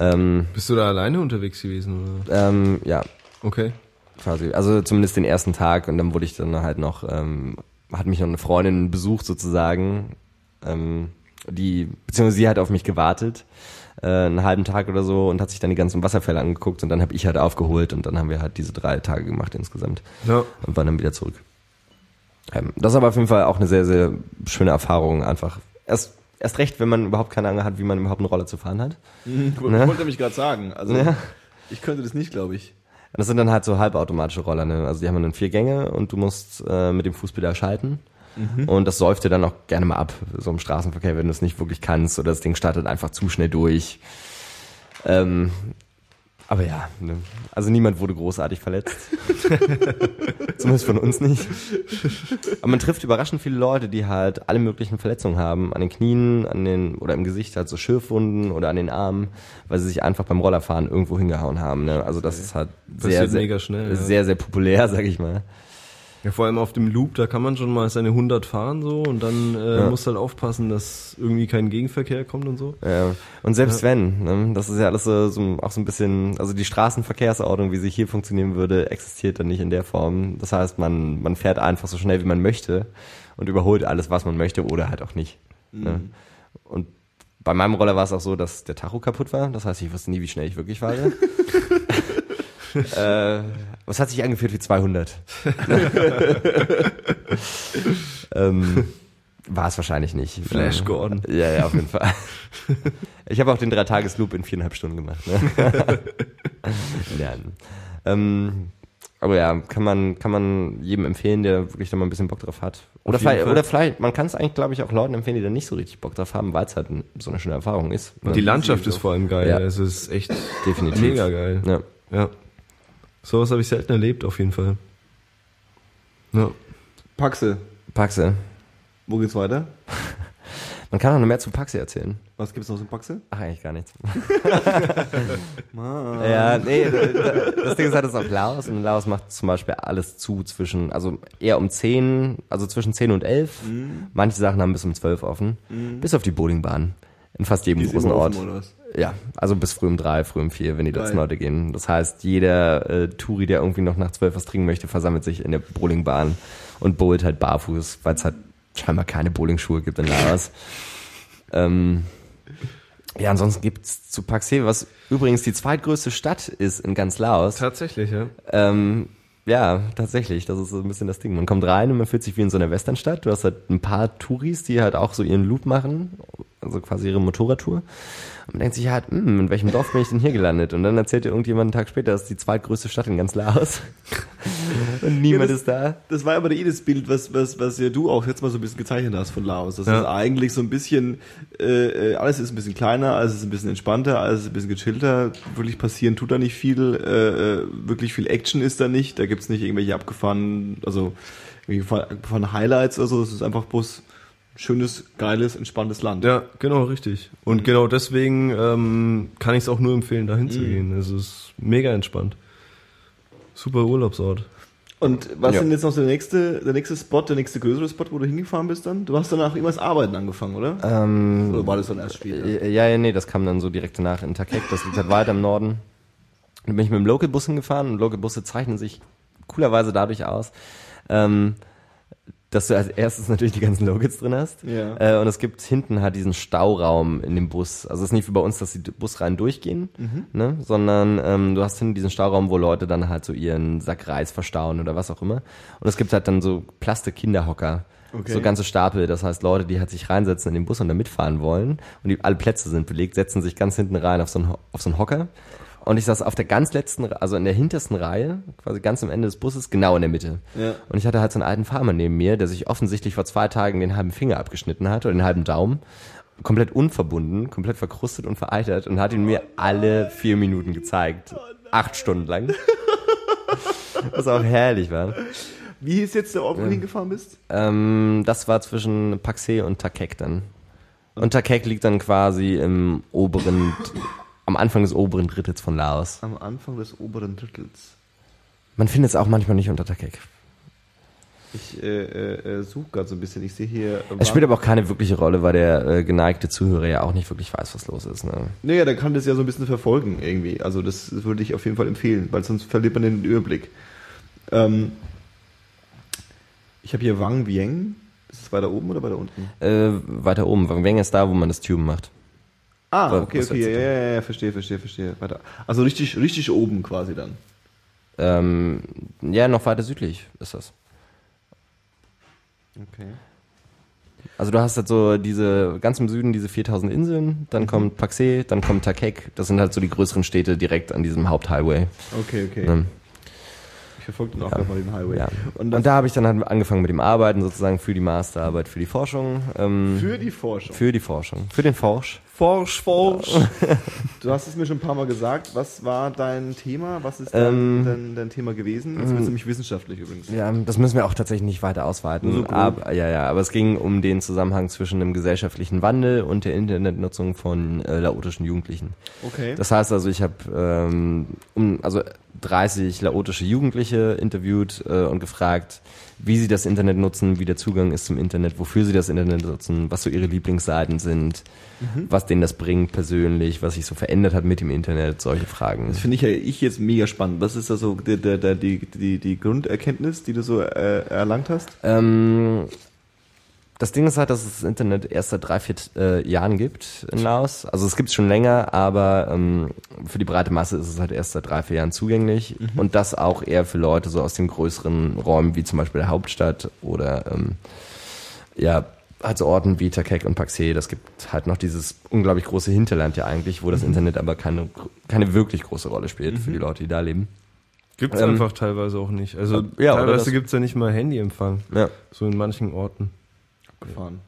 Ähm, Bist du da alleine unterwegs gewesen? Oder? ähm, ja, Okay. Quasi. Also zumindest den ersten Tag und dann wurde ich dann halt noch, ähm, hat mich noch eine Freundin besucht sozusagen, ähm, die, beziehungsweise sie hat auf mich gewartet, äh, einen halben Tag oder so und hat sich dann die ganzen Wasserfälle angeguckt und dann habe ich halt aufgeholt und dann haben wir halt diese drei Tage gemacht insgesamt Ja. und waren dann wieder zurück. Ähm, das ist aber auf jeden Fall auch eine sehr, sehr schöne Erfahrung einfach. Erst, erst recht, wenn man überhaupt keine Ahnung hat, wie man überhaupt eine Rolle zu fahren hat. Ich Ne? wollte mich gerade sagen. Also, Ja. ich könnte das nicht, glaube ich. Das sind dann halt so halbautomatische Roller, ne? Also die haben dann vier Gänge und du musst äh, mit dem Fußpedal schalten. Und das säuft dir dann auch gerne mal ab, so im Straßenverkehr, wenn du es nicht wirklich kannst oder das Ding startet einfach zu schnell durch. Ähm, aber ja, ne? also niemand wurde großartig verletzt. Zumindest von uns nicht. Aber man trifft überraschend viele Leute, die halt alle möglichen Verletzungen haben. An den Knien, an den, oder im Gesicht halt so Schürfwunden oder an den Armen, weil sie sich einfach beim Rollerfahren irgendwo hingehauen haben. Ne? Also das ist halt sehr, Passiert sehr, mega schnell, ja. sehr, sehr populär, sag ich mal. Ja, vor allem auf dem Loop, da kann man schon mal seine 100 fahren so und dann äh, Ja. musst halt aufpassen, dass irgendwie kein Gegenverkehr kommt und so. Ja. Und selbst wenn, ne, das ist ja alles so, so auch so ein bisschen, also die Straßenverkehrsordnung, wie sie hier funktionieren würde, existiert dann nicht in der Form. Das heißt, man, man fährt einfach so schnell, wie man möchte und überholt alles, was man möchte oder halt auch nicht. Ne? Und bei meinem Roller war es auch so, dass der Tacho kaputt war. Das heißt, ich wusste nie, wie schnell ich wirklich fahre. äh, es hat sich angefühlt wie 200. ähm, war es wahrscheinlich nicht. Flash Gordon. Ja, ja, auf jeden Fall. Ich habe auch den Dreitages-Loop in viereinhalb Stunden gemacht. Ne? ja. ähm, aber ja, kann man, kann man jedem empfehlen, der wirklich da mal ein bisschen Bock drauf hat. Oder vielleicht, Fall. oder vielleicht, man kann es eigentlich, glaube ich, auch Leuten empfehlen, die da nicht so richtig Bock drauf haben, weil es halt so eine schöne Erfahrung ist. Und die Landschaft ist vor allem geil. Ja. Es ist echt Definitiv. mega geil. Ja. Ja. Sowas habe ich selten erlebt, auf jeden Fall. Ja. Paxe, Paxe. wo geht's weiter? Man kann auch noch mehr zu Paxi erzählen. Was gibt's noch in Paxe? Ach, eigentlich gar nichts. ja, nee, das Ding ist halt, das ist auf Laos und Laos macht zum Beispiel alles zu zwischen, also eher um 10, also zwischen 10 und 11. Manche Sachen haben bis um 12 offen. Bis auf die Bowlingbahn. In fast jedem großen Ort. Ja, also bis früh um drei, früh um vier, wenn die letzten. Leute gehen. Das heißt, jeder äh, Touri, der irgendwie noch nach zwölf was trinken möchte, versammelt sich in der Bowlingbahn und bowlt halt barfuß, weil es halt scheinbar keine Bowlingschuhe gibt in Laos. ähm, ja, ansonsten gibt's zu Paxe, was übrigens die zweitgrößte Stadt ist in ganz Laos. Tatsächlich, ja. Ähm, ja, tatsächlich, das ist so ein bisschen das Ding. Man kommt rein und man fühlt sich wie in so einer Westernstadt. Du hast halt ein paar Touris, die halt auch so ihren Loop machen, also quasi ihre Motorradtour. Und man denkt sich halt, hm, in welchem Dorf bin ich denn hier gelandet? Und dann erzählt dir irgendjemand einen Tag später, das ist die zweitgrößte Stadt in ganz Laos. und niemand Ja, das- ist da. Das war aber eh das Bild, was, was, was ja du auch jetzt mal so ein bisschen gezeichnet hast von Laos. Das Ja. ist eigentlich so ein bisschen, äh, äh, alles ist ein bisschen kleiner, alles ist ein bisschen entspannter, alles ist ein bisschen gechillter. Wirklich passieren tut da nicht viel, äh, äh, wirklich viel Action ist da nicht. Da gibt's nicht irgendwelche abgefahrenen, also irgendwelche abgefahrenen Highlights oder so. Es ist einfach bloß schönes, geiles, entspanntes Land. Ja, genau, richtig. Und genau deswegen ähm, kann ich es auch nur empfehlen, dahin zu gehen. Es ist mega entspannt. Super Urlaubsort. Und was Ja. denn jetzt noch der nächste, der nächste Spot, der nächste größere Spot, wo du hingefahren bist dann? Du hast danach irgendwas arbeiten angefangen, oder? Ähm, Oder war das dann erst später? Ja, ja, nee, das kam dann so direkt danach in Takek, das liegt halt weiter im Norden. Dann bin ich mit dem Local-Bus hingefahren und Local-Busse zeichnen sich coolerweise dadurch aus, ähm, dass du als erstes natürlich die ganzen Locals drin hast. Ja. Äh, und es gibt hinten halt diesen Stauraum in dem Bus. Also es ist nicht wie bei uns, dass die Busreihen durchgehen, ne? sondern ähm, du hast hinten diesen Stauraum, wo Leute dann halt so ihren Sack Reis verstauen oder was auch immer. Und es gibt halt dann so Plastik-Kinderhocker. Okay. So ganze Stapel, das heißt Leute, die halt sich reinsetzen in den Bus und da mitfahren wollen und die, alle Plätze sind belegt, setzen sich ganz hinten rein auf so einen, auf so einen Hocker. Und ich saß auf der ganz letzten, also in der hintersten Reihe, quasi ganz am Ende des Busses, genau in der Mitte. Ja. Und ich hatte halt so einen alten Farmer neben mir, der sich offensichtlich vor zwei Tagen den halben Finger abgeschnitten hat oder den halben Daumen. Komplett unverbunden, komplett verkrustet und vereitert und hat ihn mir alle vier Minuten gezeigt. Acht Stunden lang. Was auch herrlich war. Wie hieß jetzt der Ort, wo du hingefahren bist? Ähm, das war zwischen Paxe und Takek dann. Und Takek liegt dann quasi im oberen, am Anfang des oberen Drittels von Laos. Am Anfang des oberen Drittels. Man findet es auch manchmal nicht unter Takek. Ich äh, äh, äh, suche gerade so ein bisschen. Ich sehe hier. äh, Es spielt aber auch keine wirkliche Rolle, weil der äh, geneigte Zuhörer ja auch nicht wirklich weiß, was los ist. Ne? Naja, der kann das ja so ein bisschen verfolgen irgendwie. Also das würde ich auf jeden Fall empfehlen, weil sonst verliert man den Überblick. Ähm, ich habe hier Wang Vieng. Ist es weiter oben oder weiter unten? Äh, weiter oben, Wang Weng ist da, wo man das Tuben macht. Ah, okay, okay, ja, ja, ja, ja, verstehe, verstehe, verstehe. Weiter. Also richtig, richtig oben quasi dann. Ähm, ja, noch weiter südlich ist das. Okay. Also du hast halt so diese, ganz im Süden diese 4000 Inseln, dann kommt Paxe, dann kommt Takek. Das sind halt so die größeren Städte direkt an diesem Haupthighway. Okay, okay. Ne? Ich verfolge dann auch gerade mal den Highway. Ja. Und, Und, da habe ich dann halt angefangen mit dem Arbeiten sozusagen für die Masterarbeit, für die Forschung. Ähm, für die Forschung. für die Forschung. Für den Forsch. Forsch, forsch. Du hast es mir schon ein paar Mal gesagt. Was war dein Thema? Was ist dein, Ähm, dein, dein Thema gewesen? Das wird nämlich wissenschaftlich übrigens. Ja, das müssen wir auch tatsächlich nicht weiter ausweiten. So grob. aber, ja, ja, aber es ging um den Zusammenhang zwischen dem gesellschaftlichen Wandel und der Internetnutzung von äh, laotischen Jugendlichen. Okay. Das heißt also, ich habe ähm, um, also 30 laotische Jugendliche interviewt äh, und gefragt, wie sie das Internet nutzen, wie der Zugang ist zum Internet, wofür sie das Internet nutzen, was so ihre Lieblingsseiten sind, Mhm. was denen das bringt persönlich, was sich so verändert hat mit dem Internet, solche Fragen. Das finde ich ja ich jetzt mega spannend. Was ist da so der, die, die, die Grunderkenntnis, die du so äh, erlangt hast? Ähm, das Ding ist halt, dass es das Internet erst seit drei, vier äh, Jahren gibt in Laos. Also es gibt es schon länger, aber ähm, für die breite Masse ist es halt erst seit drei, vier Jahren zugänglich. Und das auch eher für Leute so aus den größeren Räumen, wie zum Beispiel der Hauptstadt oder ähm, ja, halt so Orten wie Takek und Paxe. Das gibt halt noch dieses unglaublich große Hinterland ja eigentlich, wo das Internet aber keine, keine wirklich große Rolle spielt für die Leute, die da leben. Gibt's Ähm, einfach teilweise auch nicht. Also ja, teilweise das- gibt's ja nicht mal Handyempfang. Ja. So in manchen Orten. Gefahren.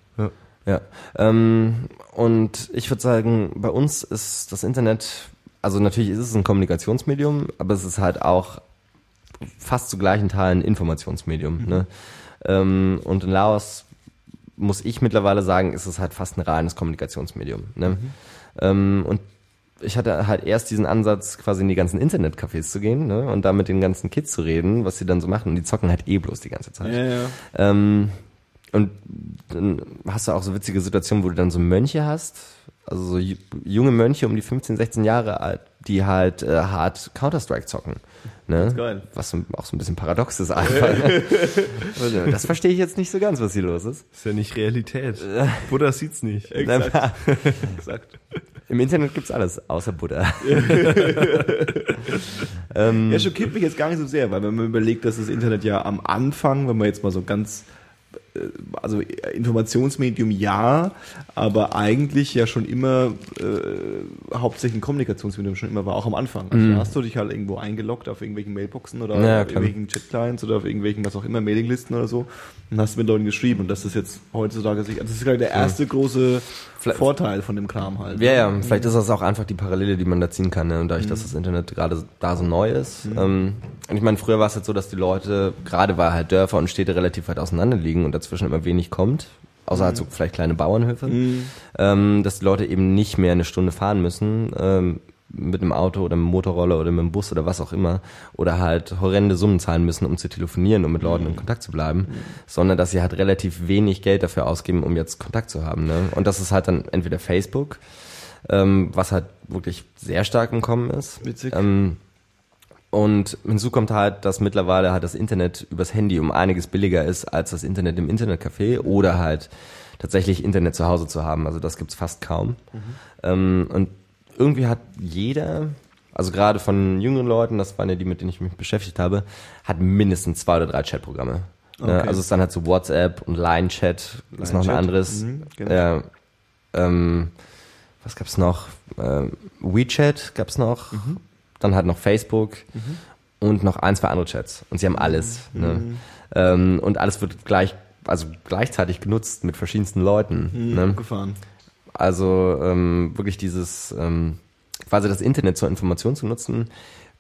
Ja, ähm, und ich würde sagen, bei uns ist das Internet, also natürlich ist es ein Kommunikationsmedium, aber es ist halt auch fast zu gleichen Teilen ein Informationsmedium. Ne? Ähm, und in Laos muss ich mittlerweile sagen, ist es halt fast ein reines Kommunikationsmedium. Ne? Ähm, und ich hatte halt erst diesen Ansatz, quasi in die ganzen Internetcafés zu gehen ne? und da mit den ganzen Kids zu reden, was sie dann so machen. Und die zocken halt eh bloß die ganze Zeit. Ja, ja. Ähm, und dann hast du auch so witzige Situationen, wo du dann so Mönche hast, also so ju- junge Mönche um die 15, 16 Jahre alt, die halt äh, hart Counter-Strike zocken. Ne? geil. Was so, auch so ein bisschen paradox ist einfach. Also, das verstehe ich jetzt nicht so ganz, was hier los ist. Ist ja nicht Realität. Buddha sieht's nicht. Exakt. Exakt. Im Internet gibt's alles, außer Buddha. ähm, Ja, schockiert mich jetzt gar nicht so sehr, weil wenn man überlegt, dass das Internet ja am Anfang, wenn man jetzt mal so ganz, also Informationsmedium ja, aber eigentlich ja schon immer äh, hauptsächlich ein Kommunikationsmedium schon immer war, auch am Anfang. Also da hast du dich halt irgendwo eingeloggt auf irgendwelchen Mailboxen oder Ja, auf klar. irgendwelchen Chat-Clients oder auf irgendwelchen, was auch immer, Mailinglisten oder so und hast mit Leuten geschrieben und das ist jetzt heutzutage, sich- also das ist gerade der erste große Vielleicht- Vorteil von dem Kram halt. Ja, ja, vielleicht ist das auch einfach die Parallele, die man da ziehen kann, ne? und dadurch, dass das Internet gerade da so neu ist. Ähm, und ich meine, früher war es jetzt so, dass die Leute, gerade weil halt Dörfer und Städte relativ weit auseinander liegen und dazwischen immer wenig kommt, außer halt so vielleicht kleine Bauernhöfe, ähm, dass die Leute eben nicht mehr eine Stunde fahren müssen, ähm, mit einem Auto oder mit einem Motorroller oder mit einem Bus oder was auch immer, oder halt horrende Summen zahlen müssen, um zu telefonieren, um mit Leuten in Kontakt zu bleiben, sondern dass sie halt relativ wenig Geld dafür ausgeben, um jetzt Kontakt zu haben. Ne? Und das ist halt dann entweder Facebook, ähm, was halt wirklich sehr stark im Kommen ist. Witzig. Ähm, und hinzu kommt halt, dass mittlerweile halt das Internet übers Handy um einiges billiger ist als das Internet im Internetcafé oder halt tatsächlich Internet zu Hause zu haben. Also das gibt's fast kaum. Ähm, und irgendwie hat jeder, also gerade von jüngeren Leuten, das waren ja die, mit denen ich mich beschäftigt habe, hat mindestens zwei oder drei Chatprogramme. Ne? Okay. Also es ist dann halt so WhatsApp und Line-Chat, ist noch ein anderes. mhm, genau. ja, ähm, was gab's noch? Ähm, WeChat gab's noch. Mhm. Dann halt noch Facebook und noch ein, zwei andere Chats. Und sie haben alles. Mhm. Ne? Ähm, und alles wird gleich, also gleichzeitig genutzt mit verschiedensten Leuten. Mhm, Ne? gefahren. Also ähm, wirklich dieses, ähm, quasi das Internet zur Information zu nutzen,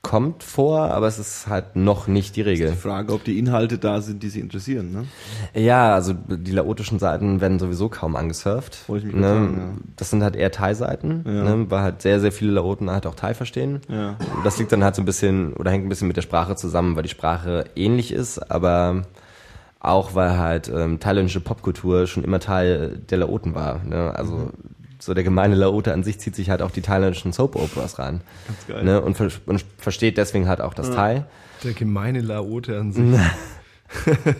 kommt vor, aber es ist halt noch nicht die Regel. Die Frage, ob die Inhalte da sind, die sie interessieren, ne? Ja, also die laotischen Seiten werden sowieso kaum angesurft. Wollte ich mich gerade sagen, ja. Das sind halt eher Thai-Seiten, Ja. ne, weil halt sehr, sehr viele Laoten halt auch Thai verstehen. Ja. Das liegt dann halt so ein bisschen, oder hängt ein bisschen mit der Sprache zusammen, weil die Sprache ähnlich ist, aber auch weil halt ähm, thailändische Popkultur schon immer Teil der Laoten war. Ne? Also Mhm. So der gemeine Laote an sich zieht sich halt auch die thailändischen Soap-Operas rein. Ganz geil. Ne? Und, ver und versteht deswegen halt auch das Thai. Der gemeine Laote an sich.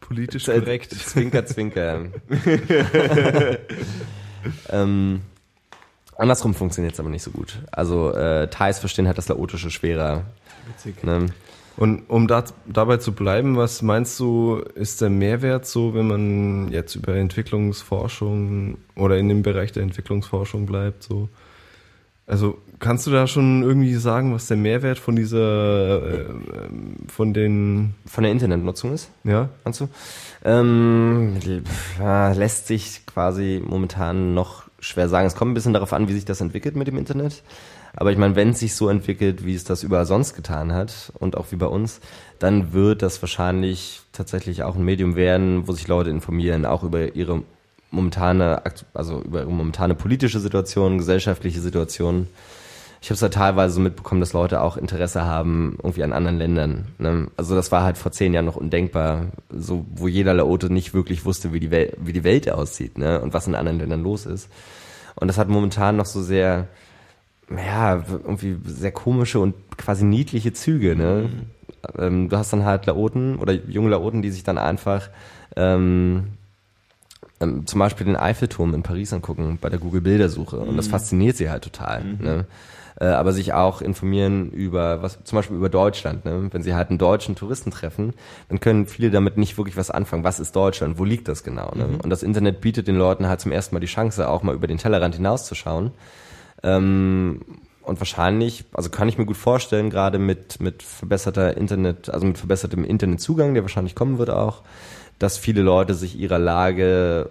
Politisch korrekt. Zwinker, zwinker. ähm, andersrum funktioniert es aber nicht so gut. Also äh, Thais verstehen halt das Laotische schwerer. Witzig. Ne? Und um da, dabei zu bleiben, was meinst du, ist der Mehrwert so, wenn man jetzt über Entwicklungsforschung oder in dem Bereich der Entwicklungsforschung bleibt? So? Also kannst du da schon irgendwie sagen, was der Mehrwert von dieser, äh, von den, Von der Internetnutzung ist, ja? meinst du? Ähm, lässt sich quasi momentan noch schwer sagen. Es kommt ein bisschen darauf an, wie sich das entwickelt mit dem Internet. Aber ich meine, wenn es sich so entwickelt, wie es das überall sonst getan hat und auch wie bei uns, dann wird das wahrscheinlich tatsächlich auch ein Medium werden, wo sich Leute informieren, auch über ihre momentane, also über ihre momentane politische Situation, gesellschaftliche Situation. Ich habe es halt teilweise so mitbekommen, dass Leute auch Interesse haben irgendwie an anderen Ländern. Ne? Also das war halt vor zehn Jahren noch undenkbar, so wo jeder Laote nicht wirklich wusste, wie die Welt, wie die Welt aussieht, ne? Und was in anderen Ländern los ist. Und das hat momentan noch so sehr, ja, irgendwie sehr komische und quasi niedliche Züge, ne? Ähm, du hast dann halt Laoten oder junge Laoten, die sich dann einfach ähm, ähm, zum Beispiel den Eiffelturm in Paris angucken bei der Google-Bildersuche. Und das fasziniert sie halt total. Ne? Äh, aber sich auch informieren über, was zum Beispiel über Deutschland. Ne? Wenn sie halt einen deutschen Touristen treffen, dann können viele damit nicht wirklich was anfangen. Was ist Deutschland? Wo liegt das genau? Ne? Und das Internet bietet den Leuten halt zum ersten Mal die Chance, auch mal über den Tellerrand hinauszuschauen. Ähm, und wahrscheinlich, also kann ich mir gut vorstellen, gerade mit, mit verbesserter Internet, also mit verbessertem Internetzugang, der wahrscheinlich kommen wird auch, dass viele Leute sich ihrer Lage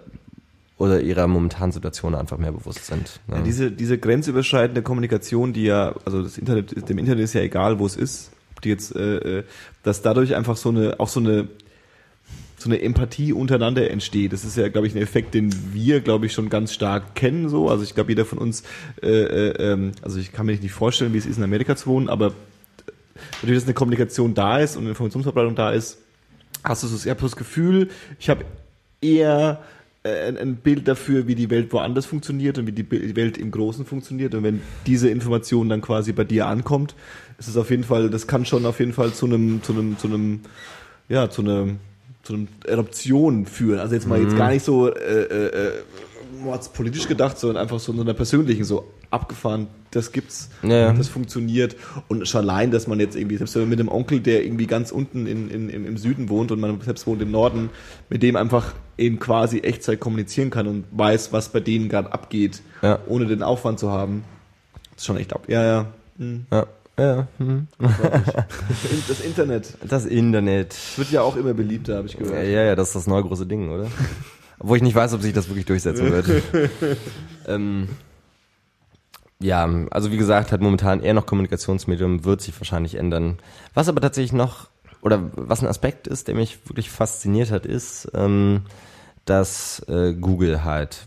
oder ihrer momentanen Situation einfach mehr bewusst sind. Ne? Ja, diese, diese grenzüberschreitende Kommunikation, die ja, also das Internet, dem Internet ist ja egal, wo es ist, die jetzt, äh, äh, dass dadurch einfach so eine, auch so eine, so eine Empathie untereinander entsteht. Das ist ja, glaube ich, ein Effekt, den wir, glaube ich, schon ganz stark kennen. So, also ich glaube, jeder von uns, äh, äh, ähm, also ich kann mir nicht vorstellen, wie es ist, in Amerika zu wohnen, aber natürlich, dass eine Kommunikation da ist und eine Informationsverbreitung da ist, hast du so, so das Gefühl, ich habe eher äh, ein, Bild dafür, wie die Welt woanders funktioniert und wie die Welt im Großen funktioniert. Und wenn diese Information dann quasi bei dir ankommt, ist es auf jeden Fall, das kann schon auf jeden Fall zu einem, zu einem, zu einem, ja, zu einem, zu einem Eruption führen. Also jetzt mal jetzt gar nicht so äh, äh, äh, mordspolitisch gedacht, sondern einfach so in einer persönlichen, so abgefahren, das gibt's, Ja. das funktioniert. Und schon allein, dass man jetzt irgendwie, selbst wenn man mit einem Onkel, der irgendwie ganz unten in, in, im, Süden wohnt und man selbst wohnt im Norden, mit dem einfach in quasi Echtzeit kommunizieren kann und weiß, was bei denen gerade abgeht, Ja. ohne den Aufwand zu haben. Das ist schon echt ab. Ja, ja. Hm. Ja, ja. hm. Das Internet Das Internet. wird ja auch immer beliebter, habe ich Ja, gehört. ja, das ist das neue große Ding, oder? Obwohl ich nicht weiß, ob sich das wirklich durchsetzen wird. ähm, ja, also wie gesagt, hat momentan eher noch Kommunikationsmedium, wird sich wahrscheinlich ändern. Was aber tatsächlich noch, oder was ein Aspekt ist, der mich wirklich fasziniert hat, ist, ähm, dass äh, Google halt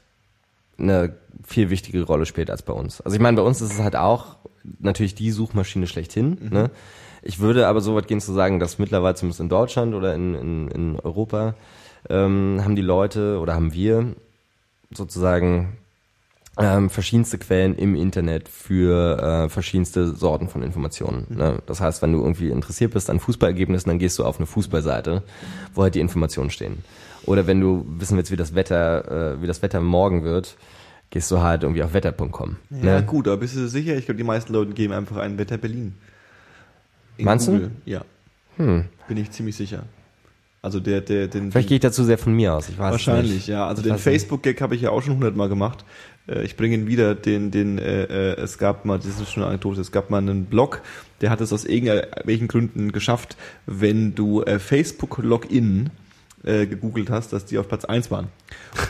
eine viel wichtigere Rolle spielt als bei uns. Also ich meine, bei uns ist es halt auch natürlich die Suchmaschine schlechthin. Ne? Ich würde aber so weit gehen zu sagen, dass mittlerweile zumindest in Deutschland oder in, in, in Europa ähm, haben die Leute oder haben wir sozusagen ähm, verschiedenste Quellen im Internet für äh, verschiedenste Sorten von Informationen. Ne? Das heißt, wenn du irgendwie interessiert bist an Fußballergebnissen, dann gehst du auf eine Fußballseite, wo halt die Informationen stehen. Oder wenn du wissen willst, wie das Wetter, äh, wie das Wetter morgen wird, gehst du halt irgendwie auf wetter.com. Ja, ne? gut, aber bist du sicher? Ich glaube, die meisten Leute geben einfach ein Wetter Berlin. In Meinst du? Google. Ja. Hm. Bin ich ziemlich sicher. Also der, der, den, Vielleicht gehe ich dazu sehr von mir aus. Ich weiß Wahrscheinlich, nicht. ja. Also Ich den. Facebook-Gag habe ich ja auch schon hundertmal gemacht. Äh, Ich bringe ihn wieder, den, den, äh, äh, es gab mal, das ist schon eine Anekdote, es gab mal einen Blog, der hat es aus irgendwelchen Gründen geschafft, wenn du äh, Facebook-Login äh, gegoogelt hast, dass die auf Platz 1 waren.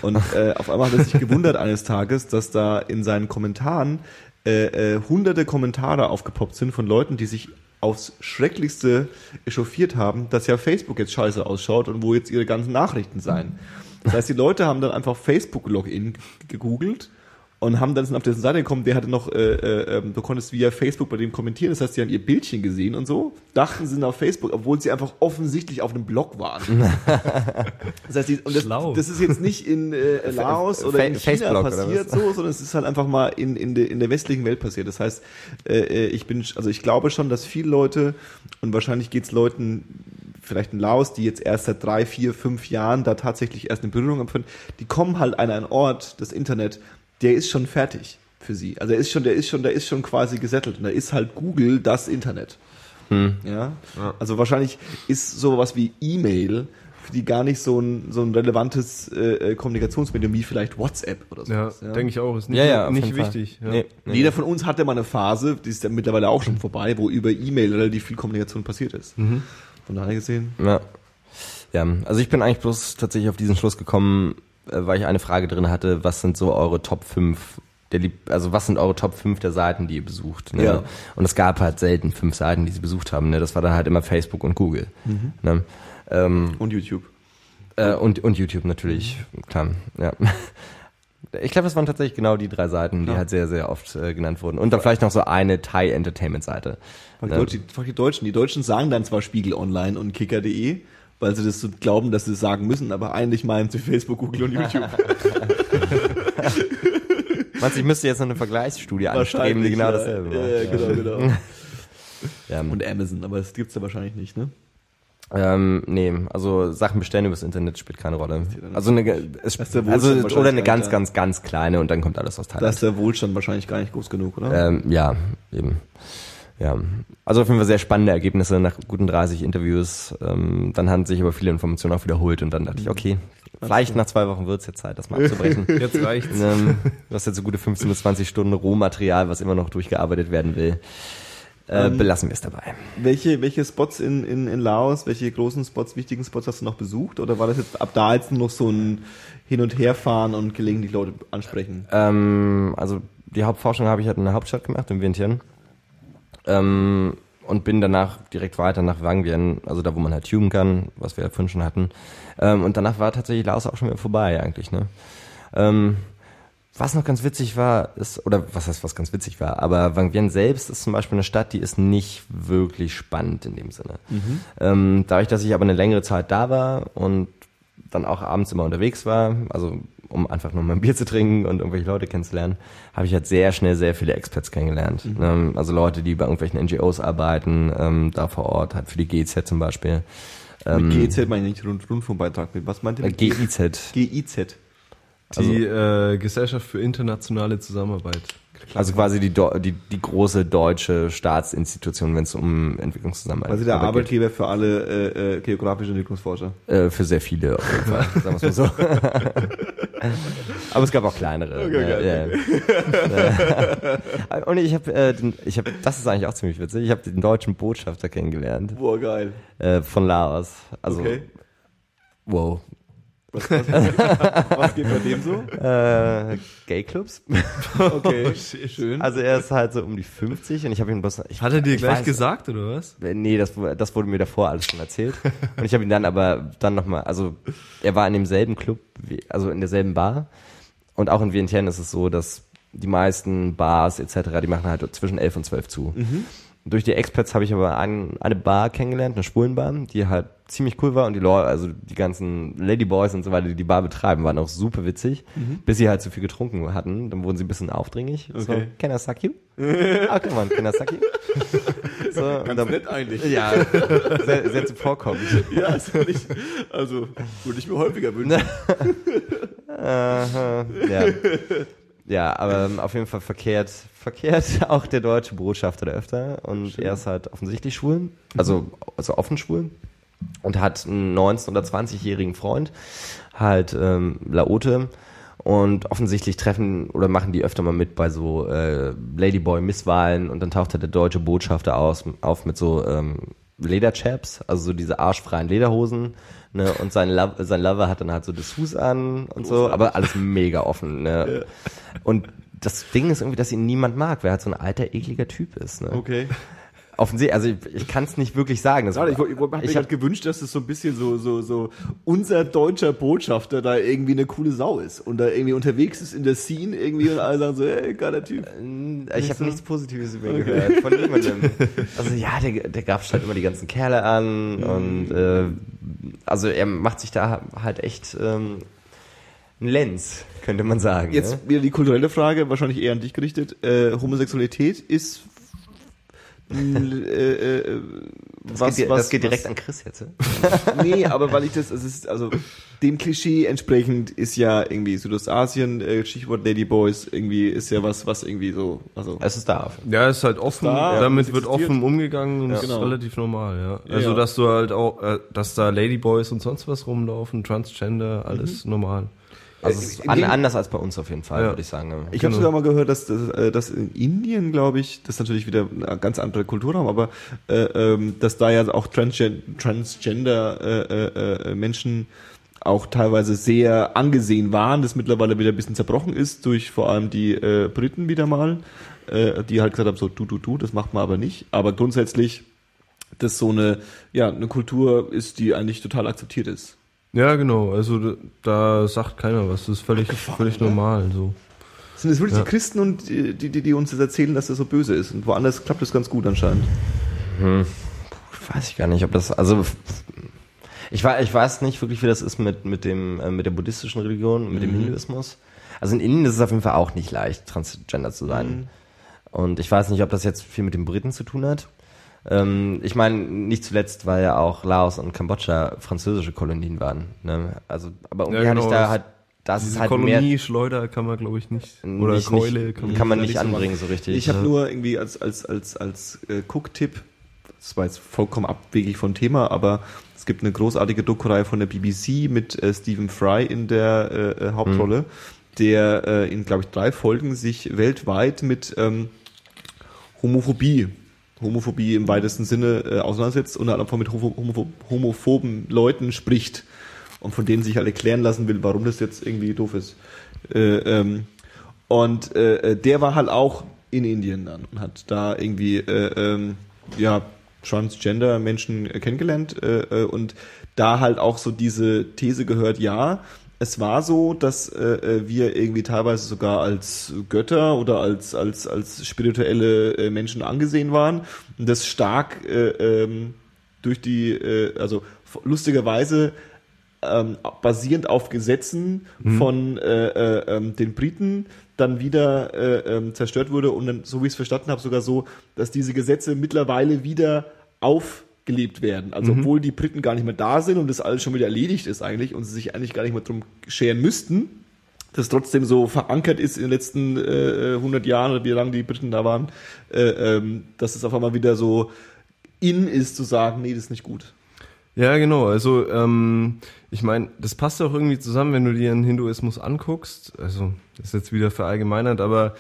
Und äh, auf einmal hat er sich gewundert eines Tages, dass da in seinen Kommentaren äh, äh, hunderte Kommentare aufgepoppt sind von Leuten, die sich aufs Schrecklichste echauffiert haben, dass ja Facebook jetzt scheiße ausschaut und wo jetzt ihre ganzen Nachrichten seien. Das heißt, die Leute haben dann einfach Facebook-Login gegoogelt und haben dann sind auf dessen Seite gekommen, der hatte noch, äh, äh, ähm, du konntest via Facebook bei dem kommentieren, das heißt, die haben ihr Bildchen gesehen und so, dachten, sie sind auf Facebook, obwohl sie einfach offensichtlich auf einem Blog waren. das heißt, die, und das, das ist jetzt nicht in äh, Laos oder in Fa- China Faceblog passiert, so, sondern es ist halt einfach mal in, in, de, in der westlichen Welt passiert. Das heißt, äh, äh, ich bin, also ich glaube schon, dass viele Leute, und wahrscheinlich geht's Leuten, vielleicht in Laos, die jetzt erst seit drei, vier, fünf Jahren da tatsächlich erst eine Berührung empfinden, die kommen halt an einen Ort, das Internet, der ist schon fertig für sie. Also er ist schon, der ist schon, der ist schon quasi gesettelt und da ist halt Google das Internet. Ja? Also wahrscheinlich ist sowas wie E-Mail für die gar nicht so ein, so ein relevantes äh, äh, Kommunikationsmedium wie vielleicht WhatsApp oder Ja, so. denke ich auch. Ist nicht, Ja, ja, nicht wichtig. Ja. Nee, nee. Jeder von uns hatte mal eine Phase, die ist ja mittlerweile auch schon vorbei, wo über E-Mail relativ viel Kommunikation passiert ist. Von daher gesehen. Ja. ja, also ich bin eigentlich bloß tatsächlich auf diesen Schluss gekommen, weil ich eine Frage drin hatte, was sind so eure Top 5 der lieb, also was sind eure Top 5 der Seiten, die ihr besucht? Ne? Ja. Und es gab halt selten fünf Seiten, die sie besucht haben. Ne? Das war dann halt immer Facebook und Google. Ne? Ähm, Und YouTube. äh, und, und YouTube natürlich, klar. Ja. Ich glaube, das waren tatsächlich genau die drei Seiten, die Ja. halt sehr, sehr oft äh, genannt wurden. Und dann vielleicht noch so eine Thai-Entertainment-Seite. Die, frag die Deutschen. Die Deutschen sagen dann zwar Spiegel Online und Kicker.de, weil sie das so glauben, dass sie es sagen müssen, aber eigentlich meinen sie Facebook, Google und YouTube. Meinst du, ich müsste jetzt noch eine Vergleichsstudie anstreben, die genau ja. dasselbe? Ja, ja, genau, genau. Ja. Und Amazon, aber das gibt's ja wahrscheinlich nicht, ne? Ähm, nee, also Sachen bestellen übers Internet spielt keine Rolle. Also eine, es, also, oder eine ganz, ganz, ganz kleine und dann kommt alles aus Da Thailand. ist der Wohlstand wahrscheinlich gar nicht groß genug, oder? Ähm, ja, eben. Ja. Also auf jeden Fall sehr spannende Ergebnisse nach guten 30 Interviews. Ähm, dann haben sich aber viele Informationen auch wiederholt und dann dachte ich, okay, vielleicht nach zwei Wochen wird es jetzt Zeit, das mal abzubrechen. Jetzt reicht's. ähm, du hast jetzt so gute 15 bis 20 Stunden Rohmaterial, was immer noch durchgearbeitet werden will. Äh, Ähm, belassen wir es dabei. Welche, welche Spots in, in, in Laos, welche großen Spots, wichtigen Spots hast du noch besucht? Oder war das jetzt ab da jetzt noch so ein Hin- und Herfahren und gelegentlich Leute ansprechen? Ähm, also die Hauptforschung habe ich halt in der Hauptstadt gemacht, in Vientiane. Ähm, und bin danach direkt weiter nach Wang Vieng, also da, wo man halt tuben kann, was wir ja vorhin schon hatten. Ähm, und danach war tatsächlich Laos auch schon wieder vorbei eigentlich. Ne? Ähm, was noch ganz witzig war, ist, oder was heißt, was ganz witzig war, aber Wang Vieng selbst ist zum Beispiel eine Stadt, die ist nicht wirklich spannend in dem Sinne. Ähm, dadurch, dass ich aber eine längere Zeit da war und dann auch abends immer unterwegs war, also um einfach nur mal ein Bier zu trinken und irgendwelche Leute kennenzulernen, habe ich halt sehr schnell sehr viele Expats kennengelernt. Ähm, also Leute, die bei irgendwelchen NGOs arbeiten, ähm, da vor Ort, halt für die GZ zum Beispiel. Mit GZ meine ich nicht Rund Rundfunkbeitrag. Mit was meint ihr? Mit GIZ. GIZ. Die äh, Gesellschaft für internationale Zusammenarbeit. Also quasi die, die, die große deutsche Staatsinstitution, wenn es um Entwicklungszusammenarbeit Also der geht. Arbeitgeber für alle äh, äh, geografischen Entwicklungsforscher. Äh, für sehr viele auf jeden Fall, sagen wir mal so. Aber es gab auch kleinere. ne, ja. Und ich habe, äh, den- ich habe, das ist eigentlich auch ziemlich witzig. Ich habe den deutschen Botschafter kennengelernt Boah, geil. äh, von Laos. Also, Okay. wow. Was geht bei dem so? Äh, Gay-Clubs. Okay, schön. Also er ist halt so um die 50 und ich habe ihn bloß. Ich, Hat er dir ich gleich weiß- gesagt, oder was? Nee, das, das wurde mir davor alles schon erzählt. Und ich habe ihn dann aber dann nochmal, also er war in demselben Club, wie, also in derselben Bar. Und auch in Vientiane ist es so, dass die meisten Bars etc., die machen halt zwischen 11 und 12 zu. Durch die Expats habe ich aber ein, eine Bar kennengelernt, eine Schwulenbar, die halt ziemlich cool war und die Leute, also die ganzen Ladyboys und so weiter, die die Bar betreiben, waren auch super witzig, bis sie halt zu viel getrunken hatten. Dann wurden sie ein bisschen aufdringlich. So, Okay. can I suck you? ah, come on, can I suck you? So, Ganz dann, nett eigentlich. ja, sehr, sehr zuvorkommend. Ja, ist nicht, also würde ich mir häufiger wünschen. Aha, ja. ja, aber ähm, auf jeden Fall verkehrt, verkehrt auch der deutsche Botschafter da öfter und er ist halt offensichtlich schwul, also, also offen schwul und hat einen 19- oder 20-jährigen Freund, halt ähm, Laote und offensichtlich treffen oder machen die öfter mal mit bei so äh, Ladyboy-Misswahlen und dann taucht halt der deutsche Botschafter aus, auf mit so ähm, Lederchaps, also so diese arschfreien Lederhosen, ne, und sein, Lo sein Lover hat dann halt so Dessous an und so, aber alles mega offen, ne. Und das Ding ist irgendwie, dass ihn niemand mag, weil er halt so ein alter, ekliger Typ ist, ne. Okay. Offensichtlich, also ich, ich kann es nicht wirklich sagen. Das, Ja, ich, ich, ich habe mir halt gewünscht, dass es so ein bisschen so, so, so unser deutscher Botschafter da irgendwie eine coole Sau ist und da irgendwie unterwegs ist in der Scene irgendwie und alle sagen so, ey, geiler Typ. Ich habe nichts Positives über ihn gehört, von niemandem. Also ja, der, der gab halt immer die ganzen Kerle an und äh, also er macht sich da halt echt ähm, ein Lenz, könnte man sagen. Jetzt ne? wieder die kulturelle Frage, wahrscheinlich eher an dich gerichtet. Äh, Homosexualität ist äh, äh, das, was, geht, was, das geht direkt was, an Chris jetzt. Nee, aber weil ich das, es ist, also dem Klischee entsprechend ist ja irgendwie Südostasien, äh, Stichwort Ladyboys, irgendwie ist ja was, was irgendwie so, also Es ist da. Ja, ist halt offen, da, damit es wird offen umgegangen und Ja. ist Genau. relativ normal, ja. Also, ja. dass du halt auch, äh, dass da Ladyboys und sonst was rumlaufen, Transgender, alles normal. Also es ist Im an, anders als bei uns auf jeden Fall, Ja. würde ich sagen. Ich habe Genau. sogar mal gehört, dass, dass, äh, dass in Indien, glaube ich, das ist natürlich wieder eine ganz andere Kulturraum, aber äh, ähm, dass da ja auch Transgen Transgender äh, äh, Menschen auch teilweise sehr angesehen waren, das mittlerweile wieder ein bisschen zerbrochen ist durch vor allem die äh, Briten wieder mal, äh, die halt gesagt haben, so du, du, du, das macht man aber nicht. Aber grundsätzlich, dass so eine, ja, eine Kultur ist, die eigentlich total akzeptiert ist. Ja, genau, also da, sagt keiner was, das ist völlig, völlig normal, so. Sind es wirklich Ja. die Christen und die, die, die uns das erzählen, dass das so böse ist? Und woanders klappt das ganz gut anscheinend. weiß ich gar nicht, ob das, also ich, weiß, ich weiß nicht wirklich, wie das ist mit, mit, dem, äh, mit der buddhistischen Religion, mit dem Hinduismus. Also in Indien ist es auf jeden Fall auch nicht leicht, transgender zu sein. Und ich weiß nicht, ob das jetzt viel mit den Briten zu tun hat. Ähm, ich meine, nicht zuletzt, weil ja auch Laos und Kambodscha französische Kolonien waren. Ne? Also, aber irgendwie Ja, hatte ich genau, da das- halt, das ist Diese halt Kolonie, Schleuder kann man, glaube ich, nicht. Oder nicht, Keule nicht, kann man kann man nicht nicht so anbringen so richtig. Ich habe nur irgendwie als, als, als, als äh, Cook-Tipp, das war jetzt vollkommen abwegig vom Thema, aber es gibt eine großartige Doku-Reihe von der BBC mit äh, Stephen Fry in der äh, äh, Hauptrolle, der äh, in, glaube ich, drei Folgen sich weltweit mit ähm, Homophobie, Homophobie im weitesten Sinne äh, auseinandersetzt und halt einfach mit homo homo homophoben Leuten spricht und von denen sich halt erklären lassen will, warum das jetzt irgendwie doof ist. Äh, ähm, und äh, äh, der war halt auch in Indien dann und hat da irgendwie äh, ähm, ja, Transgender-Menschen äh, kennengelernt äh, äh, und da halt auch so diese These gehört, ja, es war so, dass äh, äh, wir irgendwie teilweise sogar als Götter oder als, als, als spirituelle äh, Menschen angesehen waren. Und das stark äh, ähm, durch die, äh, also lustigerweise ähm, basierend auf Gesetzen von äh, äh, ähm, den Briten dann wieder äh, ähm, zerstört wurde. Und dann, so wie ich es verstanden habe, sogar so, dass diese Gesetze mittlerweile wieder aufgelebt werden. Also obwohl die Briten gar nicht mehr da sind und das alles schon wieder erledigt ist eigentlich und sie sich eigentlich gar nicht mehr drum scheren müssten, das trotzdem so verankert ist in den letzten äh, 100 Jahren oder wie lange die Briten da waren, äh, ähm, dass es auf einmal wieder so in ist zu sagen, nee, das ist nicht gut. Ja, genau. Also ähm, ich meine, das passt auch irgendwie zusammen, wenn du dir den Hinduismus anguckst. Also das ist jetzt wieder verallgemeinert, aber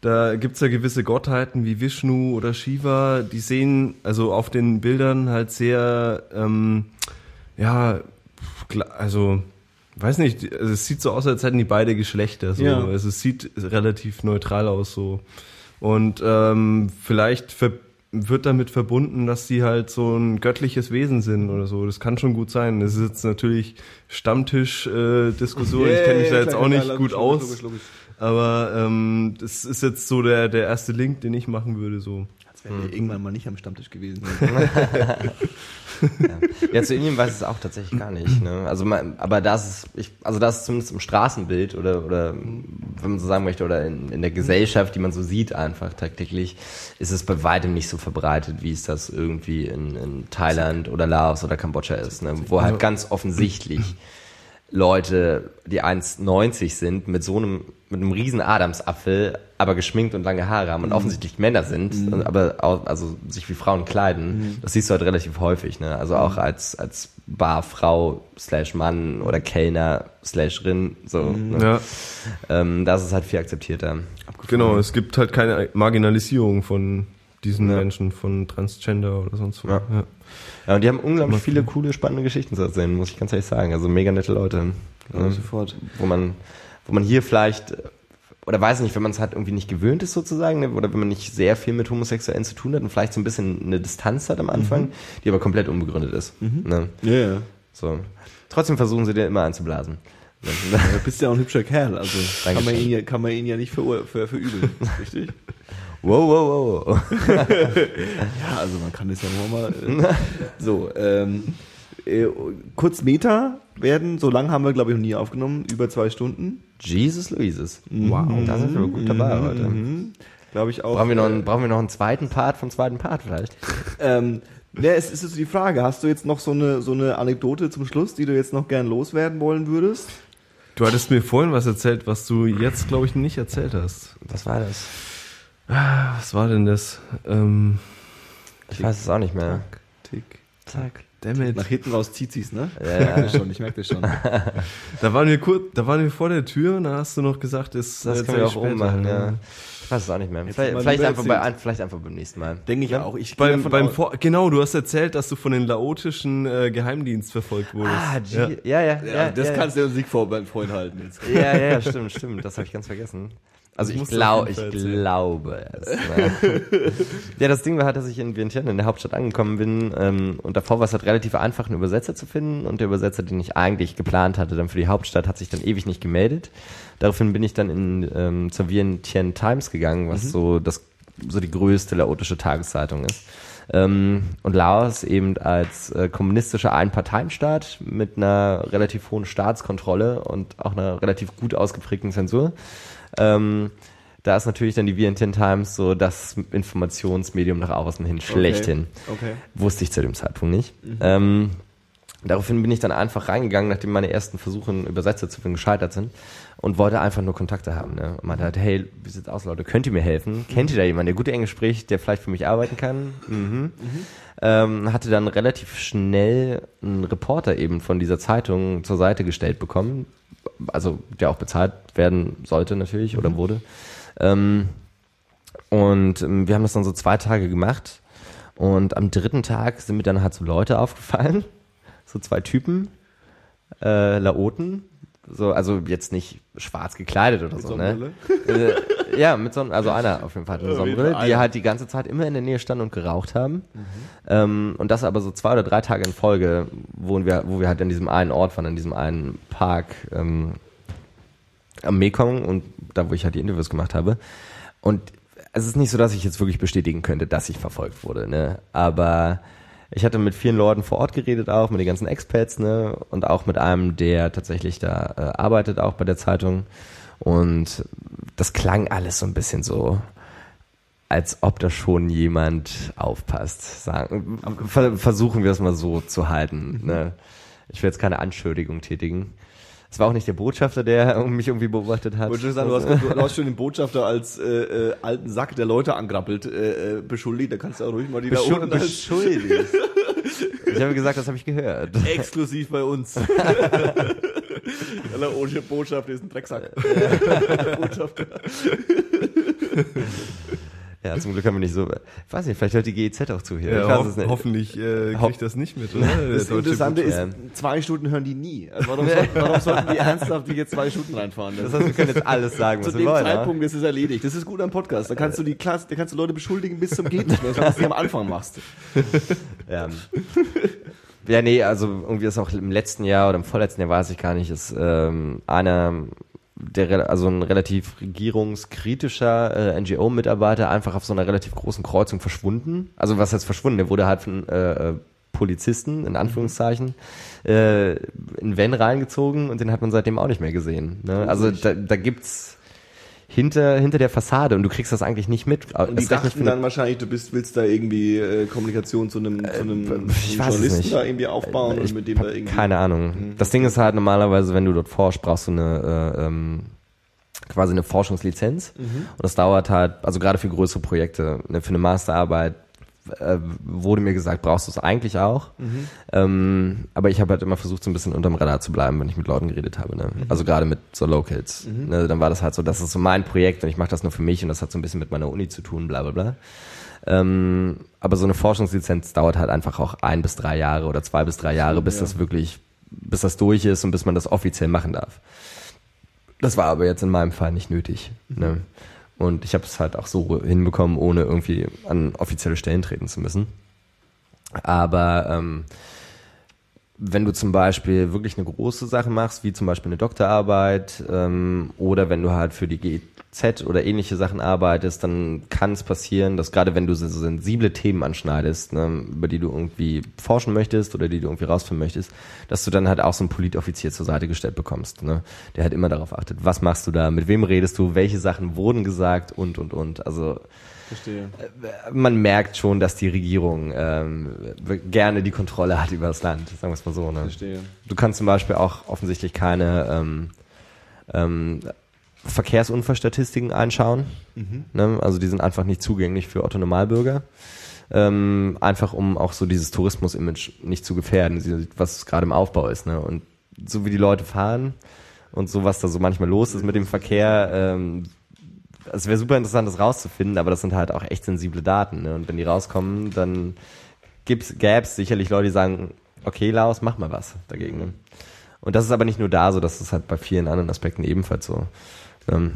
da gibt's ja gewisse Gottheiten wie Vishnu oder Shiva, die sehen also auf den Bildern halt sehr, ähm, ja, also weiß nicht, also es sieht so aus, als hätten die beide Geschlechter. So. Ja. Also es sieht relativ neutral aus so. Und ähm, vielleicht wird damit verbunden, dass sie halt so ein göttliches Wesen sind oder so. Das kann schon gut sein. Das ist jetzt natürlich Stammtisch-Diskussion. Äh, Diskussion. ich kenne mich da jetzt auch nicht gut aus. Aber ähm, das ist jetzt so der, der erste Link, den ich machen würde. So. Als wären wir irgendwann mal nicht am Stammtisch gewesen. Ja, zu Indien weiß ich es auch tatsächlich gar nicht. Ne? Also, man, aber das ist, ich, also das ist zumindest im Straßenbild oder, oder wenn man so sagen möchte, oder in, in der Gesellschaft, die man so sieht einfach tagtäglich, ist es bei weitem nicht so verbreitet, wie es das irgendwie in, in Thailand oder Laos oder Kambodscha ist, ne? wo halt ganz offensichtlich Leute, die 1,90 sind, mit so einem, mit einem riesen Adamsapfel, aber geschminkt und lange Haare haben und offensichtlich Männer sind, und aber auch, also sich wie Frauen kleiden, das siehst du halt relativ häufig, ne? Also auch als, als Barfrau slash Mann oder Kellner slash Rin, so. Ne? Ja, Ähm, das ist halt viel akzeptierter. genau. Es gibt halt keine Marginalisierung von diesen Ja. Menschen, von Transgender oder sonst was. Ja. Ja. Ja, und die haben unglaublich viele coole, spannende Geschichten zu erzählen, muss ich ganz ehrlich sagen. Also mega nette Leute. Ne? sofort. wo man, wo man hier vielleicht, oder weiß nicht, wenn man es halt irgendwie nicht gewöhnt ist sozusagen, ne, oder wenn man nicht sehr viel mit Homosexuellen zu tun hat und vielleicht so ein bisschen eine Distanz hat am Anfang, die aber komplett unbegründet ist. Ne? Ja, ja. So. Trotzdem versuchen sie dir immer einzublasen. Du bist ja auch ein hübscher Kerl, also kann man, ihn ja, kann man ihn ja nicht ver, ver, verübeln, richtig? wow, wow, wow. Ja, also man kann das ja nur mal. Äh, so, ähm, äh, kurz Meta werden, so lang haben wir, glaube ich, noch nie aufgenommen, über zwei Stunden. Jesus Louises. Wow. Da sind wir gut dabei heute. Mhm. Glaube ich auch. Brauchen wir, noch einen, brauchen wir noch einen zweiten Part vom zweiten Part vielleicht? Ähm, ja, es ist jetzt die Frage, hast du jetzt noch so eine, so eine Anekdote zum Schluss, die du jetzt noch gern loswerden wollen würdest? Du hattest mir vorhin was erzählt, was du jetzt, glaube ich, nicht erzählt hast. Was war das? Was war denn das? Ähm, Ich weiß es auch nicht mehr. Tick. Zack. damn it. Nach hinten raus zieht sie's, ne? Ja, Ich merke ja. das schon, ich merke das schon. Da waren wir kurz, da waren wir vor der Tür und da hast du noch gesagt, es Das können wir auch ummachen, ja. Ich weiß es auch nicht mehr. Vielleicht, vielleicht, einfach bei, vielleicht einfach beim nächsten Mal. Denke ich Ja. auch. Ich gehe Beim, beim vor, genau, du hast erzählt, dass du von den laotischen äh, Geheimdienst verfolgt wurdest. Ah, ja. G ja, ja, ja. ja, das ja, kannst du uns nicht vor beim Freund halten. Jetzt. Ja, ja, ja, stimmt, stimmt. Das habe ich ganz vergessen. Also ich, glaub, ich glaube es. Ne? ja, das Ding war halt, dass ich in Vientiane, in der Hauptstadt angekommen bin ähm, und davor war es halt relativ einfach, einen Übersetzer zu finden und der Übersetzer, den ich eigentlich geplant hatte, dann für die Hauptstadt, hat sich dann ewig nicht gemeldet. Daraufhin bin ich dann in, ähm, zur Vientiane Times gegangen, was so das so die größte laotische Tageszeitung ist. Ähm, und Laos eben als äh, kommunistischer Einparteienstaat mit einer relativ hohen Staatskontrolle und auch einer relativ gut ausgeprägten Zensur. Ähm, da ist natürlich dann die Vientiane Times so das Informationsmedium nach außen hin schlechthin. Okay. Wusste ich zu dem Zeitpunkt nicht. Ähm, daraufhin bin ich dann einfach reingegangen, nachdem meine ersten Versuche, einen Übersetzer zu finden, gescheitert sind und wollte einfach nur Kontakte haben. Ne? Und meinte halt, hey, wie sieht's aus, Leute? Könnt ihr mir helfen? Kennt ihr da jemanden, der gut Englisch spricht, der vielleicht für mich arbeiten kann? Mhm. Ähm, hatte dann relativ schnell einen Reporter eben von dieser Zeitung zur Seite gestellt bekommen, also der auch bezahlt werden sollte natürlich oder wurde. Ähm, und ähm, wir haben das dann so zwei Tage gemacht. Und am dritten Tag sind mir dann halt so Leute aufgefallen. So zwei Typen, äh, Laoten, So, also jetzt nicht schwarz gekleidet oder so, ne? Sonnenbrille? äh, ja, mit Sonnen, also einer auf jeden Fall hatte eine jeden Sonnenbrille, die halt die ganze Zeit immer in der Nähe standen und geraucht haben. Ähm, und das aber so zwei oder drei Tage in Folge, wo wir, wo wir halt an diesem einen Ort waren, an diesem einen Park ähm, am Mekong und da, wo ich halt die Interviews gemacht habe. Und es ist nicht so, dass ich jetzt wirklich bestätigen könnte, dass ich verfolgt wurde, ne? Aber ich hatte mit vielen Leuten vor Ort geredet auch, mit den ganzen Expats, ne? Und auch mit einem, der tatsächlich da äh, arbeitet, auch bei der Zeitung. Und das klang alles so ein bisschen so, als ob da schon jemand aufpasst. Sagen, ver versuchen wir es mal so zu halten. Ne? Ich will jetzt keine Anschuldigung tätigen. Es war auch nicht der Botschafter, der mich irgendwie beobachtet hat. Wollte schon sagen, du hast, du, du hast schon den Botschafter als äh, äh, alten Sack, der Leute angrappelt, äh, äh, beschuldigt. Da kannst du auch ruhig mal die da Beschu unten beschuldigt. Ich habe gesagt, das habe ich gehört. exklusiv bei uns. Aller ohne Botschafter ist ein Drecksack. Botschafter. Ja, zum Glück haben wir nicht so. Ich weiß nicht, vielleicht hört die GEZ auch zu hier. Ja, ich weiß ho es nicht. hoffentlich äh, Ho- kriegt das nicht mit, oder? Der Das Interessante ist, zwei Stunden hören die nie. Also warum, sollten, warum sollten die ernsthaft die jetzt zwei Stunden reinfahren? Das heißt, wir können jetzt alles sagen, Zu was dem wir wollen. ja? Zeitpunkt ist es erledigt. Das ist gut am Podcast. Da kannst du die Klasse, da kannst du Leute beschuldigen bis zum geht nicht mehr, was du am Anfang machst. Ja. ja, nee, also irgendwie ist auch im letzten Jahr oder im vorletzten Jahr, weiß ich gar nicht, ist ähm, einer der also ein relativ regierungskritischer äh, NGO-Mitarbeiter einfach auf so einer relativ großen Kreuzung verschwunden. Also was heißt verschwunden? Der wurde halt von äh, äh, Polizisten, in Anführungszeichen, äh, in Van reingezogen und den hat man seitdem auch nicht mehr gesehen. Ne? Also da, da gibt's hinter, hinter der Fassade und du kriegst das eigentlich nicht mit. Und die dachten dann wahrscheinlich, du bist, willst da irgendwie äh, Kommunikation zu einem, zu einem, zu einem ich weiß es Journalisten da irgendwie aufbauen Ich und mit dem da irgendwie. Keine Ahnung. Das Ding ist halt normalerweise, wenn du dort forschst, brauchst du eine äh, ähm, quasi eine Forschungslizenz. Und das dauert halt, also gerade für größere Projekte, ne, für eine Masterarbeit äh, wurde mir gesagt, brauchst du es eigentlich auch. Ähm, aber ich habe halt immer versucht, so ein bisschen unterm Radar zu bleiben, wenn ich mit Leuten geredet habe. Ne? Also gerade mit so Locals. Ne? Dann war das halt so, das ist so mein Projekt und ich mache das nur für mich und das hat so ein bisschen mit meiner Uni zu tun, bla bla bla. Ähm, aber so eine Forschungslizenz dauert halt einfach auch ein bis drei Jahre oder zwei bis drei Jahre, bis das wirklich, bis das durch ist und bis man das offiziell machen darf. Das war aber jetzt in meinem Fall nicht nötig. Ne? Und ich habe es halt auch so hinbekommen, ohne irgendwie an offizielle Stellen treten zu müssen. Aber ähm, wenn du zum Beispiel wirklich eine große Sache machst, wie zum Beispiel eine Doktorarbeit ähm, oder wenn du halt für die GZ oder ähnliche Sachen arbeitest, dann kann es passieren, dass gerade wenn du so sensible Themen anschneidest, ne, über die du irgendwie forschen möchtest oder die du irgendwie rausfinden möchtest, dass du dann halt auch so einen Politoffizier zur Seite gestellt bekommst, ne, der halt immer darauf achtet, was machst du da, mit wem redest du, welche Sachen wurden gesagt und und und. Also Verstehe. man merkt schon, dass die Regierung ähm, gerne die Kontrolle hat über das Land, sagen wir es mal so. Ne? Verstehe. Du kannst zum Beispiel auch offensichtlich keine ähm, ähm, Verkehrsunfallstatistiken einschauen. Ne? Also die sind einfach nicht zugänglich für Otto Normalbürger. Ähm, einfach um auch so dieses Tourismus-Image nicht zu gefährden, was gerade im Aufbau ist. Ne? Und so wie die Leute fahren und so was da so manchmal los ist mit dem Verkehr, ähm, es wäre super interessant, das rauszufinden, aber das sind halt auch echt sensible Daten. Ne? Und wenn die rauskommen, dann gibt's, gäb's sicherlich Leute, die sagen, okay, Laos, mach mal was dagegen. Ne? Und das ist aber nicht nur da so, das ist halt bei vielen anderen Aspekten ebenfalls so. Ähm,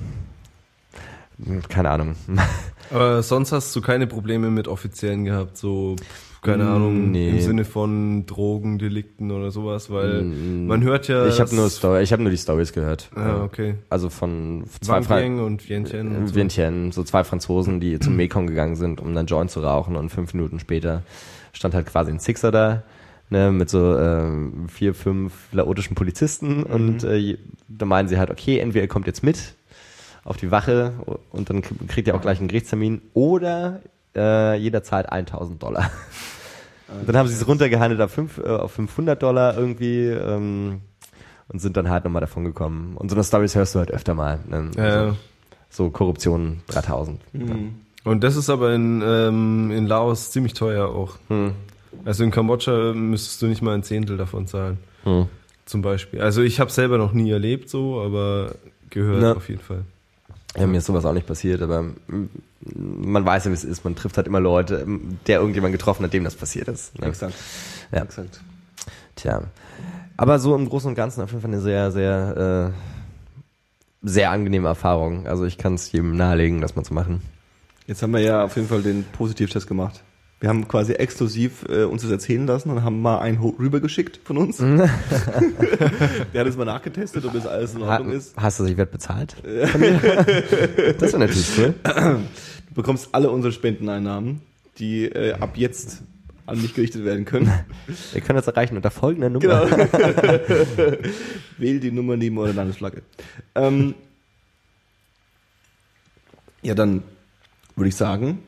keine Ahnung. Aber sonst hast du keine Probleme mit Offiziellen gehabt, so, keine Ahnung, Nee. im Sinne von Drogendelikten oder sowas, weil man hört ja. ich habe nur, Story, ich hab nur die Stories gehört. Ah, okay. Also von zwei Wang Fra Yang und Vientiane und so. Vientiane, so zwei Franzosen, die zum Mekong gegangen sind, um dann Joint zu rauchen und fünf Minuten später stand halt quasi ein Sixer da, ne, mit so ähm, vier, fünf laotischen Polizisten und äh, da meinen sie halt, okay, entweder ihr kommt jetzt mit auf die Wache und dann kriegt ihr auch gleich einen Gerichtstermin oder äh, jederzeit 1000 Dollar. Und dann haben sie es runtergehandelt auf, fünf, äh, auf 500 Dollar irgendwie ähm, und sind dann halt nochmal davon gekommen. Und so eine Stories hörst du halt öfter mal. Ne? Ja, Also, ja. so Korruption 3000. Und das ist aber in, ähm, in Laos ziemlich teuer auch. Hm. Also in Kambodscha müsstest du nicht mal ein Zehntel davon zahlen. Hm. Zum Beispiel. Also ich habe selber noch nie erlebt so, aber gehört Na. auf jeden Fall. Ja, mir ist sowas auch nicht passiert, aber mm, man weiß ja, wie es ist. Man trifft halt immer Leute, mm, der irgendjemand getroffen hat, dem das passiert ist. Ne? Exakt. Ja. Exakt. Tja. Aber so im Großen und Ganzen auf jeden Fall eine sehr, sehr, äh, sehr angenehme Erfahrung. Also ich kann es jedem nahelegen, das mal zu machen. Jetzt haben wir ja auf jeden Fall den Positivtest gemacht. Wir haben quasi exklusiv äh, uns das erzählen lassen und haben mal einen rübergeschickt von uns. Der hat es mal nachgetestet, ob das alles in Ha Ordnung ist. hast du, ich werde bezahlt? Das wäre natürlich cool. Du bekommst alle unsere Spendeneinnahmen, die äh, ab jetzt an mich gerichtet werden können. Wir können das erreichen unter folgender Nummer. Genau. Wähl die Nummer neben eurer Landesflagge. Ähm, ja, dann würde ich sagen,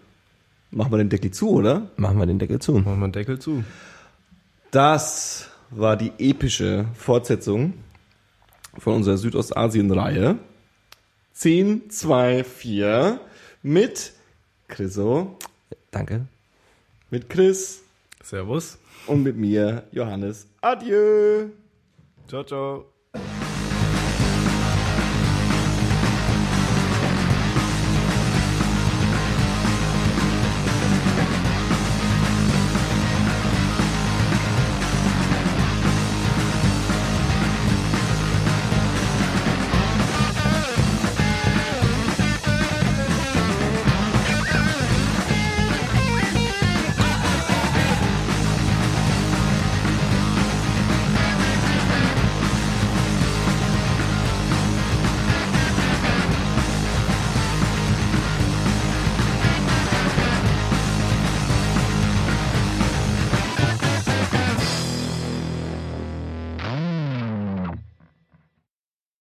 machen wir den Deckel zu, oder? Machen wir den Deckel zu. Machen wir einen Deckel zu. Das war die epische Fortsetzung von unserer Südostasien-Reihe. 10, 2, 4 mit Chriso, Danke. mit Chris Servus. und mit mir, Johannes. Adieu! Ciao, ciao.